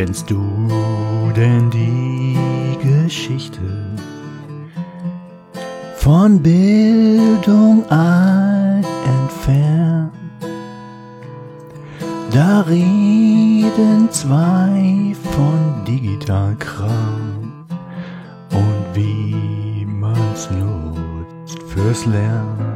Kennst du denn die Geschichte von Bildung alt entfernt? Da reden zwei von Digitalkram und wie man's nutzt fürs Lernen.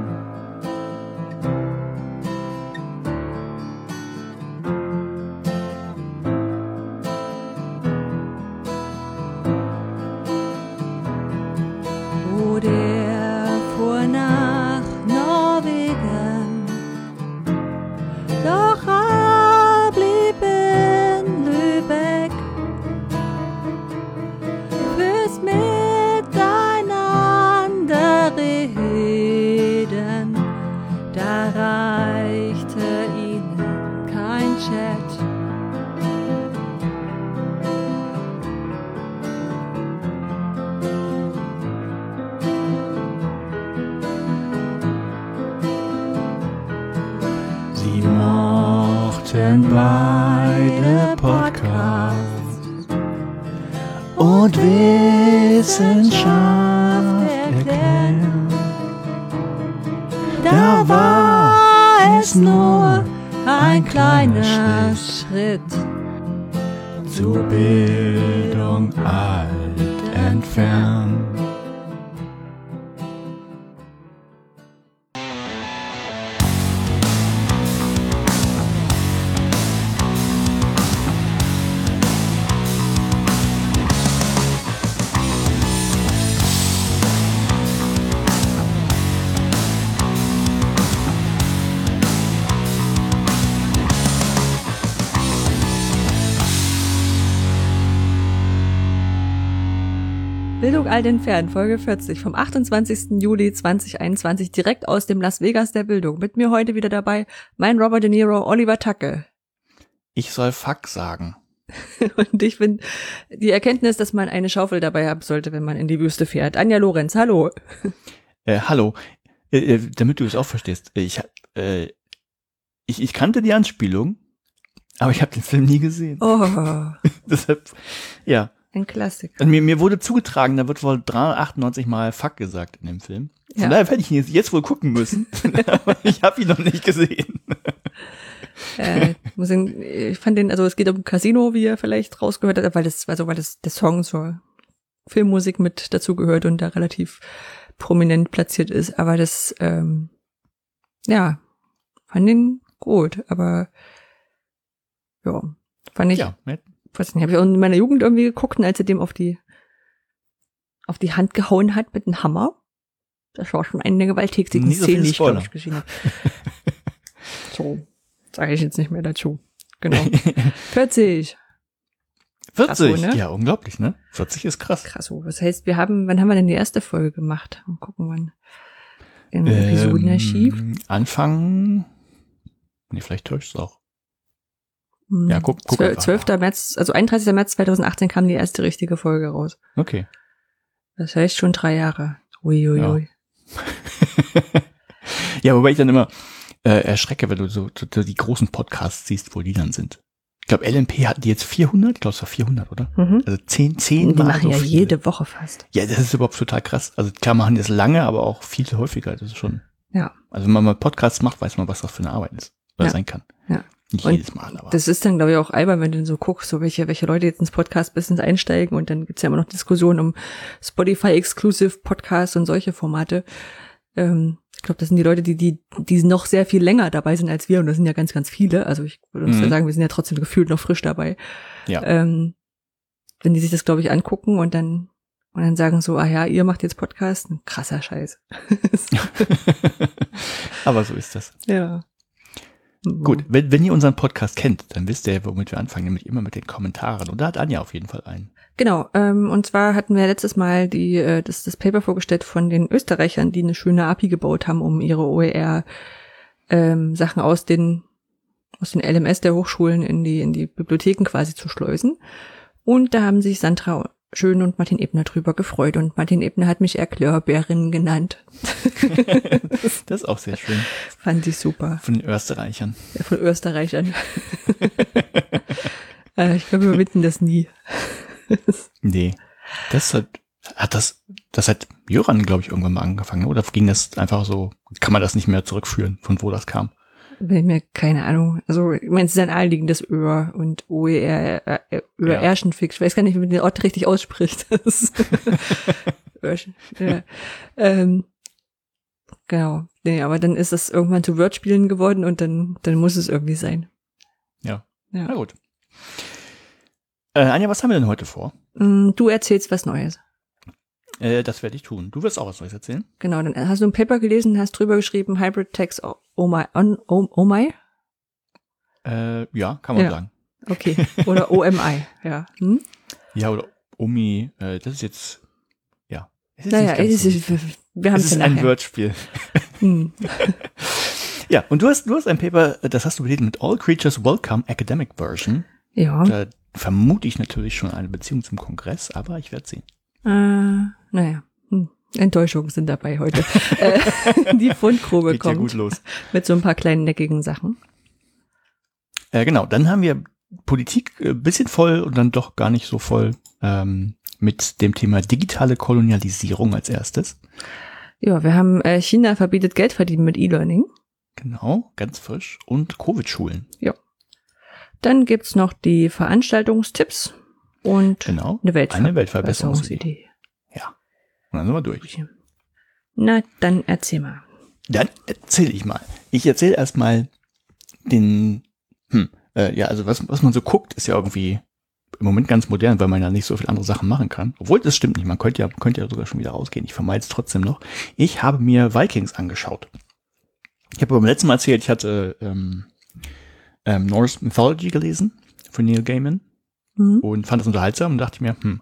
Bildung alt entfernt, Folge 40 vom 28. Juli 2021, direkt aus dem Las Vegas der Bildung. Mit mir heute wieder dabei mein Robert De Niro, Oliver Tacke. Ich soll Fuck sagen. Und ich bin die Erkenntnis, dass man eine Schaufel dabei haben sollte, wenn man in die Wüste fährt. Anja Lorenz, hallo. Äh, hallo, äh, äh, damit du es auch verstehst. Ich, äh, ich, ich kannte die Anspielung, aber ich habe den Film nie gesehen. Oh, Deshalb, ja. Ein Klassiker. Und mir, mir wurde zugetragen, da wird wohl 398 Mal Fuck gesagt in dem Film. Von Ja. daher werde ich ihn jetzt, jetzt wohl gucken müssen. aber ich habe ihn noch nicht gesehen. äh, muss ihn, ich fand den, also es geht um Casino, wie ihr vielleicht rausgehört habt, weil das, also weil das der Song zur Filmmusik mit dazugehört und da relativ prominent platziert ist. Aber das, ähm, ja, fand den gut, aber ja, fand ich, Ja? Weiß nicht, habe ich auch in meiner Jugend irgendwie geguckt und als er dem auf die auf die Hand gehauen hat mit einem Hammer. Das war schon eine gewalttätige Nie so Szene, viele die ich glaube ich gesehen habe. so, sage ich jetzt nicht mehr dazu. Genau. 40. 40, Krass, so, ne? ja, unglaublich, ne? 40 ist krass. Krass, so. Das heißt, wir haben, wann haben wir denn die erste Folge gemacht? Mal gucken, wann im Episodenarchiv. Ähm, Anfang, nee, vielleicht täuscht es auch. Hm, ja, guck- guck zwölf- einfach 12. März, also 31. März 2018 kam die erste richtige Folge raus. Okay. Das heißt schon drei Jahre. Uiuiui. ja, wobei ich dann immer äh, erschrecke, wenn du so, so, die großen Podcasts siehst, wo die dann sind. Ich glaube, LNP hatten die jetzt 400? Ich glaube, es war 400, oder? Mhm. Also 10, 10 Die machen so ja viele. jede Woche fast. Ja, das ist überhaupt total krass. Also klar machen die das lange, aber auch viel häufiger. Das ist schon. Ja. Also wenn man mal Podcasts macht, weiß man, was das für eine Arbeit ist. Oder Ja. sein kann. Ja. Nicht Und jedes Mal, aber. Das ist dann, glaube ich, auch albern, wenn du so guckst, so welche, welche Leute jetzt ins Podcast-Business einsteigen und dann gibt's ja immer noch Diskussionen um Spotify-Exclusive Podcasts und solche Formate. Ähm, ich glaube, das sind die Leute, die, die, die noch sehr viel länger dabei sind als wir und das sind ja ganz, ganz viele. Also ich würde uns Mhm. sagen, wir sind ja trotzdem gefühlt noch frisch dabei. ja. Ähm, wenn die sich das, glaube ich, angucken und dann und dann sagen so, ah ja, ihr macht jetzt Podcast, ein krasser Scheiß. aber so ist das. ja. Gut, wenn, wenn ihr unseren Podcast kennt, dann wisst ihr, womit wir anfangen, nämlich immer mit den Kommentaren. Und da hat Anja auf jeden Fall einen. Genau, ähm, und zwar hatten wir letztes Mal die, äh, das, das Paper vorgestellt von den Österreichern, die eine schöne API gebaut haben, um ihre OER ähm, Sachen aus den aus den LMS der Hochschulen in die in die Bibliotheken quasi zu schleusen. Und da haben sich Sandra Schön und Martin Ebner drüber gefreut und Martin Ebner hat mich Erklärbärin genannt. Das ist auch sehr schön. Fand ich super. Von den Österreichern. Ja, von Österreichern. Äh, ich glaube, wir überwinden das nie. Nee. Das hat, hat das, das hat Jöran, glaube ich, irgendwann mal angefangen. Oder ging das einfach so, kann man das nicht mehr zurückführen, von wo das kam? Bin ich mir keine Ahnung. Also, ich meine, es ist ein anliegendes Öhr und OER, äh, äh, Öhr Ja. Erschenfix. Ich weiß gar nicht, wie man den Ort richtig ausspricht. Ja. ähm, genau. Nee, aber dann ist das irgendwann zu Wordspielen geworden und dann, dann muss es irgendwie sein. Ja. Ja. Na gut. Äh, Anja, was haben wir denn heute vor? Mm, Du erzählst was Neues. Äh, das werde ich tun. Du wirst auch was Neues erzählen. Genau, dann hast du ein Paper gelesen, hast drüber geschrieben, Hybrid Text oh, oh my, on, oh, oh my? Äh, ja, kann man Ja. sagen. Okay. Oder OMI, ja. Hm? Ja, oder Omi, äh, das ist jetzt, ja. Es ist Naja, es so- ist, wir haben es ist ein nachher. Wordspiel. Hm. Ja, und du hast, du hast ein Paper, das hast du gelesen mit All Creatures Welcome Academic Version. Ja. Da vermute ich natürlich schon eine Beziehung zum Kongress, aber ich werde sehen. Äh, naja, hm. Enttäuschungen sind dabei heute. äh, die Fundgrube Geht ja kommt gut los. mit so ein paar kleinen neckigen Sachen. Äh, genau, dann haben wir Politik äh, bisschen voll und dann doch gar nicht so voll ähm, mit dem Thema digitale Kolonialisierung als erstes. Ja, wir haben äh, China verbietet Geld verdienen mit E-Learning. Genau, ganz frisch. Und Covid-Schulen. Dann gibt's noch die Veranstaltungstipps und Genau. Eine Weltverbesserungsidee. Weltverbesserungsidee. Und dann sind wir durch. Na, dann erzähl mal. Dann erzähle ich mal. Ich erzähle erstmal den, hm, äh, ja, also was, was man so guckt, ist ja irgendwie im Moment ganz modern, weil man ja nicht so viele andere Sachen machen kann. Obwohl, das stimmt nicht. Man könnte ja, könnte ja sogar schon wieder rausgehen. Ich vermeide es trotzdem noch. Ich habe mir Vikings angeschaut. Ich habe beim letzten Mal erzählt, ich hatte ähm, ähm, Norse Mythology gelesen von Neil Gaiman Mhm. und fand das unterhaltsam und dachte mir, hm,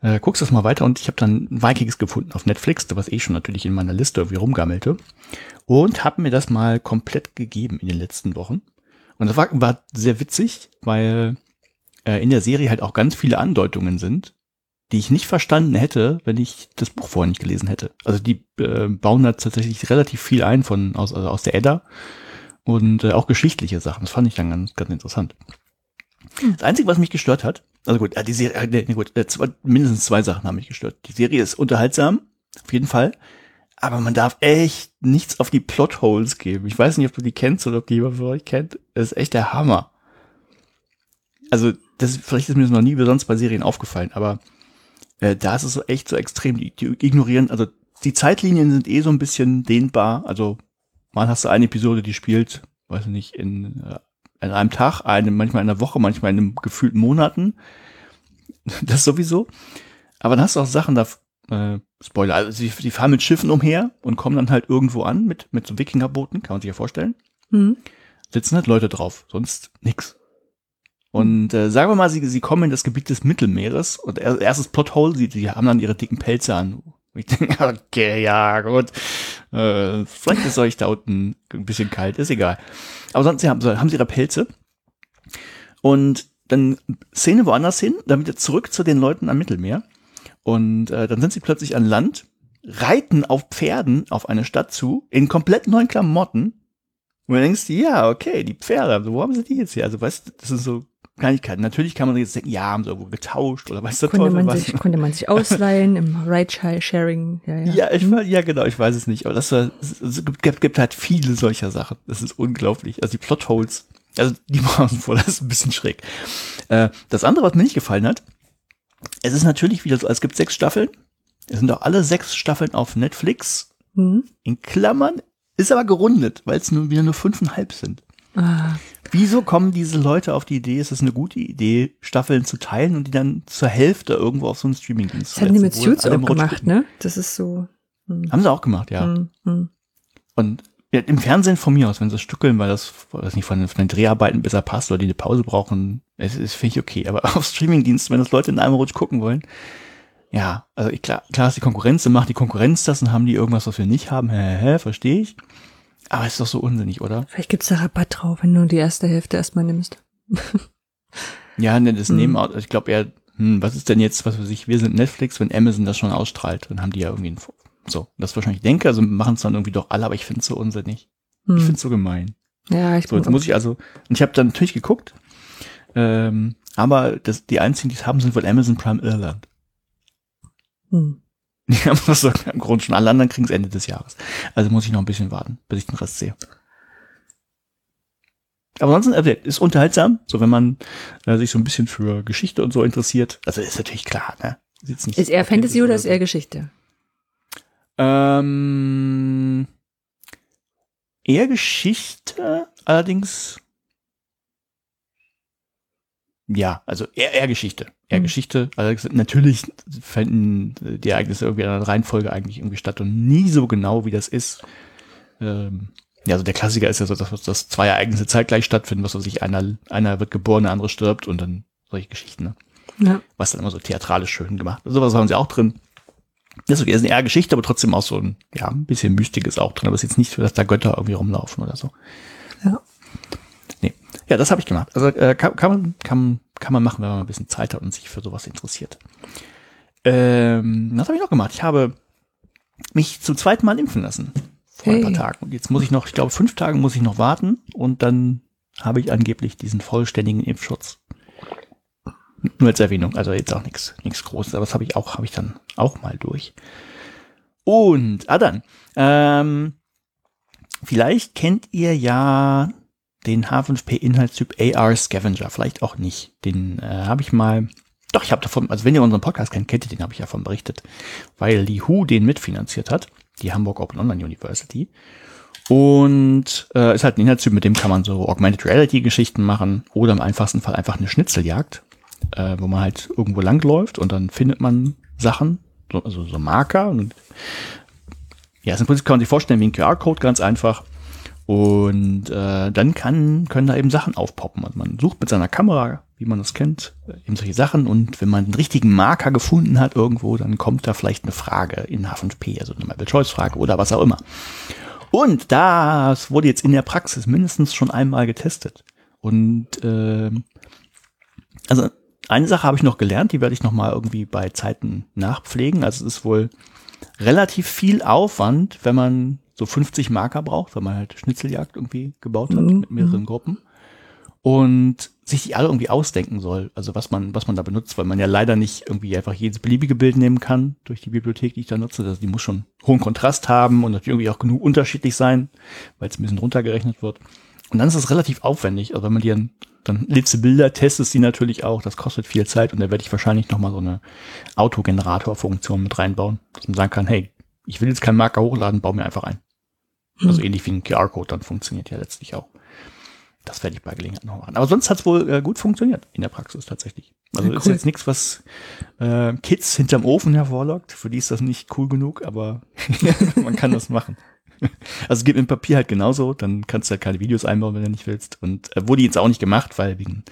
äh, guckst das mal weiter und ich habe dann Vikings gefunden auf Netflix, was eh schon natürlich in meiner Liste irgendwie rumgammelte und habe mir das mal komplett gegeben in den letzten Wochen und das war, war sehr witzig, weil äh, in der Serie halt auch ganz viele Andeutungen sind, die ich nicht verstanden hätte, wenn ich das Buch vorher nicht gelesen hätte. Also die äh, bauen da tatsächlich relativ viel ein von aus, also aus der Edda und äh, auch geschichtliche Sachen. Das fand ich dann ganz, ganz interessant. Das Einzige, was mich gestört hat, also gut, äh, die Serie, äh, nee, gut, äh, zwei, mindestens zwei Sachen haben mich gestört. Die Serie ist unterhaltsam, auf jeden Fall, aber man darf echt nichts auf die Plotholes geben. Ich weiß nicht, ob du die kennst oder ob die jemand von euch kennt. Das ist echt der Hammer. Also, das vielleicht ist mir das noch nie sonst bei Serien aufgefallen, aber äh, da ist es so echt so extrem. Die, die ignorieren, also die Zeitlinien sind eh so ein bisschen dehnbar. Also mal hast du eine Episode, die spielt, weiß ich nicht, in, äh, in einem Tag, eine, manchmal in einer Woche, manchmal in einem gefühlten Monaten. Das sowieso. Aber dann hast du auch Sachen da, äh, Spoiler, also sie, die fahren mit Schiffen umher und kommen dann halt irgendwo an mit, mit so Wikingerbooten, kann man sich ja vorstellen. Mhm. Sitzen halt Leute drauf, sonst nix. Und äh, sagen wir mal, sie, sie kommen in das Gebiet des Mittelmeeres und er, erstes Plothole, sie, sie haben dann ihre dicken Pelze an. Ich denke, okay, ja, gut. Äh, vielleicht ist euch da unten ein bisschen kalt, ist egal. Aber sonst sie haben, so, haben sie ihre Pelze. Und dann Szene woanders hin, dann wieder zurück zu den Leuten am Mittelmeer. Und äh, dann sind sie plötzlich an Land, reiten auf Pferden auf eine Stadt zu, in komplett neuen Klamotten. Und du denkst, ja, okay, die Pferde, wo haben sie die jetzt hier? Also weißt du, das sind so Kleinigkeiten. Natürlich kann man jetzt denken, ja, haben sie irgendwo getauscht oder weißt du, Konnte Teufel man, was. sich, konnte man sich ausleihen im Ride-Sharing. Ja, ja. Ja, ich, weiß- ja, genau, ich weiß es nicht. Aber das war, es, gibt, gibt halt viele solcher Sachen. Das ist unglaublich. Also die Plotholes, also die machen vor, das ist ein bisschen schräg. Äh, das andere, was mir nicht gefallen hat, es ist natürlich wieder so, es gibt sechs Staffeln. Es sind auch alle sechs Staffeln auf Netflix. Hm? In Klammern, ist aber gerundet, weil es nur wieder nur fünfeinhalb sind. Ah, Wieso kommen diese Leute auf die Idee, ist es eine gute Idee, Staffeln zu teilen und die dann zur Hälfte irgendwo auf so einen Streamingdienst das hatten die mit Suits auch gemacht, ne? Das ist so. Hm. Haben sie auch gemacht, ja. Hm, hm. Und ja, im Fernsehen von mir aus, wenn sie stückeln, weil das, weiß nicht, von, den- von den Dreharbeiten besser passt oder die eine Pause brauchen, es ist, finde ich okay. Aber auf Streamingdiensten, wenn das Leute in einem Rutsch gucken wollen, ja, also ich, klar, klar ist die Konkurrenz, dann macht die Konkurrenz das und haben die irgendwas, was wir nicht haben, hä, hä, hä verstehe ich. Aber ist doch so unsinnig, oder? Vielleicht gibt's da Rabatt drauf, wenn du die erste Hälfte erstmal nimmst. Ja, ne, das Mhm. nehmen, auch- ich glaube eher, hm, was ist denn jetzt, was weiß ich, wir sind Netflix, wenn Amazon das schon ausstrahlt, dann haben die ja irgendwie ein, so, das wahrscheinlich denke, also machen es dann irgendwie doch alle, aber ich finde es so unsinnig. Ich Hm. finde es so gemein. Ja, ich So, jetzt muss ich also, und ich habe dann natürlich geguckt, ähm, aber das, die einzigen, die es haben, sind wohl Amazon Prime Irland. Hm. Die haben das so im Grund schon. Alle anderen kriegen es Ende des Jahres. Also muss ich noch ein bisschen warten, bis ich den Rest sehe. Aber ansonsten also, ist unterhaltsam, so wenn man äh, sich so ein bisschen für Geschichte und so interessiert. Also ist natürlich klar, ne? Ist, ist er Fantasy oder ist er Geschichte? Ähm, eher Geschichte, allerdings ja, also eher, eher Geschichte. Eher mhm. Geschichte. Also natürlich fänden die Ereignisse irgendwie in einer Reihenfolge eigentlich irgendwie statt und nie so genau, wie das ist. Ähm, ja, also der Klassiker ist ja so, dass, dass zwei Ereignisse zeitgleich stattfinden, was weiß ich, einer, einer wird geboren, der andere stirbt und dann solche Geschichten, ne? Ja. Was dann immer so theatralisch schön gemacht. Sowas haben sie auch drin. Das ist eine eher Geschichte, aber trotzdem auch so ein, ja, ein bisschen Mystisches auch drin. Aber es ist jetzt nicht so, dass da Götter irgendwie rumlaufen oder so. Ja. Nee. Ja, das habe ich gemacht. Also äh, kann, kann, man, kann, kann man machen, wenn man ein bisschen Zeit hat und sich für sowas interessiert. Ähm, was habe ich noch gemacht? Ich habe mich zum zweiten Mal impfen lassen. Vor hey. ein paar Tagen. Und jetzt muss ich noch, ich glaube, fünf Tage muss ich noch warten und dann habe ich angeblich diesen vollständigen Impfschutz. Nur als Erwähnung, also jetzt auch nichts nichts Großes, aber das habe ich auch, habe ich dann auch mal durch. Und, ah dann, ähm, vielleicht kennt ihr ja den H5P-Inhaltstyp AR Scavenger, vielleicht auch nicht. Den äh, habe ich mal, doch, ich habe davon, also wenn ihr unseren Podcast kennt, kennt ihr den, habe ich davon berichtet, weil die WHO den mitfinanziert hat, die Hamburg Open Online University. Und äh, ist halt ein Inhaltstyp, mit dem kann man so Augmented Reality Geschichten machen oder im einfachsten Fall einfach eine Schnitzeljagd, äh, wo man halt irgendwo langläuft und dann findet man Sachen, so, also so Marker und ja, im Prinzip kann man sich vorstellen wie ein QR-Code, ganz einfach. Und äh, dann kann, können da eben Sachen aufpoppen. Also man sucht mit seiner Kamera, wie man das kennt, eben solche Sachen. Und wenn man den richtigen Marker gefunden hat irgendwo, dann kommt da vielleicht eine Frage in H5P, also eine Multiple-Choice-Frage oder was auch immer. Und das wurde jetzt in der Praxis mindestens schon einmal getestet. Und äh, also eine Sache habe ich noch gelernt, die werde ich noch mal irgendwie bei Zeiten nachpflegen. Also es ist wohl relativ viel Aufwand, wenn man so 50 Marker braucht, weil man halt Schnitzeljagd irgendwie gebaut hat mhm. mit mehreren Gruppen und sich die alle irgendwie ausdenken soll, also was man, was man da benutzt, weil man ja leider nicht irgendwie einfach jedes beliebige Bild nehmen kann durch die Bibliothek, die ich da nutze. Also die muss schon hohen Kontrast haben und natürlich irgendwie auch genug unterschiedlich sein, weil es ein bisschen runtergerechnet wird. Und dann ist es relativ aufwendig. Also wenn man die dann, dann du Bilder, testest die natürlich auch, das kostet viel Zeit und da werde ich wahrscheinlich nochmal so eine Autogenerator-Funktion mit reinbauen, dass man sagen kann, hey, ich will jetzt keinen Marker hochladen, bau mir einfach ein. Also hm. ähnlich wie ein QR-Code dann funktioniert ja letztlich auch. Das werde ich bei Gelegenheit noch machen. Aber sonst hat es wohl äh, gut funktioniert in der Praxis tatsächlich. Also ja, cool. ist jetzt nichts, was äh, Kids hinterm Ofen hervorlockt. Für die ist das nicht cool genug, aber man kann das machen. Also es geht mit Papier halt genauso, dann kannst du halt keine Videos einbauen, wenn du nicht willst. Und äh, wurde jetzt auch nicht gemacht, weil, wegen,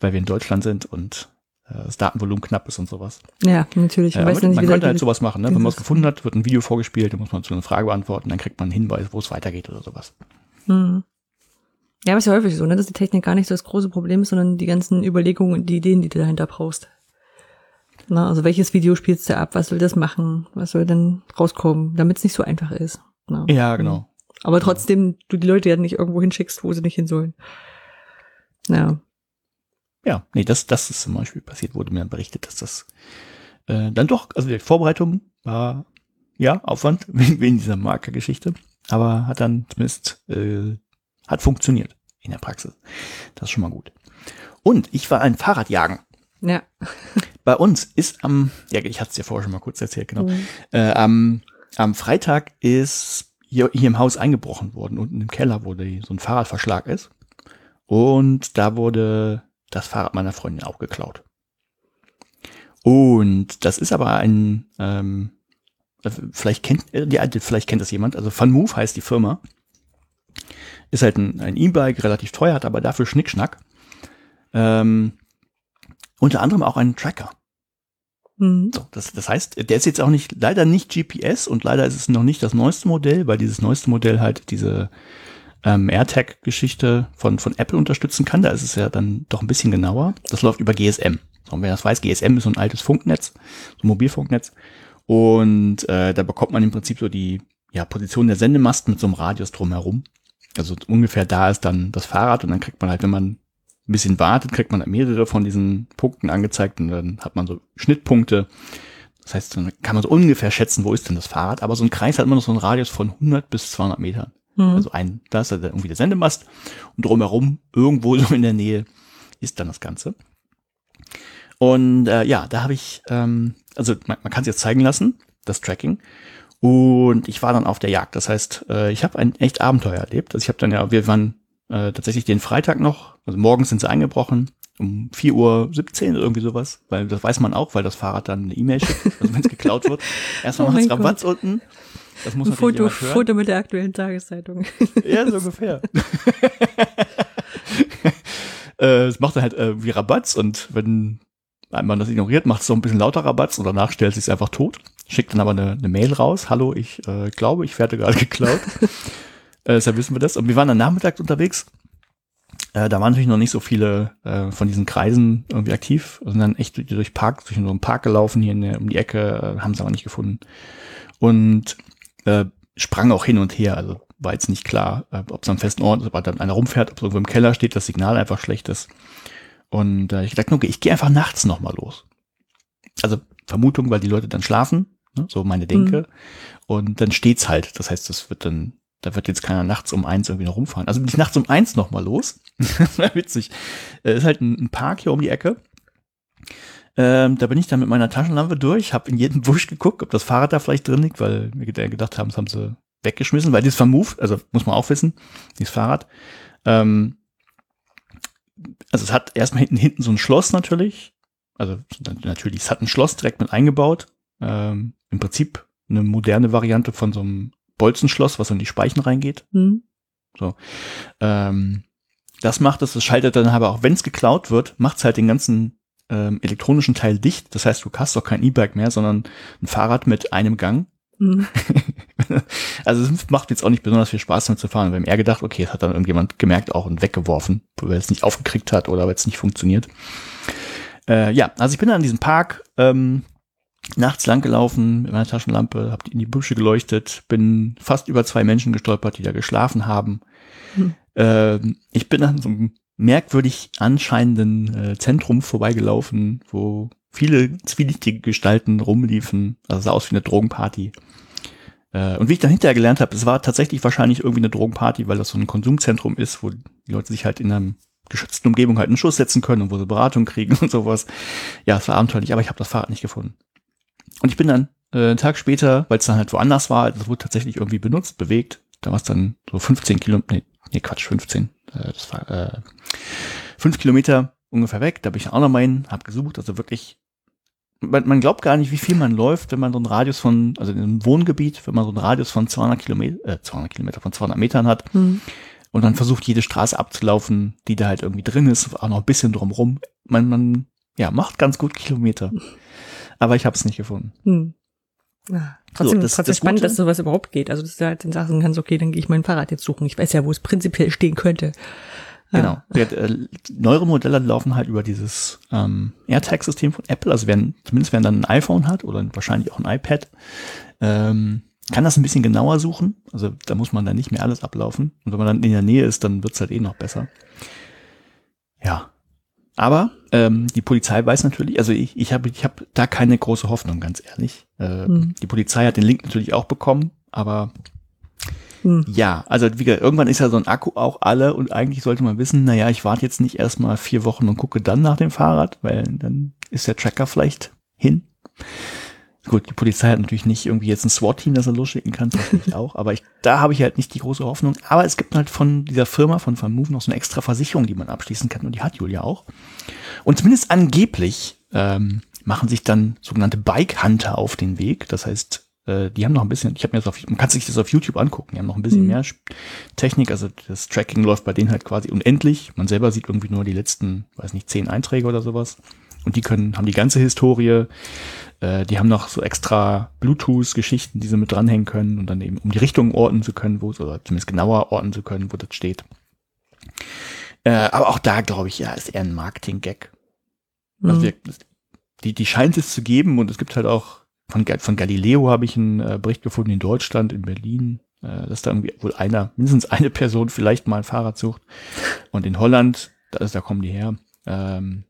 weil wir in Deutschland sind und das Datenvolumen knapp ist und sowas. Ja, natürlich. Ja, man, man könnte halt sowas machen, ne? wenn man es gefunden hat, wird ein Video vorgespielt, dann muss man zu einer Frage beantworten, dann kriegt man einen Hinweis, wo es weitergeht oder sowas. Mhm. Ja, aber ist ja häufig so, ne? dass die Technik gar nicht so das große Problem ist, sondern die ganzen Überlegungen und die Ideen, die du dahinter brauchst. Na, also welches Video spielst du ab? Was soll das machen? Was soll denn rauskommen, damit es nicht so einfach ist? Na? Ja, genau. Aber trotzdem du die Leute ja nicht irgendwo hinschickst, wo sie nicht hin sollen. Ja. Ja, nee, das, das ist zum Beispiel passiert, wurde mir berichtet, dass das äh, dann doch, also die Vorbereitung war ja Aufwand wegen, wegen dieser Markergeschichte, aber hat dann zumindest äh, hat funktioniert in der Praxis. Das ist schon mal gut. Und ich war ein Fahrradjagen. Ja. Bei uns ist am, ja, ich hatte es ja vorher schon mal kurz erzählt, genau. Mhm. Äh, am, am Freitag ist hier, hier im Haus eingebrochen worden. Unten im Keller, wo die, so ein Fahrradverschlag ist. Und da wurde das Fahrrad meiner Freundin auch geklaut. Und das ist aber ein, ähm, vielleicht kennt, äh, die alte, vielleicht kennt das jemand, also FunMove heißt die Firma. Ist halt ein, E-Bike, relativ teuer, hat aber dafür Schnickschnack. Ähm, unter anderem auch einen Tracker. Mhm. So, das, das heißt, der ist jetzt auch nicht, leider nicht GPS und leider ist es noch nicht das neueste Modell, weil dieses neueste Modell halt diese ähm, AirTag-Geschichte von, von Apple unterstützen kann. Da ist es ja dann doch ein bisschen genauer. Das läuft über GSM. Und wer das weiß, GSM ist so ein altes Funknetz, so ein Mobilfunknetz. Und äh, da bekommt man im Prinzip so die ja, Position der Sendemasten mit so einem Radius drumherum. Also ungefähr da ist dann das Fahrrad und dann kriegt man halt, wenn man ein bisschen wartet, kriegt man mehrere von diesen Punkten angezeigt und dann hat man so Schnittpunkte. Das heißt, dann kann man so ungefähr schätzen, wo ist denn das Fahrrad. Aber so ein Kreis hat immer noch so einen Radius von 100 bis 200 Metern. Mhm. Also ein, da ist dann irgendwie der Sendemast und drumherum irgendwo so in der Nähe ist dann das Ganze. Und äh, ja, da habe ich, ähm, also man, man kann es jetzt zeigen lassen, das Tracking. Und ich war dann auf der Jagd. Das heißt, äh, ich habe ein echt Abenteuer erlebt. Also ich habe dann ja, wir waren äh, tatsächlich den Freitag noch, also morgens sind sie eingebrochen, um 4.17 Uhr oder irgendwie sowas, weil das weiß man auch, weil das Fahrrad dann eine E-Mail schickt, also wenn es geklaut wird. Erstmal oh macht es Rabatz Gott. unten. Das muss Ein Foto, Foto mit der aktuellen Tageszeitung. Ja, so ungefähr. äh, es macht dann halt äh, wie Rabatz und wenn man das ignoriert, macht es so ein bisschen lauter Rabatz und danach stellt es sich einfach tot. Schickt dann aber eine, eine Mail raus. Hallo, ich äh, glaube, ich werde gerade geklaut. äh, deshalb wissen wir das. Und wir waren dann nachmittags unterwegs. Äh, da waren natürlich noch nicht so viele äh, von diesen Kreisen irgendwie aktiv. Sind dann echt durch, durch Park, durch so einen Park gelaufen hier in der, um die Ecke, äh, haben sie aber nicht gefunden. Und äh, sprang auch hin und her. Also war jetzt nicht klar, äh, ob es am festen Ort ist, ob dann einer rumfährt, ob es irgendwo im Keller steht, das Signal einfach schlecht ist. Und äh, ich dachte, okay, ich gehe einfach nachts nochmal los. Also Vermutung, weil die Leute dann schlafen, ne, so meine Denke. Mhm. Und dann steht's halt. Das heißt, das wird dann, da wird jetzt keiner nachts um eins irgendwie noch rumfahren. Also bin ich nachts um eins nochmal los. das war witzig. Äh, ist halt ein, ein Park hier um die Ecke. Ähm, da bin ich dann mit meiner Taschenlampe durch, habe in jeden Busch geguckt, ob das Fahrrad da vielleicht drin liegt, weil wir gedacht haben, das haben sie weggeschmissen, weil die ist vermoved, also muss man auch wissen, dieses Fahrrad. Ähm, also es hat erstmal hinten, hinten so ein Schloss natürlich. Also natürlich, es hat ein Schloss direkt mit eingebaut. Ähm, Im Prinzip eine moderne Variante von so einem Bolzenschloss, was in die Speichen reingeht. Mhm. So. Ähm, das macht es, das schaltet dann aber auch, wenn es geklaut wird, macht es halt den ganzen ähm, elektronischen Teil dicht. Das heißt, du hast doch kein E-Bike mehr, sondern ein Fahrrad mit einem Gang. Mhm. also es macht jetzt auch nicht besonders viel Spaß damit zu fahren. Wir haben eher gedacht, okay, es hat dann irgendjemand gemerkt auch und weggeworfen, weil es nicht aufgekriegt hat oder weil es nicht funktioniert. Äh, ja, also ich bin dann an diesem Park ähm, nachts lang gelaufen mit meiner Taschenlampe, habe in die Büsche geleuchtet, bin fast über zwei Menschen gestolpert, die da geschlafen haben. Hm. Ähm, ich bin an so einem merkwürdig anscheinenden äh, Zentrum vorbeigelaufen, wo viele zwielichtige Gestalten rumliefen. Also sah aus wie eine Drogenparty. Äh, und wie ich dann hinterher gelernt habe, es war tatsächlich wahrscheinlich irgendwie eine Drogenparty, weil das so ein Konsumzentrum ist, wo die Leute sich halt in einer geschützten Umgebung halt einen Schuss setzen können und wo sie Beratung kriegen und sowas. Ja, es war abenteuerlich, aber ich habe das Fahrrad nicht gefunden. Und ich bin dann äh, einen Tag später, weil es dann halt woanders war, das wurde tatsächlich irgendwie benutzt, bewegt. Da war es dann so 15 Kilometer, nee, nee, Quatsch, 15. Äh, das war äh, 5 Kilometer ungefähr weg. Da bin ich auch noch mal hin, hab gesucht, also wirklich man, man glaubt gar nicht, wie viel man läuft, wenn man so einen Radius von, also in einem Wohngebiet, wenn man so einen Radius von 200 Kilometer, äh, 200 Kilometer, von 200 Metern hat mhm. und dann versucht, jede Straße abzulaufen, die da halt irgendwie drin ist, auch noch ein bisschen drumrum. Man, man, ja, macht ganz gut Kilometer. Aber ich habe es nicht gefunden. Mhm. Ja, trotzdem, so, das, trotzdem das spannend, Gute, dass sowas überhaupt geht. Also, dass du halt den Sachen kannst, okay, dann gehe ich mein Fahrrad jetzt suchen. Ich weiß ja, wo es prinzipiell stehen könnte. Genau. Ja. Äh, neuere Modelle laufen halt über dieses ähm, AirTag-System von Apple. Also wer, zumindest wer dann ein iPhone hat oder wahrscheinlich auch ein iPad, ähm, kann das ein bisschen genauer suchen. Also da muss man dann nicht mehr alles ablaufen. Und wenn man dann in der Nähe ist, dann wird's halt eh noch besser. Ja. Aber ähm, die Polizei weiß natürlich, also ich, ich habe ich hab da keine große Hoffnung, ganz ehrlich. Äh, mhm. Die Polizei hat den Link natürlich auch bekommen, aber hm. Ja, also wie gesagt, irgendwann ist ja so ein Akku auch alle und eigentlich sollte man wissen, naja, ich warte jetzt nicht erstmal vier Wochen und gucke dann nach dem Fahrrad, weil dann ist der Tracker vielleicht hin. Gut, die Polizei hat natürlich nicht irgendwie jetzt ein SWAT-Team, das er losschicken kann, das ich auch, aber ich, da habe ich halt nicht die große Hoffnung. Aber es gibt halt von dieser Firma, von Vermove, noch so eine extra Versicherung, die man abschließen kann und die hat Julia auch. Und zumindest angeblich ähm, machen sich dann sogenannte Bike-Hunter auf den Weg. Das heißt, äh, die haben noch ein bisschen, ich habe mir das auf, man kann sich das auf YouTube angucken, die haben noch ein bisschen mhm. mehr Technik, also das Tracking läuft bei denen halt quasi unendlich. Man selber sieht irgendwie nur die letzten, weiß nicht, zehn Einträge oder sowas. Und die können, haben die ganze Historie, äh, die haben noch so extra Bluetooth-Geschichten, die sie mit dranhängen können und dann eben, um die Richtung orten zu können, wo es, oder zumindest genauer orten zu können, wo das steht. Äh, aber auch da, glaube ich, ja, ist eher ein Marketing-Gag. Mhm. Also die, die scheint es zu geben und es gibt halt auch von, von Galileo habe ich einen äh, Bericht gefunden in Deutschland, in Berlin, äh, dass da irgendwie wohl einer, mindestens eine Person vielleicht mal ein Fahrrad sucht. Und in Holland Da, ist, da kommen die her. Ähm,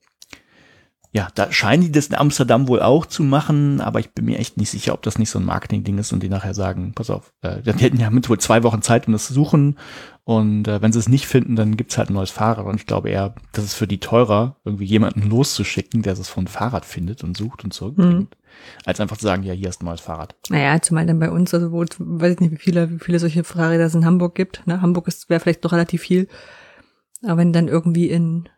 ja, da scheinen die das in Amsterdam wohl auch zu machen, aber ich bin mir echt nicht sicher, ob das nicht so ein Marketing-Ding ist und die nachher sagen, pass auf, äh, die hätten ja mit wohl zwei Wochen Zeit, um das zu suchen und äh, wenn sie es nicht finden, dann gibt's halt ein neues Fahrrad und ich glaube eher, das ist für die teurer, irgendwie jemanden loszuschicken, der es von Fahrrad findet und sucht und zurückbringt, mhm. als einfach zu sagen, ja, hier ist ein neues Fahrrad. Naja, zumal dann bei uns, also wo, weiß ich nicht, wie viele, wie viele solche Fahrräder es in Hamburg gibt, ne? Hamburg ist, wäre vielleicht doch relativ viel, aber wenn dann irgendwie in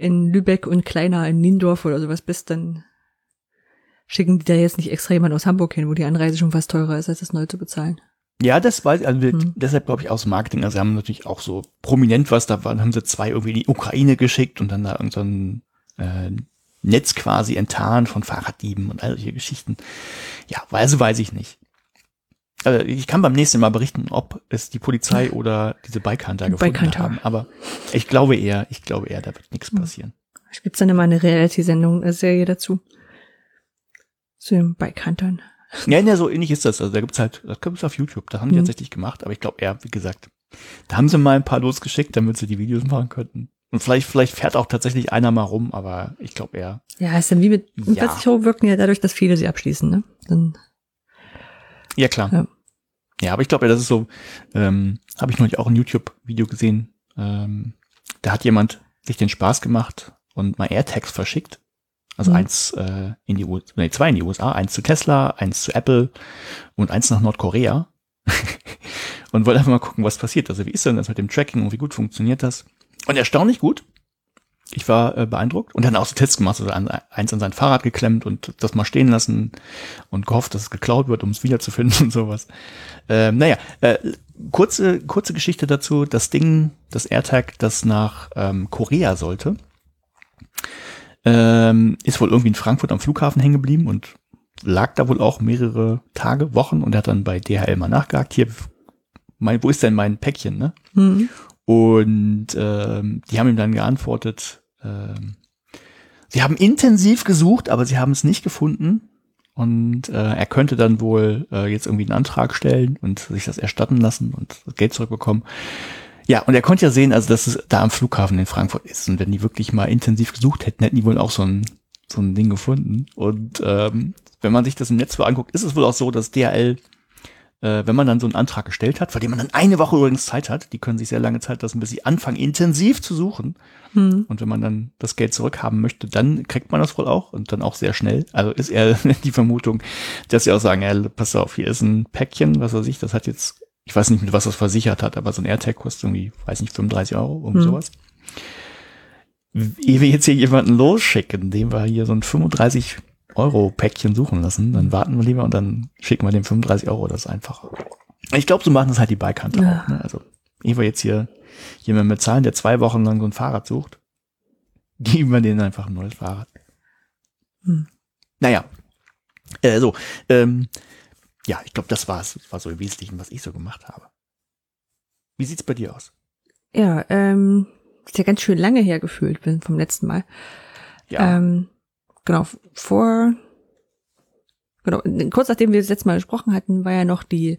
in Lübeck und kleiner in Niendorf oder sowas bist, dann schicken die da jetzt nicht extra jemand aus Hamburg hin, wo die Anreise schon fast teurer ist, als das neu zu bezahlen. Ja, das weiß also hm. deshalb glaube ich aus Marketing. Also sie haben natürlich auch so prominent was, da waren, haben sie zwei irgendwie in die Ukraine geschickt und dann da irgendein so äh, Netz quasi enttarnt von Fahrraddieben und all solche Geschichten. Ja, weiß, weiß ich nicht. Also ich kann beim nächsten Mal berichten, ob es die Polizei oder diese Bike-Hunter gefunden Bike haben. Aber ich glaube eher, ich glaube eher, da wird nichts hm. passieren. Es gibt dann immer eine Reality-Sendung, eine Serie dazu. Zu den Bike-Huntern. Ja, ja, so ähnlich ist das. Also da gibt's halt, das gibt's auf YouTube. Das haben die mhm. tatsächlich gemacht. Aber ich glaube eher, wie gesagt, da haben sie mal ein paar losgeschickt, damit sie die Videos machen könnten. Und vielleicht, vielleicht fährt auch tatsächlich einer mal rum, aber ich glaube eher. Ja, ist dann wie mit ja. Versicherungen wirken ja dadurch, dass viele sie abschließen, ne? Dann ja, klar. Ja, ja aber ich glaube, ja, das ist so, ähm, habe ich neulich auch ein YouTube-Video gesehen. Ähm, da hat jemand sich den Spaß gemacht und mal AirTags verschickt. Also mhm. eins äh, in die USA, nee, zwei in die USA, eins zu Tesla, eins zu Apple und eins nach Nordkorea. und wollte einfach mal gucken, was passiert. Also wie ist denn das mit dem Tracking und wie gut funktioniert das? Und erstaunlich gut ich war äh, beeindruckt und dann auch so Tests gemacht, also eins an sein Fahrrad geklemmt und das mal stehen lassen und gehofft, dass es geklaut wird, um es wiederzufinden und sowas. Ähm, naja, äh, kurze, kurze Geschichte dazu. Das Ding, das AirTag, das nach ähm, Korea sollte, ähm, ist wohl irgendwie in Frankfurt am Flughafen hängen geblieben und lag da wohl auch mehrere Tage, Wochen und er hat dann bei DHL mal nachgehakt. Hier, mein, wo ist denn mein Päckchen, ne? Mhm. Und ähm, die haben ihm dann geantwortet, ähm, sie haben intensiv gesucht, aber sie haben es nicht gefunden. Und äh, er könnte dann wohl äh, jetzt irgendwie einen Antrag stellen und sich das erstatten lassen und das Geld zurückbekommen. Ja, und er konnte ja sehen, also dass es da am Flughafen in Frankfurt ist. Und wenn die wirklich mal intensiv gesucht hätten, hätten die wohl auch so ein, so ein Ding gefunden. Und ähm, wenn man sich das im Netz so anguckt, ist es wohl auch so, dass DHL äh, wenn man dann so einen Antrag gestellt hat, vor dem man dann eine Woche übrigens Zeit hat, die können sich sehr lange Zeit lassen, bis sie anfangen, intensiv zu suchen. Hm. Und wenn man dann das Geld zurückhaben möchte, dann kriegt man das wohl auch und dann auch sehr schnell. Also ist eher die Vermutung, dass sie auch sagen, ja, pass auf, hier ist ein Päckchen, was weiß ich, das hat jetzt, ich weiß nicht, mit was das versichert hat, aber so ein AirTag kostet irgendwie, weiß nicht, 35 Euro, um hm. sowas. Ehe wir jetzt hier jemanden losschicken, dem wir hier so ein 35 Euro-Päckchen suchen lassen, dann warten wir lieber und dann schicken wir dem 35 Euro, das ist einfacher. Ich glaube, so machen das halt die Bike-Hunter ja. auch. Ne? Also, ehe wir jetzt hier jemanden bezahlen, der zwei Wochen lang so ein Fahrrad sucht, geben wir denen einfach ein neues Fahrrad. Hm. Naja, äh, so, ähm, ja, ich glaube, das war's. Das war so im Wesentlichen, was ich so gemacht habe. Wie sieht's bei dir aus? Ja, ähm, ist ja ganz schön lange her gefühlt bin vom letzten Mal. Ja. Ähm, genau, vor, genau, kurz nachdem wir das letzte Mal gesprochen hatten, war ja noch die,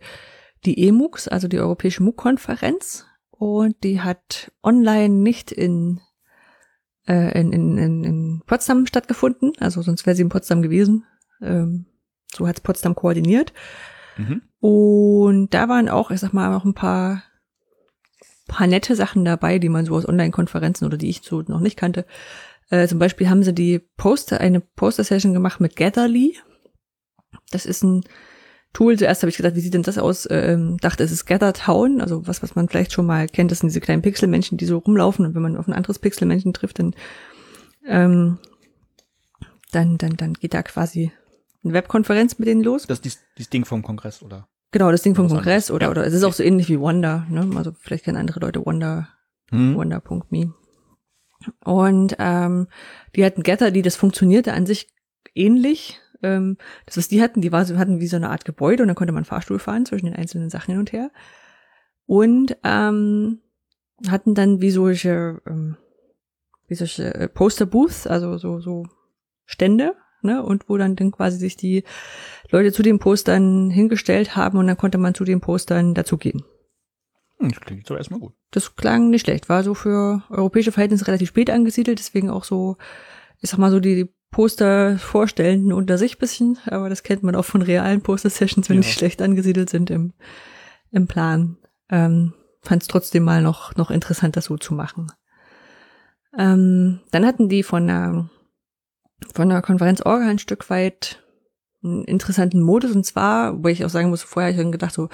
die EMUX, also die Europäische MOOC-Konferenz. Und die hat online nicht in, äh, in, in, in, in Potsdam stattgefunden. Also sonst wäre sie in Potsdam gewesen. Ähm, so hat's Potsdam koordiniert. Mhm. Und da waren auch, ich sag mal, noch ein paar, paar nette Sachen dabei, die man so aus Online-Konferenzen oder die ich so noch nicht kannte, äh, zum Beispiel haben sie die Poster, eine Poster-Session gemacht mit Gatherly. Das ist ein Tool. Zuerst habe ich gedacht, wie sieht denn das aus? Ähm, dachte, es ist Gather Town, also was, was man vielleicht schon mal kennt, das sind diese kleinen Pixelmännchen, die so rumlaufen und wenn man auf ein anderes Pixelmännchen trifft, dann, ähm, dann, dann, dann geht da quasi eine Webkonferenz mit denen los. Das ist das Ding vom Kongress, oder? Genau, das Ding vom Kongress oder, ja. oder es ist auch so ähnlich wie Wonder, ne? Also vielleicht kennen andere Leute Wonder, hm. Wonder.me. Und ähm, die hatten Getter, die das funktionierte an sich ähnlich. Ähm, das, was die hatten, die war, hatten wie so eine Art Gebäude und dann konnte man Fahrstuhl fahren zwischen den einzelnen Sachen hin und her. Und ähm, hatten dann wie solche, ähm, wie solche äh, Poster-Booths, also so, so Stände, ne, und wo dann, dann quasi sich die Leute zu den Postern hingestellt haben und dann konnte man zu den Postern dazugehen. Hm, das klingt so erstmal gut. Das klang nicht schlecht. War so für europäische Verhältnisse relativ spät angesiedelt, deswegen auch so, ich sag mal so, die Poster vorstellenden unter sich bisschen, aber das kennt man auch von realen Poster-Sessions, wenn Ja. die schlecht angesiedelt sind im, im Plan. Ähm, Fand es trotzdem mal noch, noch interessant, das so zu machen. Ähm, dann hatten die von der, von der Konferenz Orga ein Stück weit einen interessanten Modus und zwar, wo ich auch sagen muss, vorher habe ich dann gedacht so,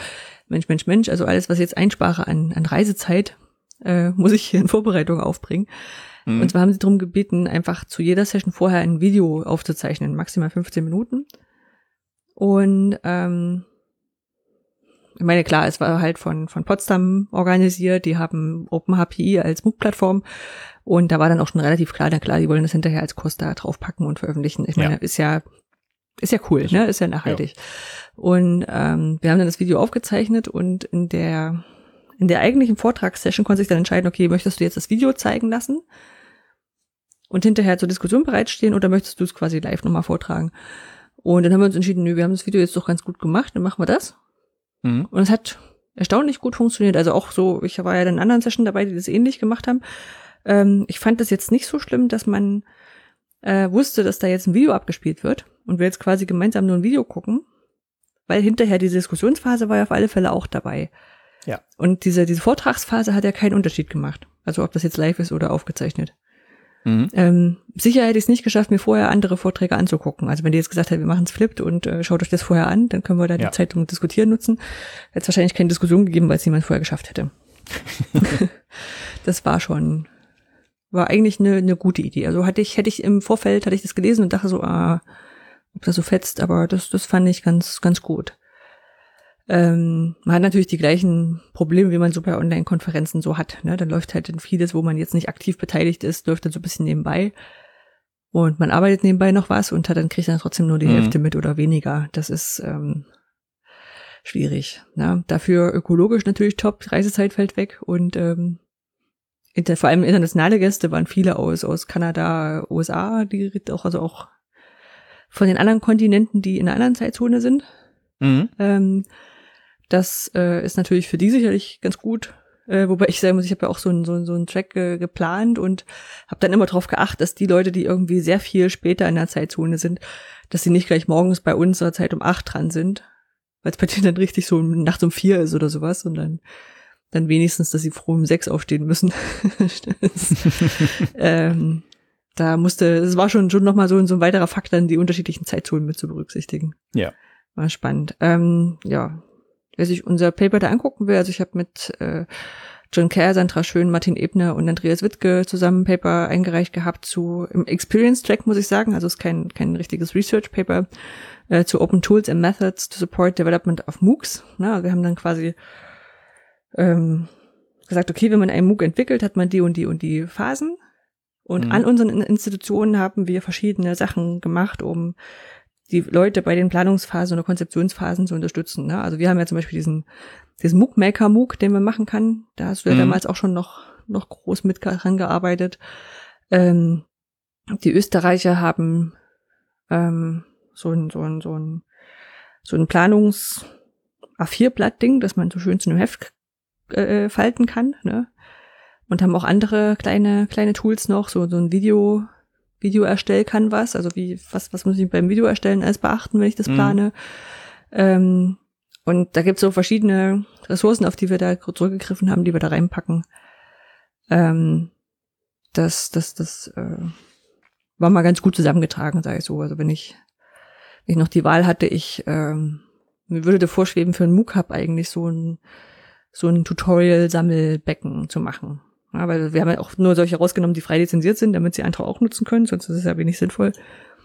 Mensch, Mensch, Mensch, also alles, was ich jetzt einspare an, an Reisezeit, äh, muss ich hier in Vorbereitung aufbringen. Mhm. Und zwar haben sie darum gebeten, einfach zu jeder Session vorher ein Video aufzuzeichnen, maximal 15 Minuten. Und ähm, ich meine, klar, es war halt von, von Potsdam organisiert, die haben OpenHPI als MOOC-Plattform und da war dann auch schon relativ klar, na klar, die wollen das hinterher als Kurs da draufpacken und veröffentlichen. Ich meine, Ja. ist ja, ist ja cool, ne? Ist ja nachhaltig. Und ähm, wir haben dann das Video aufgezeichnet und in der in der eigentlichen Vortragssession konnte sich dann entscheiden, okay, möchtest du jetzt das Video zeigen lassen und hinterher zur Diskussion bereitstehen oder möchtest du es quasi live nochmal vortragen? Und dann haben wir uns entschieden, nö, wir haben das Video jetzt doch ganz gut gemacht, dann machen wir das. Mhm. Und es hat erstaunlich gut funktioniert. Also auch so, ich war ja in anderen Sessions dabei, die das ähnlich gemacht haben. Ähm, ich fand das jetzt nicht so schlimm, dass man äh, wusste, dass da jetzt ein Video abgespielt wird und wir jetzt quasi gemeinsam nur ein Video gucken, weil hinterher die Diskussionsphase war ja auf alle Fälle auch dabei. Ja. Und diese, diese Vortragsphase hat ja keinen Unterschied gemacht. Also ob das jetzt live ist oder aufgezeichnet. Mhm. Ähm, sicher hätte ich es nicht geschafft, mir vorher andere Vorträge anzugucken. Also wenn die jetzt gesagt hätten, wir machen es flipped und äh, schaut euch das vorher an, dann können wir da Ja. die Zeit zum Diskutieren nutzen. Hätte es wahrscheinlich keine Diskussion gegeben, weil es niemand vorher geschafft hätte. das war schon, war eigentlich eine, eine gute Idee. Also hatte ich, hätte ich im Vorfeld, hatte ich das gelesen und dachte so, ah, ob das so fetzt, aber das, das fand ich ganz, ganz gut. Ähm, man hat natürlich die gleichen Probleme, wie man so bei Online-Konferenzen so hat. Ne? Dann läuft halt dann vieles, wo man jetzt nicht aktiv beteiligt ist, läuft dann so ein bisschen nebenbei. Und man arbeitet nebenbei noch was und hat dann kriegt dann trotzdem nur die Mhm. Hälfte mit oder weniger. Das ist ähm, schwierig. Ne? Dafür ökologisch natürlich top, die Reisezeit fällt weg und ähm, inter, vor allem internationale Gäste waren viele aus, aus Kanada, USA, die auch, also auch von den anderen Kontinenten, die in einer anderen Zeitzone sind. Mhm. Ähm, das äh, ist natürlich für die sicherlich ganz gut. Äh, wobei ich sagen muss, ich habe ja auch so einen so, einen- so einen Track äh, geplant und habe dann immer darauf geachtet, dass die Leute, die irgendwie sehr viel später in der Zeitzone sind, dass sie nicht gleich morgens bei unserer Zeit um acht dran sind, weil es bei denen dann richtig so nachts um vier ist oder sowas und dann dann wenigstens, dass sie froh um sechs aufstehen müssen. das, ähm, da musste, es war schon schon noch mal so, so ein weiterer Fakt, dann die unterschiedlichen Zeitzonen mit zu berücksichtigen. Ja. War spannend. Ähm, ja, wer sich unser Paper da angucken will, also ich habe mit äh, John Kerr, Sandra Schön, Martin Ebner und Andreas Wittke zusammen ein Paper eingereicht gehabt zu im Experience Track, muss ich sagen. Also es ist kein, kein richtiges Research Paper äh, zu Open Tools and Methods to Support Development of MOOCs. Na, wir haben dann quasi ähm, gesagt, okay, wenn man einen MOOC entwickelt, hat man die und die und die Phasen. Und Mhm. an unseren In- Institutionen haben wir verschiedene Sachen gemacht, um die Leute bei den Planungsphasen oder Konzeptionsphasen zu unterstützen. Ne? Also wir haben ja zum Beispiel diesen, diesen MOOC Maker MOOC, den man machen kann. Da hast du ja Mhm. damals auch schon noch, noch groß mit dran gearbeitet. Ähm, die Österreicher haben ähm, so ein, so ein, so ein, so ein Planungs A4-Blatt-Ding, das man so schön zu einem Heft äh, falten kann, ne? Und haben auch andere kleine, kleine Tools noch, so, so ein Video, Video erstell kann was, also wie, was, was muss ich beim Video erstellen alles beachten, wenn ich das Mhm. plane. Ähm, und da gibt's so verschiedene Ressourcen, auf die wir da zurückgegriffen haben, die wir da reinpacken. Ähm, das, das, das äh, war mal ganz gut zusammengetragen, sage ich so. Also wenn ich, wenn ich noch die Wahl hatte, ich ähm, mir würde da vorschweben, für ein MOOC-Hub eigentlich so ein so ein Tutorial-Sammelbecken zu machen. Ja, weil wir haben ja auch nur solche rausgenommen, die frei lizenziert sind, damit sie andere auch nutzen können, sonst ist es ja wenig sinnvoll.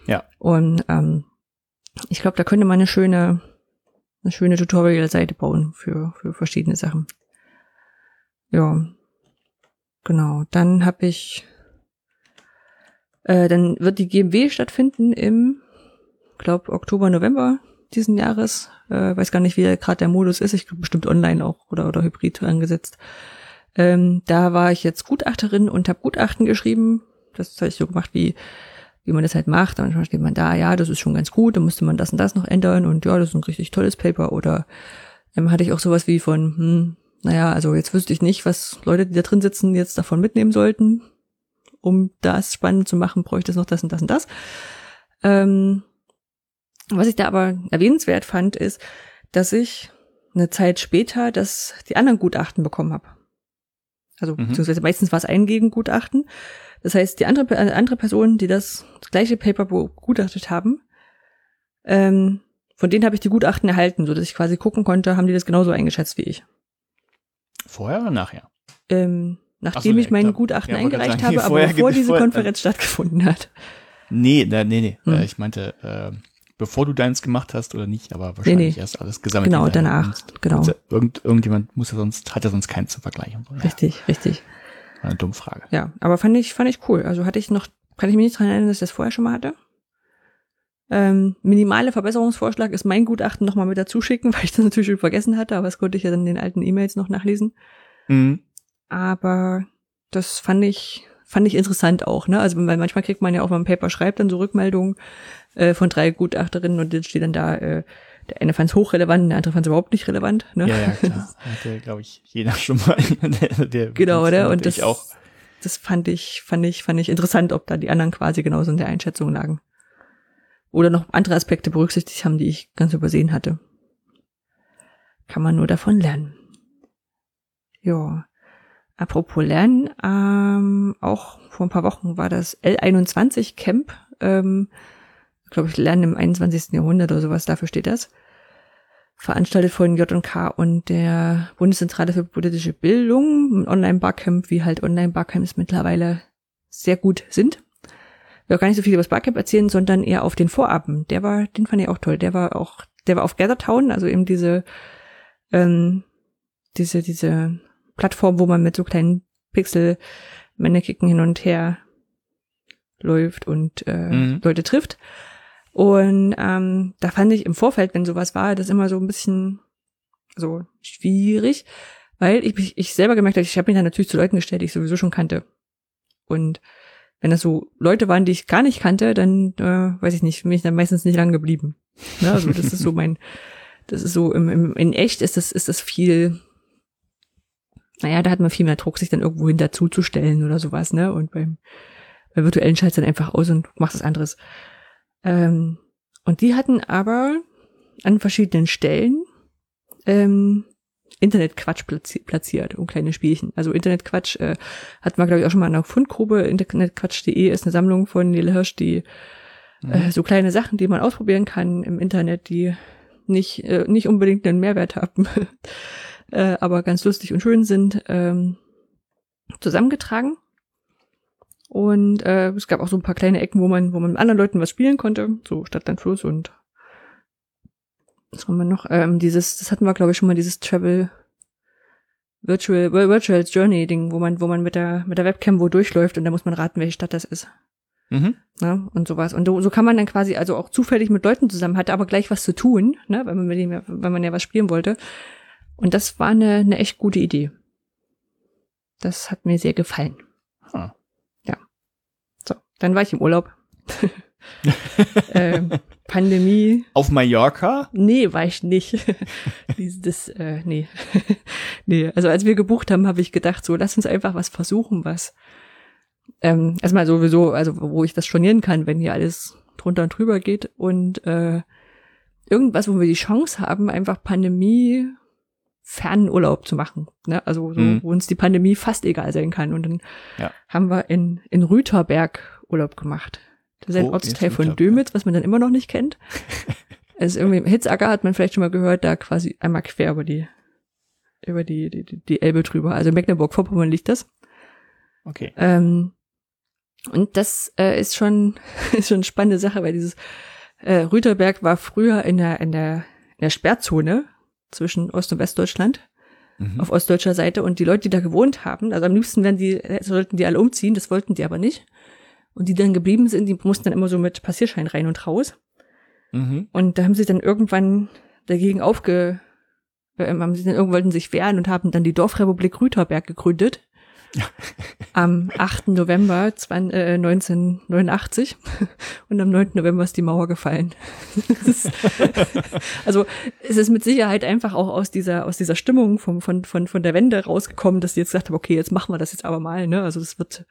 Ja. Und ähm, ich glaube, da könnte man eine schöne, eine schöne Tutorial-Seite bauen für, für verschiedene Sachen. Ja. Genau. Dann habe ich, äh, dann wird die GMW stattfinden im, glaube Oktober, November diesen Jahres. Äh, weiß gar nicht, wie gerade der Modus ist. Ich glaube bestimmt online auch oder oder hybrid angesetzt. Ähm, da war ich jetzt Gutachterin und habe Gutachten geschrieben. Das habe ich so gemacht, wie wie man das halt macht. Manchmal steht man da, ja, das ist schon ganz gut, dann müsste man das und das noch ändern und ja, das ist ein richtig tolles Paper. Oder ähm, hatte ich auch sowas wie von, hm, naja, also jetzt wüsste ich nicht, was Leute, die da drin sitzen, jetzt davon mitnehmen sollten. Um das spannend zu machen, bräuchte es noch das und das und das. Ähm, was ich da aber erwähnenswert fand, ist, dass ich eine Zeit später das, die anderen Gutachten bekommen habe. Also mhm. beziehungsweise meistens war es ein Gegengutachten. Das heißt, die andere, äh, andere Personen, die das, das gleiche Paper begutachtet haben, ähm, von denen habe ich die Gutachten erhalten, so dass ich quasi gucken konnte, haben die das genauso eingeschätzt wie ich. Vorher oder nachher? Ähm, nachdem so, ich mein Gutachten ja, eingereicht sagen, habe, aber bevor diese Konferenz äh, stattgefunden hat. Nee, nee, nee. Hm. Äh, ich meinte, äh, bevor du deins gemacht hast oder nicht, aber wahrscheinlich nee, nee. erst alles gesammelt. Genau, danach. Genau. Irgend, irgendjemand muss ja sonst, hat ja sonst keinen zu vergleichen. Richtig, ja. richtig. Eine dumme Frage. Ja, aber fand ich, fand ich cool. Also hatte ich noch, kann ich mich nicht dran erinnern, dass ich das vorher schon mal hatte. Ähm, minimale Verbesserungsvorschlag ist mein Gutachten nochmal mit dazu schicken, weil ich das natürlich schon vergessen hatte, aber das konnte ich ja dann in den alten E-Mails noch nachlesen. Mhm. Aber das fand ich, fand ich interessant auch, ne? Also weil manchmal kriegt man ja auch, wenn man Paper schreibt, dann so Rückmeldungen äh, von drei Gutachterinnen und dann steht dann da, äh, der eine fand es hochrelevant, der andere fand es überhaupt nicht relevant. Ne? Ja, ja, klar. Hatte, glaube ich, jeder schon mal. der, der genau, oder? Und das, auch. das fand ich, fand ich, fand ich interessant, ob da die anderen quasi genauso in der Einschätzung lagen. Oder noch andere Aspekte berücksichtigt haben, die ich ganz übersehen hatte. Kann man nur davon lernen. Ja. Apropos Lernen, ähm, auch vor ein paar Wochen war das L21 Camp, ähm, glaube ich, Lernen im 21. Jahrhundert oder sowas, dafür steht das. Veranstaltet von J&K und der Bundeszentrale für politische Bildung, ein Online-Barcamp, wie halt Online-Barcamps mittlerweile sehr gut sind. Ich will auch gar nicht so viel über das Barcamp erzählen, sondern eher auf den Vorabend. Der war, den fand ich auch toll. Der war auch, der war auf Gathertown, also eben diese, ähm, diese, diese Plattform, wo man mit so kleinen Pixel Mannequin hin und her läuft und äh, mhm. Leute trifft. Und ähm, da fand ich im Vorfeld, wenn sowas war, das immer so ein bisschen so schwierig, weil ich, ich selber gemerkt habe, ich habe mich dann natürlich zu Leuten gestellt, die ich sowieso schon kannte. Und wenn das so Leute waren, die ich gar nicht kannte, dann äh, weiß ich nicht, bin ich dann meistens nicht lang geblieben. Ne? Also das ist so mein, das ist so im, im, in echt ist das ist das viel naja, da hat man viel mehr Druck, sich dann irgendwo hin dazuzustellen oder sowas, ne? Und beim, beim virtuellen schaltest dann einfach aus und machst was anderes. Ähm, und die hatten aber an verschiedenen Stellen ähm, Internetquatsch platziert und kleine Spielchen. Also Internetquatsch äh, hatten wir, glaube ich, auch schon mal in einer Fundgrube. Internetquatsch.de ist eine Sammlung von Nele Hirsch, die mhm. äh, so kleine Sachen, die man ausprobieren kann im Internet, die nicht, äh, nicht unbedingt einen Mehrwert haben. äh, aber ganz lustig und schön sind, ähm, zusammengetragen. Und äh, es gab auch so ein paar kleine Ecken, wo man, wo man mit anderen Leuten was spielen konnte, so Stadtland Fluss und was haben wir noch? Ähm, dieses, das hatten wir, glaube ich, schon mal, dieses Travel Virtual, Virtual Journey Ding, wo man, wo man mit der, mit der Webcam wo durchläuft und da muss man raten, welche Stadt das ist. Mhm. Ja, und sowas. Und so kann man dann quasi also auch zufällig mit Leuten zusammen, hatte aber gleich was zu tun, ne, wenn man mit dem, wenn man ja was spielen wollte. Und das war eine, eine echt gute Idee. Das hat mir sehr gefallen. Huh. Ja. So, dann war ich im Urlaub. ähm, Pandemie. Auf Mallorca? Nee, war ich nicht. das, äh, nee. nee, also als wir gebucht haben, habe ich gedacht, so, lass uns einfach was versuchen, was ähm, erstmal sowieso, also wo ich das stornieren kann, wenn hier alles drunter und drüber geht und äh, irgendwas, wo wir die Chance haben, einfach Pandemie fernen Urlaub zu machen. Ne? Also so, mhm. wo uns die Pandemie fast egal sein kann. Und dann ja. haben wir in, in Rüterberg Urlaub gemacht. Das ist ein oh, Ortsteil von Dömitz, was man dann immer noch nicht kennt. also irgendwie im Hitzacker hat man vielleicht schon mal gehört, da quasi einmal quer über die über die, die, die Elbe drüber. Also Mecklenburg-Vorpommern liegt das. Okay. Ähm, und das äh, ist schon ist schon eine spannende Sache, weil dieses äh, Rüterberg war früher in der in der in der Sperrzone zwischen Ost- und Westdeutschland mhm. auf ostdeutscher Seite und die Leute, die da gewohnt haben, also am liebsten werden die, sollten die alle umziehen, das wollten die aber nicht. Und die dann geblieben sind, die mussten dann immer so mit Passierschein rein und raus. Mhm. Und da haben sie dann irgendwann dagegen aufge, äh, haben sie dann irgendwann wollten sich wehren und haben dann die Dorfrepublik Rüterberg gegründet. am 8. November 20, äh, 1989 und am 9. November ist die Mauer gefallen. ist, also es ist mit Sicherheit einfach auch aus dieser aus dieser Stimmung vom, von von von der Wende rausgekommen, dass sie jetzt gesagt haben, okay, jetzt machen wir das jetzt aber mal. Ne? Also das wird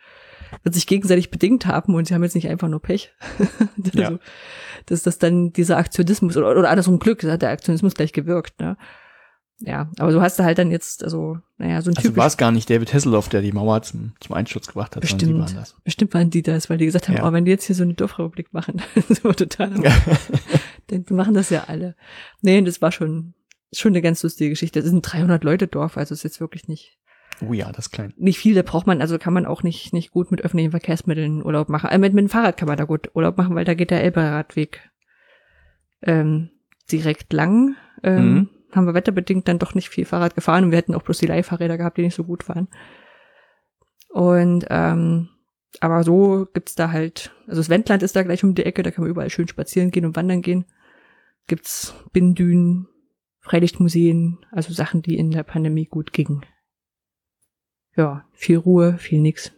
wird sich gegenseitig bedingt haben und sie haben jetzt nicht einfach nur Pech. also, ja. Dass das dann dieser Aktionismus oder, oder alles um Glück, hat der Aktionismus gleich gewirkt. Ne? Ja, aber du hast da halt dann jetzt, also, naja, so ein Typ. Also war es gar nicht David Hasselhoff, der die Mauer zum, zum Einsturz gebracht hat, bestimmt, sondern die waren das. Bestimmt waren die das, weil die gesagt haben, ja. oh, wenn die jetzt hier so eine Dorfrepublik machen, so total. dann machen das ja alle. Nee, das war schon, schon eine ganz lustige Geschichte. Das ist ein 300 Leute Dorf, also ist jetzt wirklich nicht. Oh ja, das ist klein. Nicht viel, da braucht man, also kann man auch nicht, nicht gut mit öffentlichen Verkehrsmitteln Urlaub machen. Äh, mit, mit dem Fahrrad kann man da gut Urlaub machen, weil da geht der Elberadweg ähm, direkt lang. Ähm, mhm haben wir wetterbedingt dann doch nicht viel Fahrrad gefahren und wir hätten auch bloß die Leihfahrräder gehabt, die nicht so gut waren. Und ähm, aber so gibt's da halt, also das Wendland ist da gleich um die Ecke, da kann man überall schön spazieren gehen und wandern gehen. Gibt's Bindünen, Freilichtmuseen, also Sachen, die in der Pandemie gut gingen. Ja, viel Ruhe, viel nix.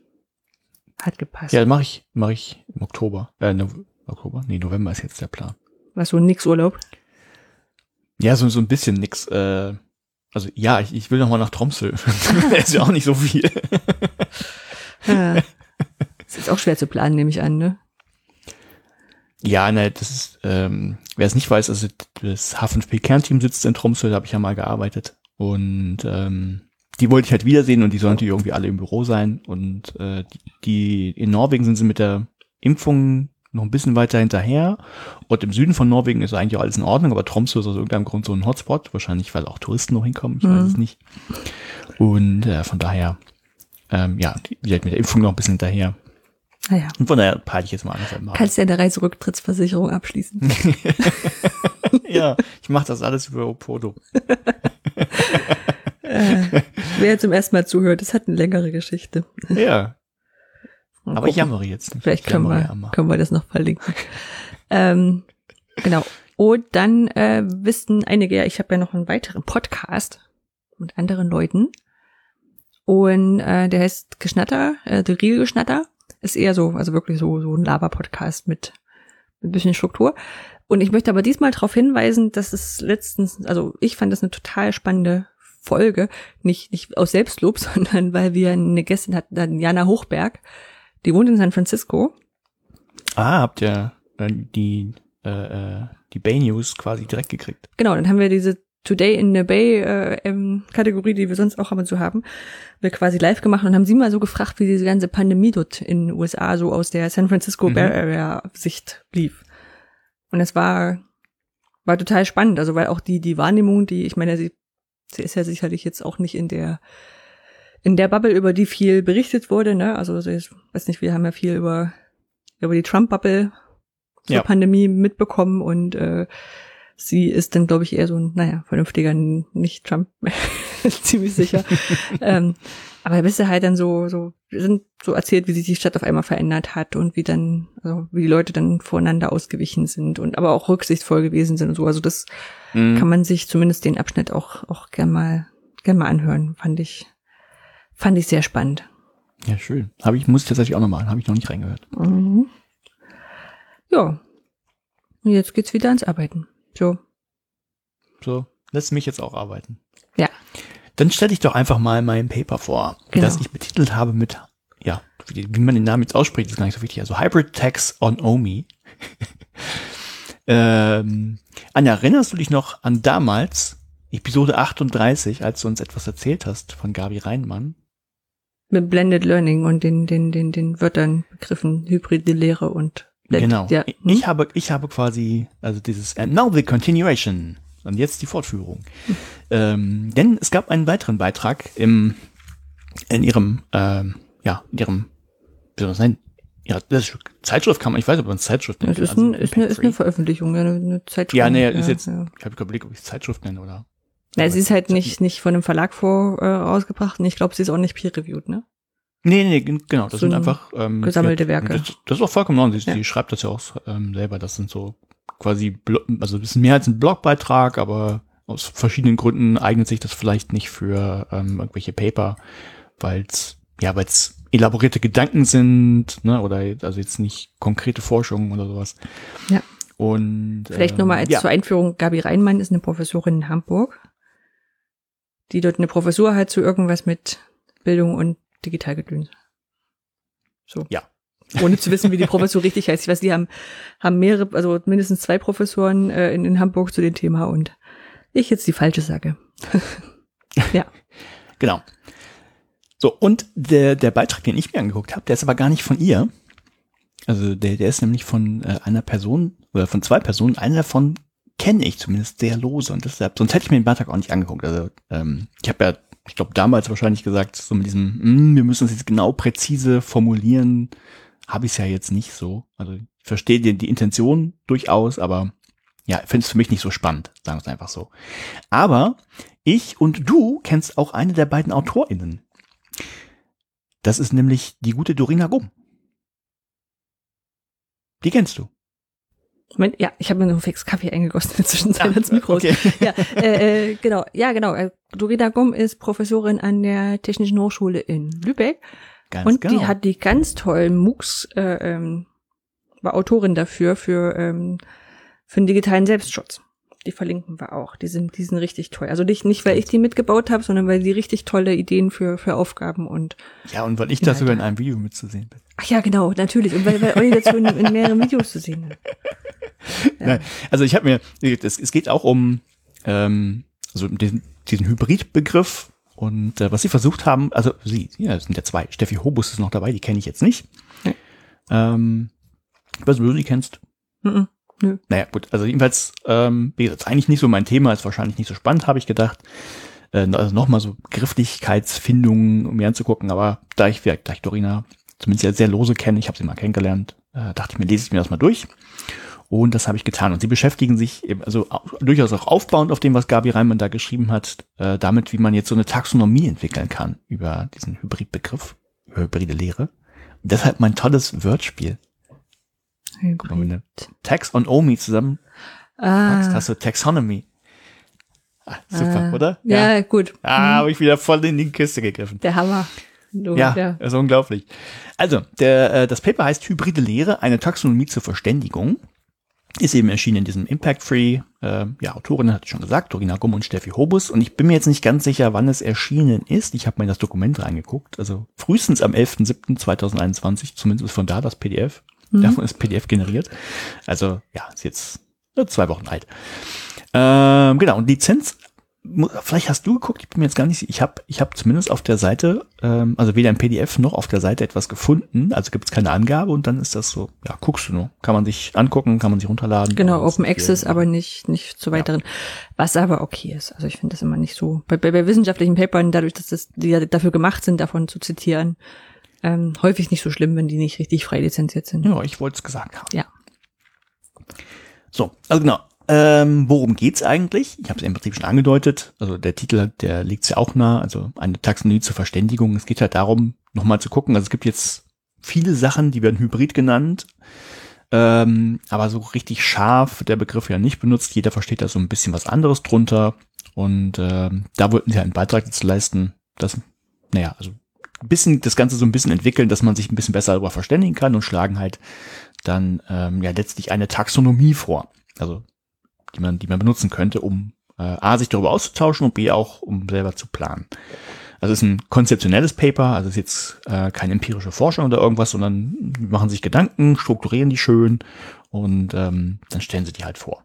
Hat gepasst. Ja, mache ich, mache ich im Oktober. Äh, Oktober? Nee, November ist jetzt der Plan. Was so nix Urlaub? Ja, so, so ein bisschen nix. Äh, also ja, ich, ich will noch mal nach Tromsø. ist ja auch nicht so viel. ja. Das ist auch schwer zu planen, nehme ich an, ne? Ja, ne, das ist, ähm, wer es nicht weiß, also das H5P-Kernteam sitzt in Tromsø, da habe ich ja mal gearbeitet. Und ähm, die wollte ich halt wiedersehen und die sollen natürlich irgendwie alle im Büro sein. Und äh, die, die in Norwegen sind sie mit der Impfung noch ein bisschen weiter hinterher. Und im Süden von Norwegen ist eigentlich auch alles in Ordnung, aber Tromsø ist aus irgendeinem Grund so ein Hotspot. Wahrscheinlich, weil auch Touristen noch hinkommen, ich mhm. weiß es nicht. Und äh, von daher, ähm, ja, die, die halt mit der Impfung noch ein bisschen hinterher. Ah ja. Und von daher peile ich jetzt mal an. Kannst ja eine Reiserücktrittsversicherung abschließen. ja, ich mache das alles über Opodo. äh, wer zum ersten Mal zuhört, das hat eine längere Geschichte. Ja, aber gucken. ich jammere jetzt nicht. Vielleicht können wir, können wir das noch verlinken. ähm, genau. Und dann äh, wissen einige, ja, ich habe ja noch einen weiteren Podcast mit anderen Leuten. Und äh, der heißt Geschnatter, äh, The Real Geschnatter. Ist eher so, also wirklich so, so ein Laber-Podcast mit, mit ein bisschen Struktur. Und ich möchte aber diesmal darauf hinweisen, dass es letztens, also ich fand das eine total spannende Folge, nicht, nicht aus Selbstlob, sondern weil wir eine Gästin hatten, Jana Hochberg, die wohnt in San Francisco. Ah, habt ihr äh, die, äh, äh, die Bay News quasi direkt gekriegt. Genau, dann haben wir diese Today in the Bay äh, ähm, Kategorie, die wir sonst auch ab und zu haben, wir quasi live gemacht und haben sie mal so gefragt, wie diese ganze Pandemie dort in den USA so aus der San Francisco mhm. Bay Area Sicht lief. Und es war war total spannend, also weil auch die die Wahrnehmung, die ich meine, sie, sie ist ja sicherlich jetzt auch nicht in der in der Bubble, über die viel berichtet wurde, ne? Also ich weiß nicht, wir haben ja viel über, über die Trump-Bubble zur ja. Pandemie mitbekommen und äh, sie ist dann, glaube ich, eher so ein, naja, vernünftiger, nicht Trump, ziemlich sicher. ähm, aber bist du halt dann so, so, wir sind so erzählt, wie sich die Stadt auf einmal verändert hat und wie dann, also wie die Leute dann voreinander ausgewichen sind und aber auch rücksichtsvoll gewesen sind und so. Also das mhm. kann man sich zumindest den Abschnitt auch, auch gern mal, gern mal anhören, fand ich, Fand ich sehr spannend. Ja, schön. Habe ich, muss ich tatsächlich auch noch machen. Habe ich noch nicht reingehört. Mhm. Ja. Und jetzt geht's wieder ans Arbeiten. So. So. Lässt mich jetzt auch arbeiten. Ja. Dann stelle ich doch einfach mal mein Paper vor, genau. das ich betitelt habe mit, ja, wie, wie, man den Namen jetzt ausspricht, ist gar nicht so wichtig. Also Hybrid Tax on OMI. ähm, Anja, erinnerst du dich noch an damals, Episode 38, als du uns etwas erzählt hast von Gabi Reinmann? Mit Blended Learning und den, den, den, den Wörtern, Begriffen, hybride Lehre und Blended, Genau. Ja. Hm? Ich habe, ich habe quasi, also dieses, and now the continuation. Und jetzt die Fortführung. Hm. Ähm, denn es gab einen weiteren Beitrag im, in ihrem, ähm, ja, in ihrem, wie soll das sein? Ja, das ist Zeitschrift kann man, ich weiß nicht, ob man es Zeitschrift nennt. Das ist, also ein, ist, eine, ist eine Veröffentlichung, eine, eine Zeitschrift. Ja, nee, ja, ist jetzt, ja. ich habe überlegt, ob ich es Zeitschrift nenne oder na, sie ist halt nicht, nicht von einem Verlag vor äh, rausgebracht und ich glaube, sie ist auch nicht peer-reviewed, ne? Nee, nee, genau. Das so sind einfach ähm, gesammelte Werke. Das, das, ist auch vollkommen neu. Sie, ja. sie schreibt das ja auch ähm, selber. Das sind so quasi, also das ist mehr als ein Blogbeitrag, aber aus verschiedenen Gründen eignet sich das vielleicht nicht für ähm, irgendwelche Paper, weil es ja, weil es elaborierte Gedanken sind, ne, oder also jetzt nicht konkrete Forschungen oder sowas. Ja. Und Vielleicht ähm, nochmal als ja. zur Einführung, Gabi Reinmann ist eine Professorin in Hamburg, die dort eine Professur hat zu irgendwas mit Bildung und Digitalgedöns. So. Ja. Ohne zu wissen, wie die Professur richtig heißt. Ich weiß, die haben, haben mehrere, also mindestens zwei Professoren äh, in, in Hamburg zu dem Thema und ich jetzt die falsche sage. ja. Genau. So, und der, der Beitrag, den ich mir angeguckt habe, der ist aber gar nicht von ihr. Also der, der ist nämlich von äh, einer Person oder von zwei Personen. Eine davon kenne ich zumindest sehr lose und deshalb, sonst hätte ich mir den Beitrag auch nicht angeguckt. Also ähm, ich habe ja, ich glaube damals wahrscheinlich gesagt, so mit diesem, "Hm, wir müssen uns jetzt genau präzise formulieren, habe ich es ja jetzt nicht so. Also ich verstehe die, die Intention durchaus, aber ja, finde es für mich nicht so spannend, sagen wir es einfach so. Aber ich und du kennst auch eine der beiden AutorInnen. Das ist nämlich die gute Dorina Gumm. Die kennst du. Moment, ja, ich habe mir einen Fix Kaffee eingegossen in der Zwischenzeit ins Mikro. Okay. Ja, äh, äh, genau, ja, genau. Äh, Dorina Gumm ist Professorin an der Technischen Hochschule in Lübeck Ganz und genau. die hat die ganz tollen MOOCs, äh, ähm, war Autorin dafür, für, ähm, für den digitalen Selbstschutz. Die verlinken wir auch. Die sind, die sind richtig toll. Also nicht, nicht weil ich die mitgebaut habe, sondern weil die richtig tolle Ideen für, für Aufgaben und ja, und weil ich Ja, da sogar in einem Video mitzusehen bin. ach ja, genau, natürlich. Und weil, weil Olli dazu in, in mehreren Videos zu sehen ist. Ja. Also ich habe mir, es, es geht auch um ähm, so diesen, diesen Hybridbegriff und äh, was sie versucht haben, also sie, ja, es sind ja zwei. Steffi Hobus ist noch dabei, die kenne ich jetzt nicht. Nee. Ähm, ich weiß nicht, du die kennst. Mhm. Nö. Naja, gut, also jedenfalls, ähm, wie gesagt, eigentlich nicht so mein Thema, ist wahrscheinlich nicht so spannend, habe ich gedacht. Äh, also nochmal so Grifflichkeitsfindungen, um mir anzugucken, aber da ich, da ich Dorina zumindest ja sehr lose kenne, ich habe sie mal kennengelernt, äh, dachte ich mir, lese ich mir das mal durch. Und das habe ich getan. Und sie beschäftigen sich eben, also durchaus auch aufbauend auf dem, was Gabi Reimann da geschrieben hat, äh, damit, wie man jetzt so eine Taxonomie entwickeln kann über diesen Hybridbegriff, hybride Lehre. Und deshalb mein tolles Wordspiel. Wenn du Tax und Omi zusammen packst, Ah, hast du Taxonomy. Ah, super, ah. oder? Ja, gut. Ah, habe ich wieder voll in die Kiste gegriffen. Der Hammer. Du, Ja, ja. ist unglaublich. Also, der, äh, das Paper heißt Hybride Lehre, eine Taxonomie zur Verständigung. Ist eben erschienen in diesem Impact Free, äh, ja, Autorin hat schon gesagt, Dorina Gumm und Steffi Hobus. Und ich bin mir jetzt nicht ganz sicher, wann es erschienen ist. Ich habe mal in das Dokument reingeguckt. Also frühestens am 11.07.2021, zumindest von da das PDF. Davon ist PDF generiert. Also, ja, ist jetzt äh, zwei Wochen alt. Ähm, genau, und Lizenz, vielleicht hast du geguckt, ich bin mir jetzt gar nicht, ich habe ich hab zumindest auf der Seite, ähm, also weder im PDF noch auf der Seite etwas gefunden, also gibt es keine Angabe und dann ist das so, ja, guckst du nur. Kann man sich angucken, kann man sich runterladen. Genau, Open Access, hier- aber nicht, nicht zu weiteren. Was aber okay ist. Also ich finde das immer nicht so. Bei, bei, bei wissenschaftlichen Papern, dadurch, dass das, die ja dafür gemacht sind, davon zu zitieren, ähm, häufig nicht so schlimm, wenn die nicht richtig frei lizenziert sind. Ja, ich wollte es gesagt haben. Ja. So, also genau. Ähm, worum geht's eigentlich? Ich habe es im Prinzip schon angedeutet. Also der Titel, der liegt ja auch nah. Also eine Taxonomie zur Verständigung. Es geht halt darum, nochmal zu gucken. Also es gibt jetzt viele Sachen, die werden Hybrid genannt. Ähm, aber so richtig scharf der Begriff ja nicht benutzt. Jeder versteht da so ein bisschen was anderes drunter. Und ähm, da wollten sie einen Beitrag dazu leisten, dass, naja, also bisschen das Ganze so ein bisschen entwickeln, dass man sich ein bisschen besser darüber verständigen kann und schlagen halt dann ähm, ja letztlich eine Taxonomie vor. Also die man, die man benutzen könnte, um äh, A, sich darüber auszutauschen und B auch, um selber zu planen. Also es ist ein konzeptionelles Paper, also es ist jetzt äh, keine empirische Forschung oder irgendwas, sondern machen sich Gedanken, strukturieren die schön und ähm, dann stellen sie die halt vor.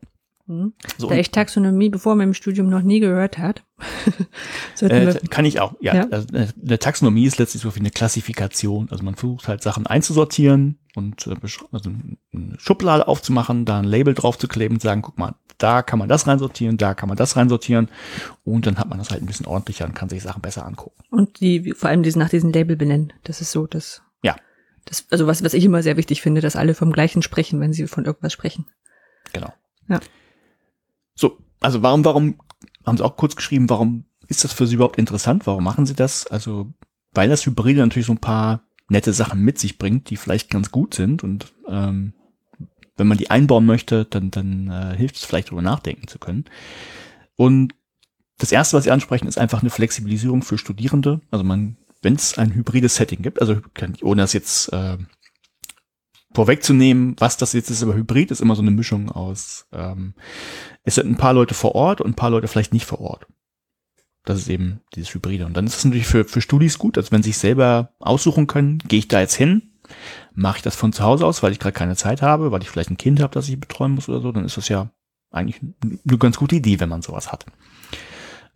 Mhm. So, Da ich Taxonomie, bevor man im Studium noch nie gehört hat, Äh, kann ich auch, ja. Ja. Also, äh, eine Taxonomie ist letztlich so wie eine Klassifikation. Also man versucht halt Sachen einzusortieren und äh, also eine Schublade aufzumachen, da ein Label drauf zu kleben und sagen, guck mal, da kann man das reinsortieren, da kann man das reinsortieren und dann hat man das halt ein bisschen ordentlicher und kann sich Sachen besser angucken. und die, vor allem diesen nach diesem Label benennen. Das ist so, das, Ja, das, also was, was ich immer sehr wichtig finde, dass alle vom Gleichen sprechen, wenn sie von irgendwas sprechen. genau. Ja. So, also warum, warum, haben sie auch kurz geschrieben, warum ist das für sie überhaupt interessant? Warum machen sie das? Also, weil das Hybride natürlich so ein paar nette Sachen mit sich bringt, die vielleicht ganz gut sind und ähm, wenn man die einbauen möchte, dann, dann äh, hilft es vielleicht darüber nachdenken zu können. Und das erste, was sie ansprechen, ist einfach eine Flexibilisierung für Studierende. Also man wenn es ein hybrides Setting gibt, also kann ich, ohne das jetzt äh, vorwegzunehmen, was das jetzt ist, aber Hybrid ist immer so eine Mischung aus, ähm, es sind ein paar Leute vor Ort und ein paar Leute vielleicht nicht vor Ort. Das ist eben dieses Hybride. Und dann ist es natürlich für, für Studis gut, also wenn sie sich selber aussuchen können, gehe ich da jetzt hin, mache ich das von zu Hause aus, weil ich gerade keine Zeit habe, weil ich vielleicht ein Kind habe, das ich betreuen muss oder so, dann ist das ja eigentlich eine ganz gute Idee, wenn man sowas hat.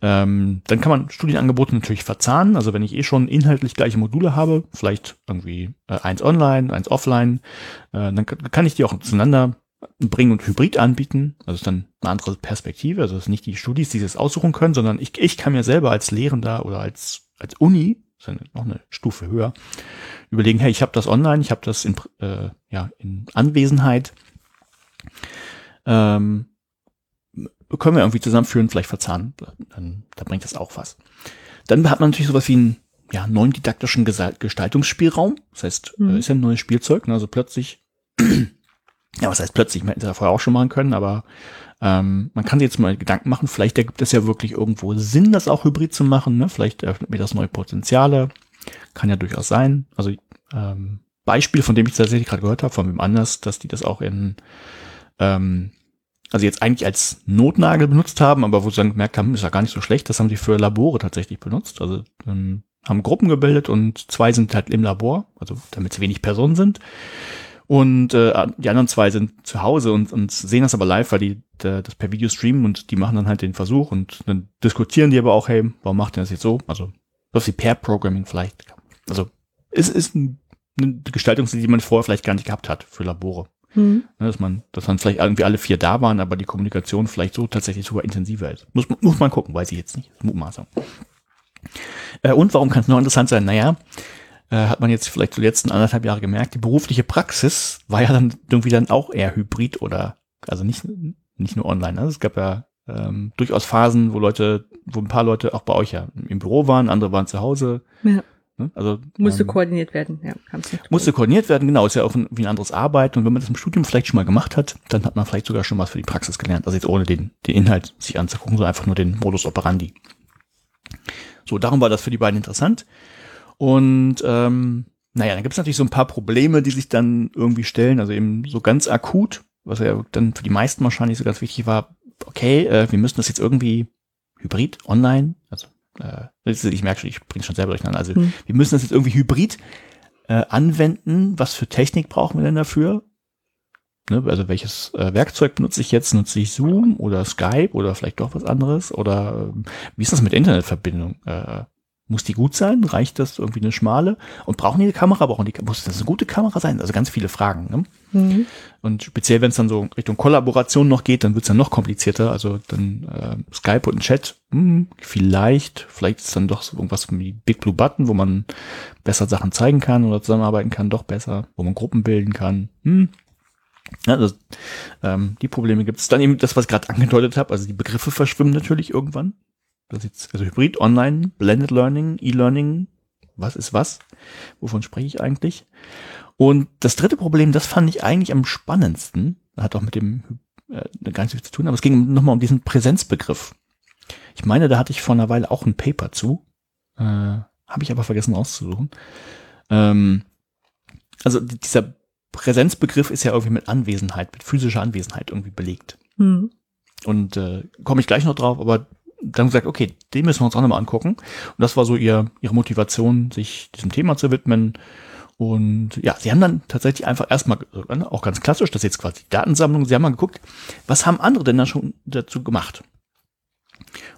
Ähm, dann kann man Studienangebote natürlich verzahnen. Also wenn ich eh schon inhaltlich gleiche Module habe, vielleicht irgendwie äh, eins online, eins offline, äh, dann kann ich die auch zueinander bringen und hybrid anbieten. Also ist dann eine andere Perspektive. Also es ist nicht die Studis, die das aussuchen können, sondern ich, ich kann mir selber als Lehrender oder als, als Uni, ist ja noch eine Stufe höher, überlegen, hey, ich habe das online, ich habe das in, äh, ja, in Anwesenheit. Ähm, können wir irgendwie zusammenführen, vielleicht verzahnen, dann, dann bringt das auch was. Dann hat man natürlich sowas wie einen ja, neuen didaktischen Gestaltungsspielraum. Das heißt, mhm. ist ja ein neues Spielzeug. Ne? Also plötzlich, ja, was heißt plötzlich? Man hätte das vorher auch schon machen können, aber ähm, man kann sich jetzt mal Gedanken machen. Vielleicht ergibt es ja wirklich irgendwo Sinn, das auch hybrid zu machen. Ne? Vielleicht eröffnet mir das neue Potenziale. Kann ja durchaus sein. Also ähm, Beispiel, von dem ich tatsächlich gerade gehört habe, von wem anders, dass die das auch in ähm, also jetzt eigentlich als Notnagel benutzt haben, aber wo sie dann gemerkt haben, ist ja gar nicht so schlecht, das haben sie für Labore tatsächlich benutzt. Also ähm, haben Gruppen gebildet und zwei sind halt im Labor, also damit es wenig Personen sind. Und äh, die anderen zwei sind zu Hause und, und sehen das aber live, weil die der, das per Video streamen und die machen dann halt den Versuch und dann diskutieren die aber auch, hey, warum macht ihr das jetzt so? Also was wie Pair-Programming vielleicht. Also es ist eine Gestaltung, die man vorher vielleicht gar nicht gehabt hat für Labore. Mhm. Ne, dass man, dass man vielleicht irgendwie alle vier da waren, aber die Kommunikation vielleicht so tatsächlich super intensiver ist. Muss, muss man gucken, weiß ich jetzt nicht. Mutmaßung. Äh, und warum kann es noch interessant sein? Naja, äh, hat man jetzt vielleicht die letzten anderthalb Jahre gemerkt, die berufliche Praxis war ja dann irgendwie dann auch eher hybrid oder, also nicht, nicht nur online. Also es gab ja ähm, durchaus Phasen, wo Leute, wo ein paar Leute auch bei euch ja im Büro waren, andere waren zu Hause. Ja. Ne? Also musste ähm, koordiniert werden, ja. Musste koordiniert werden, genau, ist ja auch ein, wie ein anderes Arbeiten. Und wenn man das im Studium vielleicht schon mal gemacht hat, dann hat man vielleicht sogar schon was für die Praxis gelernt. Also jetzt ohne den, den Inhalt sich anzugucken, sondern einfach nur den Modus operandi. So, darum war das für die beiden interessant. Und ähm, naja, dann gibt es natürlich so ein paar Probleme, die sich dann irgendwie stellen. Also eben so ganz akut, was ja dann für die meisten wahrscheinlich so ganz wichtig war, okay, äh, wir müssen das jetzt irgendwie hybrid, online, also äh, ich merke schon, ich bringe schon selber durcheinander. Also hm. wir müssen das jetzt irgendwie hybrid äh, anwenden. Was für Technik brauchen wir denn dafür? Ne, also welches äh, Werkzeug benutze ich jetzt? Nutze ich Zoom oder Skype oder vielleicht doch was anderes? Oder äh, wie ist das mit Internetverbindung? Äh, muss die gut sein? Reicht das irgendwie eine schmale? Und brauchen die eine Kamera? Brauchen die, muss das eine gute Kamera sein? Also ganz viele Fragen. Ne? Mhm. Und speziell, wenn es dann so Richtung Kollaboration noch geht, dann wird es dann noch komplizierter. Also dann äh, Skype und ein Chat, hm, vielleicht, vielleicht ist dann doch so irgendwas wie Big Blue Button, wo man besser Sachen zeigen kann oder zusammenarbeiten kann, doch besser, wo man Gruppen bilden kann. Hm. Das, ähm, die Probleme gibt es. Dann eben das, was ich gerade angedeutet habe, also die Begriffe verschwimmen natürlich irgendwann. Das jetzt, also Hybrid, Online, Blended Learning, E-Learning, was ist was? Wovon spreche ich eigentlich? Und das dritte Problem, das fand ich eigentlich am spannendsten, hat auch mit dem äh, gar nichts zu tun, aber es ging nochmal um diesen Präsenzbegriff. Ich meine, da hatte ich vor einer Weile auch ein Paper zu, äh, habe ich aber vergessen rauszusuchen. Ähm, also dieser Präsenzbegriff ist ja irgendwie mit Anwesenheit, mit physischer Anwesenheit irgendwie belegt. Mhm. Und äh, komme ich gleich noch drauf, aber dann gesagt, okay, den müssen wir uns auch nochmal angucken. Und das war so ihr, ihre Motivation, sich diesem Thema zu widmen. Und ja, sie haben dann tatsächlich einfach erstmal, auch ganz klassisch, das ist jetzt quasi die Datensammlung, sie haben mal geguckt, was haben andere denn da schon dazu gemacht?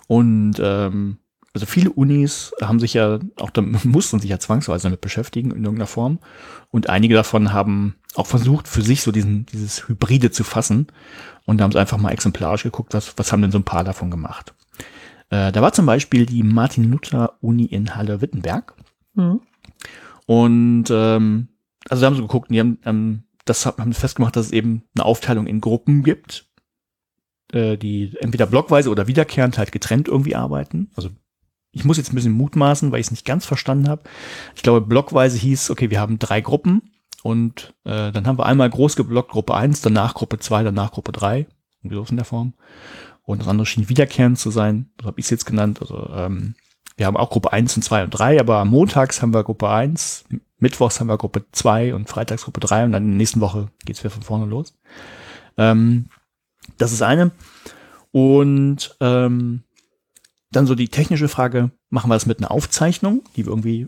Und ähm, also viele Unis haben sich ja auch damit, mussten sich ja zwangsweise damit beschäftigen in irgendeiner Form. Und einige davon haben auch versucht, für sich so diesen, dieses Hybride zu fassen. Und da haben sie einfach mal exemplarisch geguckt, was, was haben denn so ein paar davon gemacht. Äh, da war zum Beispiel die Martin-Luther-Uni in Halle-Wittenberg. Mhm. Und ähm, also da haben sie geguckt, die haben, ähm, das haben festgemacht, dass es eben eine Aufteilung in Gruppen gibt, äh, die entweder blockweise oder wiederkehrend halt getrennt irgendwie arbeiten. Also ich muss jetzt ein bisschen mutmaßen, weil ich es nicht ganz verstanden habe. Ich glaube, blockweise hieß, okay, wir haben drei Gruppen und äh, dann haben wir einmal groß geblockt Gruppe 1, danach Gruppe 2, danach Gruppe 3. Irgendwie so in der Form. Und das andere schien wiederkehrend zu sein. So habe ich es jetzt genannt. Also ähm, wir haben auch Gruppe 1 und 2 und 3, aber montags haben wir Gruppe 1, mittwochs haben wir Gruppe 2 und freitags Gruppe 3 und dann in der nächsten Woche geht's wieder von vorne los. Ähm, das ist eine. Und ähm, dann so die technische Frage, machen wir das mit einer Aufzeichnung, die wir irgendwie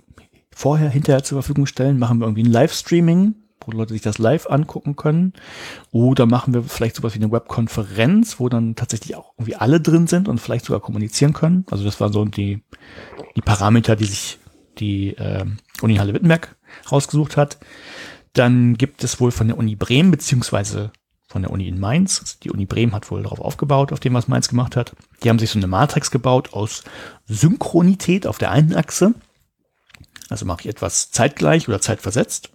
vorher, hinterher zur Verfügung stellen? Machen wir irgendwie ein Livestreaming, wo Leute sich das live angucken können? Oder machen wir vielleicht sowas wie eine Webkonferenz, wo dann tatsächlich auch irgendwie alle drin sind und vielleicht sogar kommunizieren können? Also das waren so die, die Parameter, die sich die äh, Uni Halle Wittenberg rausgesucht hat. Dann gibt es wohl von der Uni Bremen beziehungsweise von der Uni in Mainz. Die Uni Bremen hat wohl darauf aufgebaut, auf dem, was Mainz gemacht hat. Die haben sich so eine Matrix gebaut aus Synchronität auf der einen Achse. Also mache ich etwas zeitgleich oder zeitversetzt.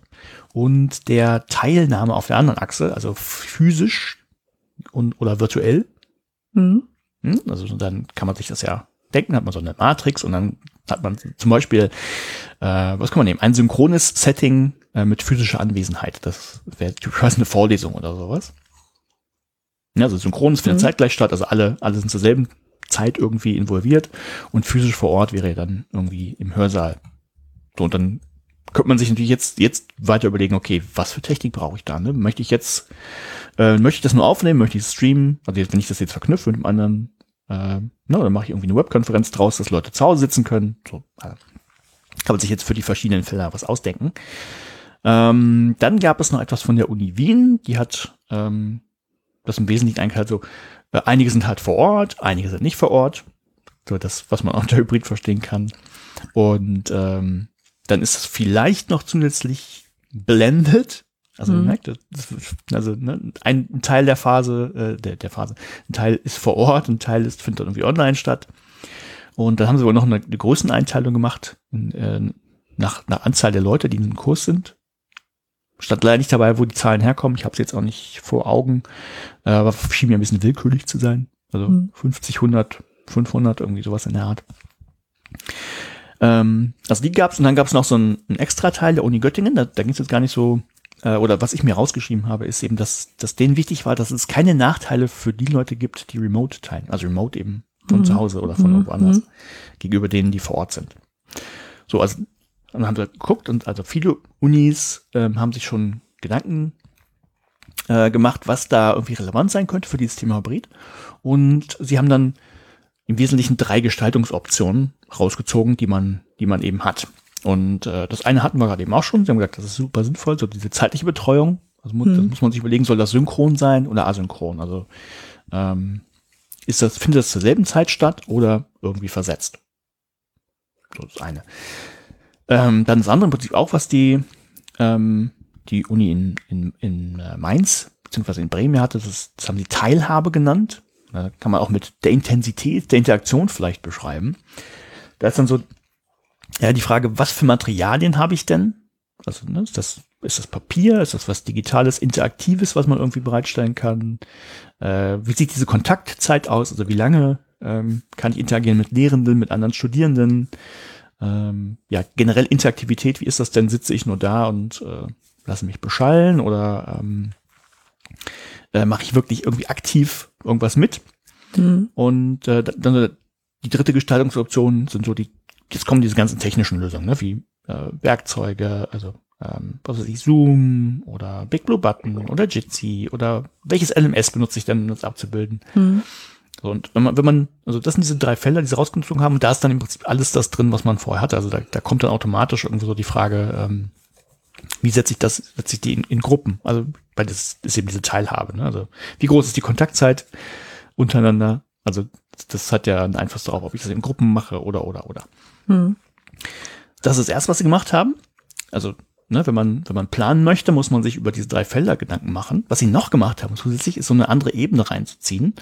Und der Teilnahme auf der anderen Achse, also physisch und, oder virtuell. Mhm. Also dann kann man sich das ja denken, hat man so eine Matrix und dann hat man zum Beispiel, äh, was kann man nehmen, ein synchrones Setting äh, mit physischer Anwesenheit. Das wäre quasi eine Vorlesung oder sowas. Ja, also synchron findet mhm. zeitgleich statt, also alle, alle sind zur selben Zeit irgendwie involviert und physisch vor Ort wäre dann irgendwie im Hörsaal. So, und dann könnte man sich natürlich jetzt, jetzt weiter überlegen, okay, was für Technik brauche ich da? Ne? Möchte ich jetzt, äh, möchte ich das nur aufnehmen, möchte ich streamen? Also jetzt, wenn ich das jetzt verknüpfe mit einem anderen, äh, na, dann mache ich irgendwie eine Webkonferenz draus, dass Leute zu Hause sitzen können. So, äh, kann man sich jetzt für die verschiedenen Fälle was ausdenken. Ähm, dann gab es noch etwas von der Uni Wien, die hat ähm, das im Wesentlichen eigentlich halt so, äh, einige sind halt vor Ort, einige sind nicht vor Ort. So das, was man unter Hybrid verstehen kann. Und ähm, dann ist es vielleicht noch zusätzlich blended. Also mhm. merkt, also ne, ein Teil der Phase, äh, der, der Phase, ein Teil ist vor Ort, ein Teil ist, findet irgendwie online statt. Und dann haben sie wohl noch eine, eine Größeneinteilung gemacht, äh, nach, nach Anzahl der Leute, die in einem Kurs sind. Stand leider nicht dabei, wo die Zahlen herkommen. Ich habe sie jetzt auch nicht vor Augen, äh, aber schien mir ein bisschen willkürlich zu sein. Also mhm. 50, 100, 500, irgendwie sowas in der Art. Ähm, also die gab's und dann gab's noch so einen, einen Extra-Teil der Uni Göttingen. Da, da ging es jetzt gar nicht so, äh, oder was ich mir rausgeschrieben habe, ist eben, dass, dass denen wichtig war, dass es keine Nachteile für die Leute gibt, die Remote teilen. Also Remote eben von mhm. zu Hause oder von mhm. irgendwo anders, mhm. gegenüber denen, die vor Ort sind. So, also dann haben sie geguckt und also viele Unis ähm, haben sich schon Gedanken äh, gemacht, was da irgendwie relevant sein könnte für dieses Thema Hybrid. Und sie haben dann im Wesentlichen drei Gestaltungsoptionen rausgezogen, die man, die man eben hat. Und äh, das eine hatten wir gerade eben auch schon. Sie haben gesagt, das ist super sinnvoll, so diese zeitliche Betreuung. Also muss, das muss man sich überlegen, soll das synchron sein oder asynchron? Also ähm, ist das, findet das zur selben Zeit statt oder irgendwie versetzt? So das eine. Ähm, dann das andere im Prinzip auch, was die, ähm, die Uni in, in, in äh, Mainz beziehungsweise in Bremen hatte, das, das haben sie Teilhabe genannt. Da kann man auch mit der Intensität der Interaktion vielleicht beschreiben. Da ist dann so, ja, die Frage, was für Materialien habe ich denn? Also, ne, ist das, ist das Papier? Ist das was Digitales, Interaktives, was man irgendwie bereitstellen kann? Äh, wie sieht diese Kontaktzeit aus? Also, wie lange ähm, kann ich interagieren mit Lehrenden, mit anderen Studierenden? ähm, ja, generell Interaktivität, wie ist das denn? Sitze ich nur da und äh, lasse mich beschallen oder ähm, äh, mache ich wirklich irgendwie aktiv irgendwas mit? Mhm. Und äh, dann die dritte Gestaltungsoption sind so die, jetzt kommen diese ganzen technischen Lösungen, ne, wie äh, Werkzeuge, also ähm, was weiß ich, Zoom oder Big Blue Button oder Jitsi oder welches LMS benutze ich denn, um das abzubilden? Mhm. So, und wenn man, wenn man, also das sind diese drei Felder, die sie rausgezogen haben, und da ist dann im Prinzip alles das drin, was man vorher hatte. Also da, da kommt dann automatisch irgendwie so die Frage, ähm, wie setze ich das, setze ich die in, in Gruppen? Also, weil das ist eben diese Teilhabe, ne? Also, wie groß ist die Kontaktzeit untereinander? Also, das hat ja einen Einfluss darauf, ob ich das in Gruppen mache oder, oder, oder. Hm. Das ist das erste, was sie gemacht haben. Also, ne, wenn man, wenn man planen möchte, muss man sich über diese drei Felder Gedanken machen. Was sie noch gemacht haben zusätzlich, ist so eine andere Ebene reinzuziehen.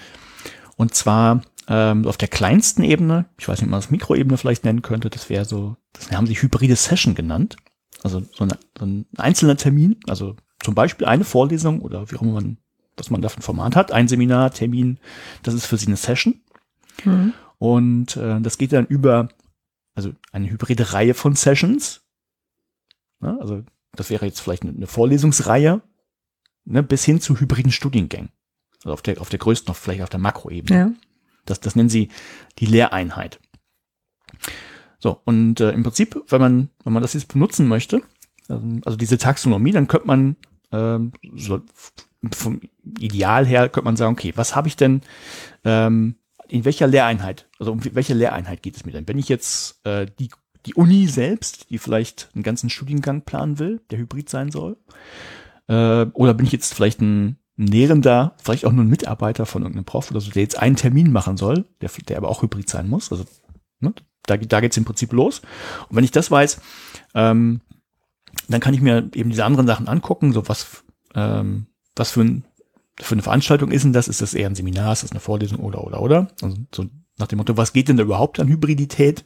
Und zwar ähm, auf der kleinsten Ebene, ich weiß nicht, ob man das Mikroebene vielleicht nennen könnte, das wäre so, das haben sie hybride Session genannt. Also so, eine, so ein einzelner Termin, also zum Beispiel eine Vorlesung oder wie auch immer man, was man da für ein Format hat, ein Seminar, Termin, das ist für sie eine Session. Mhm. Und äh, das geht dann über, also eine hybride Reihe von Sessions. Ja, also das wäre jetzt vielleicht eine, eine Vorlesungsreihe, ne, bis hin zu hybriden Studiengängen. Also auf der, auf der größten, vielleicht auf der Makroebene. Ja. Das, das nennen sie die Lehreinheit. So, und äh, im Prinzip, wenn man, wenn man das jetzt benutzen möchte, ähm, also diese Taxonomie, dann könnte man ähm, so vom Ideal her könnte man sagen, okay, was habe ich denn, ähm, in welcher Lehreinheit, also um welche Lehreinheit geht es mir denn? Wenn ich jetzt äh, die, die Uni selbst, die vielleicht einen ganzen Studiengang planen will, der hybrid sein soll, äh, oder bin ich jetzt vielleicht ein Lehrender, vielleicht auch nur ein Mitarbeiter von irgendeinem Prof oder so, der jetzt einen Termin machen soll, der, der aber auch hybrid sein muss. Also ne, da, da geht es im Prinzip los. Und wenn ich das weiß, ähm, dann kann ich mir eben diese anderen Sachen angucken, so was, ähm, was für, ein, für eine Veranstaltung ist denn das? Ist das eher ein Seminar? Ist das eine Vorlesung oder, oder, oder? Also so nach dem Motto, was geht denn da überhaupt an Hybridität?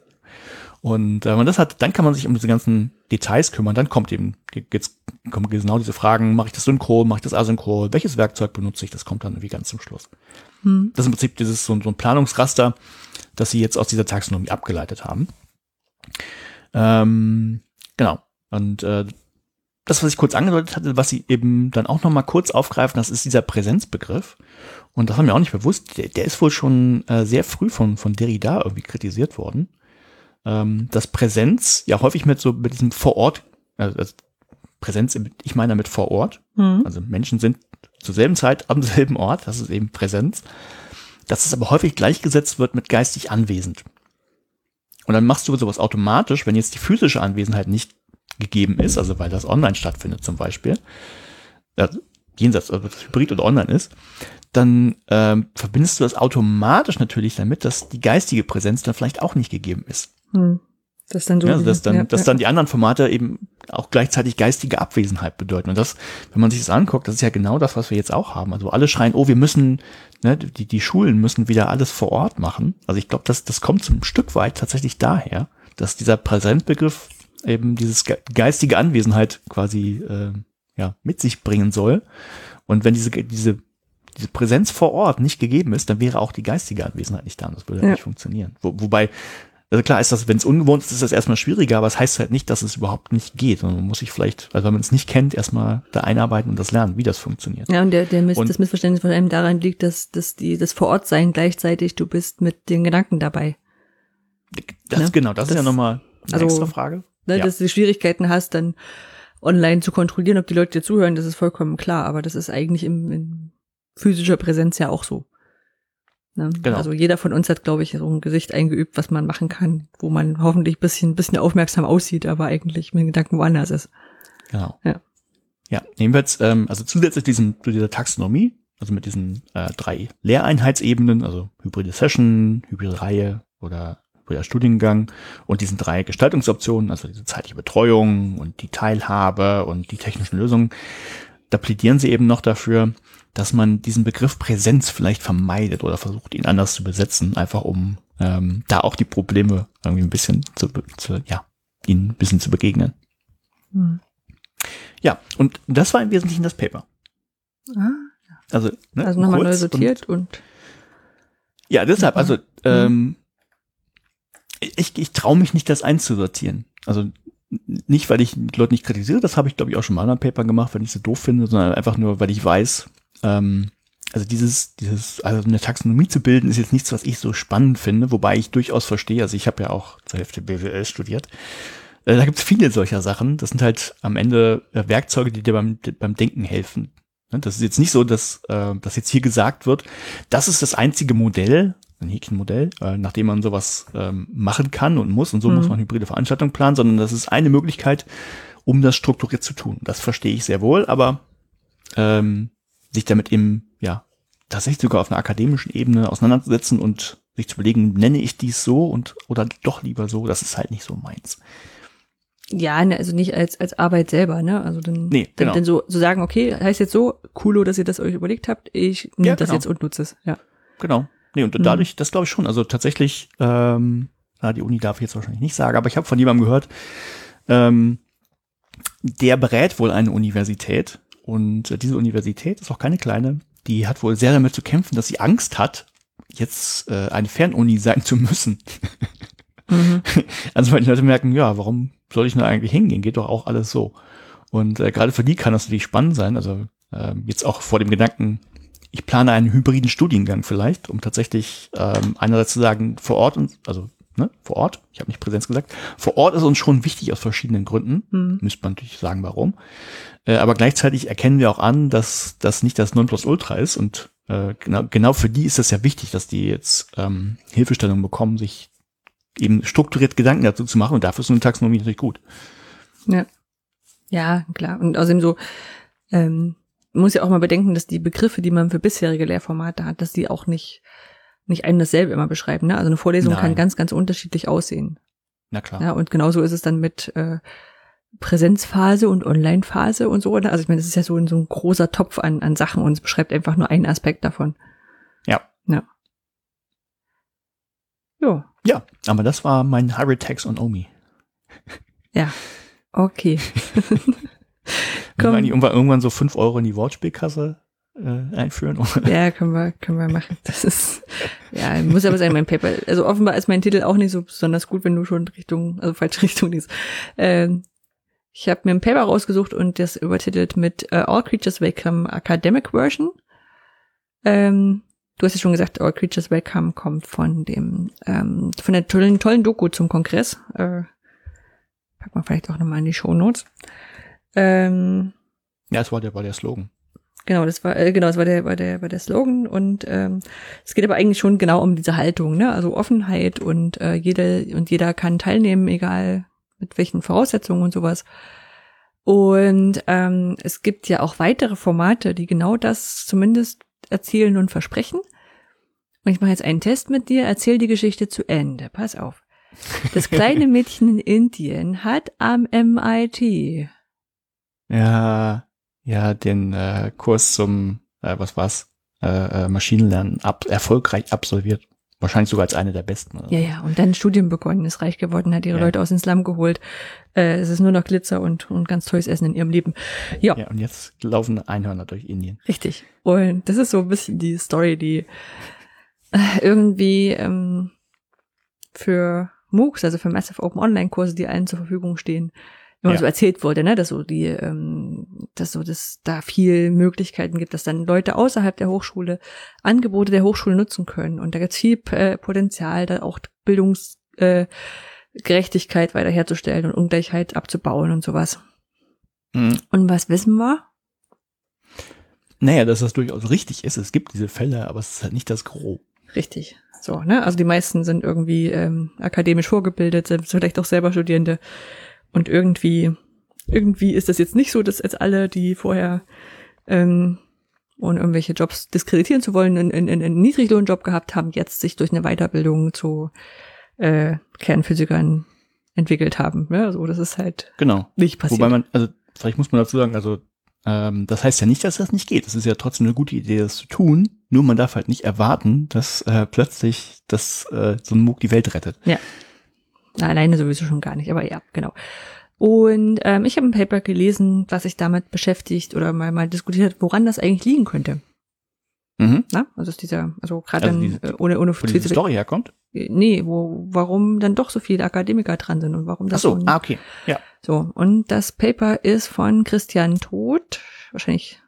Und äh, wenn man das hat, dann kann man sich um diese ganzen Details kümmern. Dann kommt eben, jetzt kommen genau diese Fragen, mache ich das synchron, mache ich das asynchron, welches Werkzeug benutze ich? Das kommt dann irgendwie ganz zum Schluss. Hm. Das ist im Prinzip dieses so, so ein Planungsraster, das sie jetzt aus dieser Taxonomie abgeleitet haben. Ähm, genau. Und äh, das, was ich kurz angedeutet hatte, was sie eben dann auch noch mal kurz aufgreifen, das ist dieser Präsenzbegriff. Und das haben wir auch nicht bewusst. Der, der ist wohl schon äh, sehr früh von, von Derrida irgendwie kritisiert worden. Ähm, dass Präsenz ja häufig mit so mit diesem vor Ort, also Präsenz, ich meine damit vor Ort. Mhm. Also Menschen sind zur selben Zeit am selben Ort, das ist eben Präsenz. Dass es aber häufig gleichgesetzt wird mit geistig anwesend. Und dann machst du sowas automatisch, wenn jetzt die physische Anwesenheit nicht gegeben ist, also weil das online stattfindet zum Beispiel, also jenseits, ob das Hybrid oder online ist, dann ähm, verbindest du das automatisch natürlich damit, dass die geistige Präsenz dann vielleicht auch nicht gegeben ist. Hm. Das dann so. Ja, also dass dann, ja, dass ja. dann die anderen Formate eben auch gleichzeitig geistige Abwesenheit bedeuten. Und das, wenn man sich das anguckt, das ist ja genau das, was wir jetzt auch haben. Also alle schreien, oh, wir müssen, ne, die, die Schulen müssen wieder alles vor Ort machen. Also ich glaube, das, das kommt zum Stück weit tatsächlich daher, dass dieser Präsentbegriff eben dieses geistige Anwesenheit quasi äh, ja, mit sich bringen soll. Und wenn diese, diese, diese Präsenz vor Ort nicht gegeben ist, dann wäre auch die geistige Anwesenheit nicht da. Das würde ja. nicht funktionieren. Wo, wobei, also klar ist das, wenn es ungewohnt ist, ist das erstmal schwieriger, aber es das heißt halt nicht, dass es überhaupt nicht geht. Und man muss sich vielleicht, also wenn man es nicht kennt, erstmal da einarbeiten und das lernen, wie das funktioniert. Ja, und der, der Miss, und, das Missverständnis von einem daran liegt, dass, dass die, das Vorortsein gleichzeitig, du bist mit den Gedanken dabei. Das, ne? Genau, das, das, ist ja nochmal eine also, extra Frage ne, ja. dass du Schwierigkeiten hast, dann online zu kontrollieren, ob die Leute dir zuhören, das ist vollkommen klar, aber das ist eigentlich im, in physischer Präsenz ja auch so. Ne? Genau. Also jeder von uns hat, glaube ich, so ein Gesicht eingeübt, was man machen kann, wo man hoffentlich bisschen, bisschen aufmerksam aussieht, aber eigentlich mit den Gedanken woanders ist. Genau. Ja. Ja, nehmen wir jetzt, ähm, also zusätzlich diesen, zu dieser Taxonomie, also mit diesen äh, drei Lehreinheitsebenen, also hybride Session, hybride Reihe oder der Studiengang und diesen drei Gestaltungsoptionen, also diese zeitliche Betreuung und die Teilhabe und die technischen Lösungen, da plädieren sie eben noch dafür, dass man diesen Begriff Präsenz vielleicht vermeidet oder versucht, ihn anders zu besetzen, einfach um ähm, da auch die Probleme irgendwie ein bisschen zu, zu ja, ihnen ein bisschen zu begegnen. Hm. Ja, und das war im Wesentlichen das Paper. Ah, Also, ne, also nochmal neu sortiert und, und ja, deshalb, also ähm, ich, ich traue mich nicht, das einzusortieren. Also nicht, weil ich Leute nicht kritisiere, das habe ich, glaube ich, auch schon mal in einem Paper gemacht, weil ich sie doof finde, sondern einfach nur, weil ich weiß, ähm, also dieses, dieses, also eine Taxonomie zu bilden, ist jetzt nichts, was ich so spannend finde, wobei ich durchaus verstehe, also ich habe ja auch zur Hälfte BWL studiert. Äh, da gibt es viele solcher Sachen. Das sind halt am Ende äh, Werkzeuge, die dir beim, beim Denken helfen. Ne, das ist jetzt nicht so, dass, äh, dass jetzt hier gesagt wird, das ist das einzige Modell, ein Häkchenmodell, äh, nachdem man sowas ähm, machen kann und muss und so mhm. muss man hybride Veranstaltungen planen, sondern das ist eine Möglichkeit, um das strukturiert zu tun. Das verstehe ich sehr wohl, aber ähm, sich damit eben, ja, tatsächlich sogar auf einer akademischen Ebene auseinanderzusetzen und sich zu überlegen, nenne ich dies so und oder doch lieber so, das ist halt nicht so meins. Ja, ne, also nicht als, als Arbeit selber, ne? Also dann, nee, genau. dann, dann so, so sagen, okay, heißt jetzt so, coolo, dass ihr das euch überlegt habt, ich nehme ja, das genau. jetzt und nutze es, ja. Genau. Nee, und mhm. dadurch, das glaube ich schon. Also tatsächlich, ähm, na, die Uni darf ich jetzt wahrscheinlich nicht sagen, aber ich habe von jemandem gehört, ähm, der berät wohl eine Universität und äh, diese Universität ist auch keine kleine, die hat wohl sehr damit zu kämpfen, dass sie Angst hat, jetzt äh, eine Fernuni sein zu müssen. Mhm. Also weil die Leute merken, ja, warum soll ich nur eigentlich hingehen? Geht doch auch alles so. Und äh, gerade für die kann das natürlich spannend sein. Also äh, jetzt auch vor dem Gedanken, ich plane einen hybriden Studiengang vielleicht, um tatsächlich ähm, einerseits zu sagen, vor Ort und also ne, vor Ort. Ich habe nicht Präsenz gesagt. Vor Ort ist uns schon wichtig aus verschiedenen Gründen. Hm. Müsste man natürlich sagen, warum. Äh, aber gleichzeitig erkennen wir auch an, dass das nicht das Nonplusultra ist. Und äh, genau, genau für die ist es ja wichtig, dass die jetzt ähm, Hilfestellung bekommen, sich eben strukturiert Gedanken dazu zu machen. Und dafür ist so eine Taxonomie natürlich gut. Ja. Ja, klar. Und außerdem so, ähm, muss ja auch mal bedenken, dass die Begriffe, die man für bisherige Lehrformate hat, dass die auch nicht, nicht einen dasselbe immer beschreiben. Ne? Also eine Vorlesung Nein. kann ganz, ganz unterschiedlich aussehen. Na klar. Ja, und genauso ist es dann mit äh, Präsenzphase und Online-Phase und so. Ne? Also ich meine, das ist ja so ein, so ein großer Topf an, an Sachen und es beschreibt einfach nur einen Aspekt davon. Ja. Ja. Jo, Ja, aber das war mein Hybrid Tax on Omi. ja. Okay. Komm. eigentlich irgendwann, irgendwann so fünf Euro in die Wortspielkasse äh, einführen? Ja, können wir, können wir machen. Das ist, ja, muss aber sein, mein Paper. Also offenbar ist mein Titel auch nicht so besonders gut, wenn du schon Richtung, also falsche Richtung liest. Ähm, ich habe mir ein Paper rausgesucht und das übertitelt mit äh, All Creatures Welcome Academic Version. Ähm, du hast ja schon gesagt, All Creatures Welcome kommt von dem, ähm, von der tollen, tollen Doku zum Kongress. Äh, pack mal vielleicht auch nochmal in die Show Notes. Ähm, Ja, das war der, war der Slogan. Genau, das war äh, genau, das war der war der war der Slogan und ähm, es geht aber eigentlich schon genau um diese Haltung, ne? Also Offenheit und äh, jeder und jeder kann teilnehmen, egal mit welchen Voraussetzungen und sowas. Und ähm, es gibt ja auch weitere Formate, die genau das zumindest erzielen und versprechen. Und ich mache jetzt einen Test mit dir, erzähl die Geschichte zu Ende. Pass auf. Das kleine Mädchen in Indien hat am MIT Ja, ja, den äh, Kurs zum, äh, was war's, äh, äh, Maschinenlernen ab, erfolgreich absolviert. Wahrscheinlich sogar als eine der besten. oder Ja, ja, und dann Studium begonnen, ist reich geworden, hat ihre Ja. Leute aus dem Slum geholt. Äh, es ist nur noch Glitzer und, und ganz tolles Essen in ihrem Leben. Ja, Ja, und jetzt laufen Einhörner durch Indien. richtig. Und das ist so ein bisschen die Story, die äh, irgendwie ähm, für MOOCs, also für Massive Open Online Kurse, die allen zur Verfügung stehen, immer Ja. so erzählt wurde, ne, dass so die, ähm, dass so das da viel Möglichkeiten gibt, dass dann Leute außerhalb der Hochschule Angebote der Hochschule nutzen können und da gibt's viel äh, Potenzial, da auch Bildungs äh, weiterherzustellen und Ungleichheit abzubauen und sowas. Mhm. Und was wissen wir? Naja, dass das durchaus richtig ist. Es gibt diese Fälle, aber es ist halt nicht das Gros. Richtig. So, ne? Also die meisten sind irgendwie ähm, akademisch vorgebildet, sind vielleicht auch selber Studierende. Und irgendwie, irgendwie ist das jetzt nicht so, dass jetzt alle, die vorher ähm, ohne irgendwelche Jobs diskreditieren zu wollen, einen, einen, einen Niedriglohnjob gehabt haben, jetzt sich durch eine Weiterbildung zu äh, Kernphysikern entwickelt haben. Ja, so, das ist halt Genau. nicht passiert. Wobei man, also vielleicht muss man dazu sagen, also ähm, das heißt ja nicht, dass das nicht geht. Es ist ja trotzdem eine gute Idee, das zu tun. Nur man darf halt nicht erwarten, dass äh, plötzlich das äh, so ein MOOC die Welt rettet. Na, alleine sowieso schon gar nicht, aber ja, genau. Und ähm, ich habe ein Paper gelesen, was sich damit beschäftigt oder mal, mal diskutiert hat, woran das eigentlich liegen könnte. Mhm. Na? Also ist dieser, also gerade Also dann, äh, ohne, ohne Wo diese Story herkommt. Nee, wo, warum dann doch so viele Akademiker dran sind und warum Ach das so, so, ah, okay. Ja. so. Und das Paper ist von Christian Todt, wahrscheinlich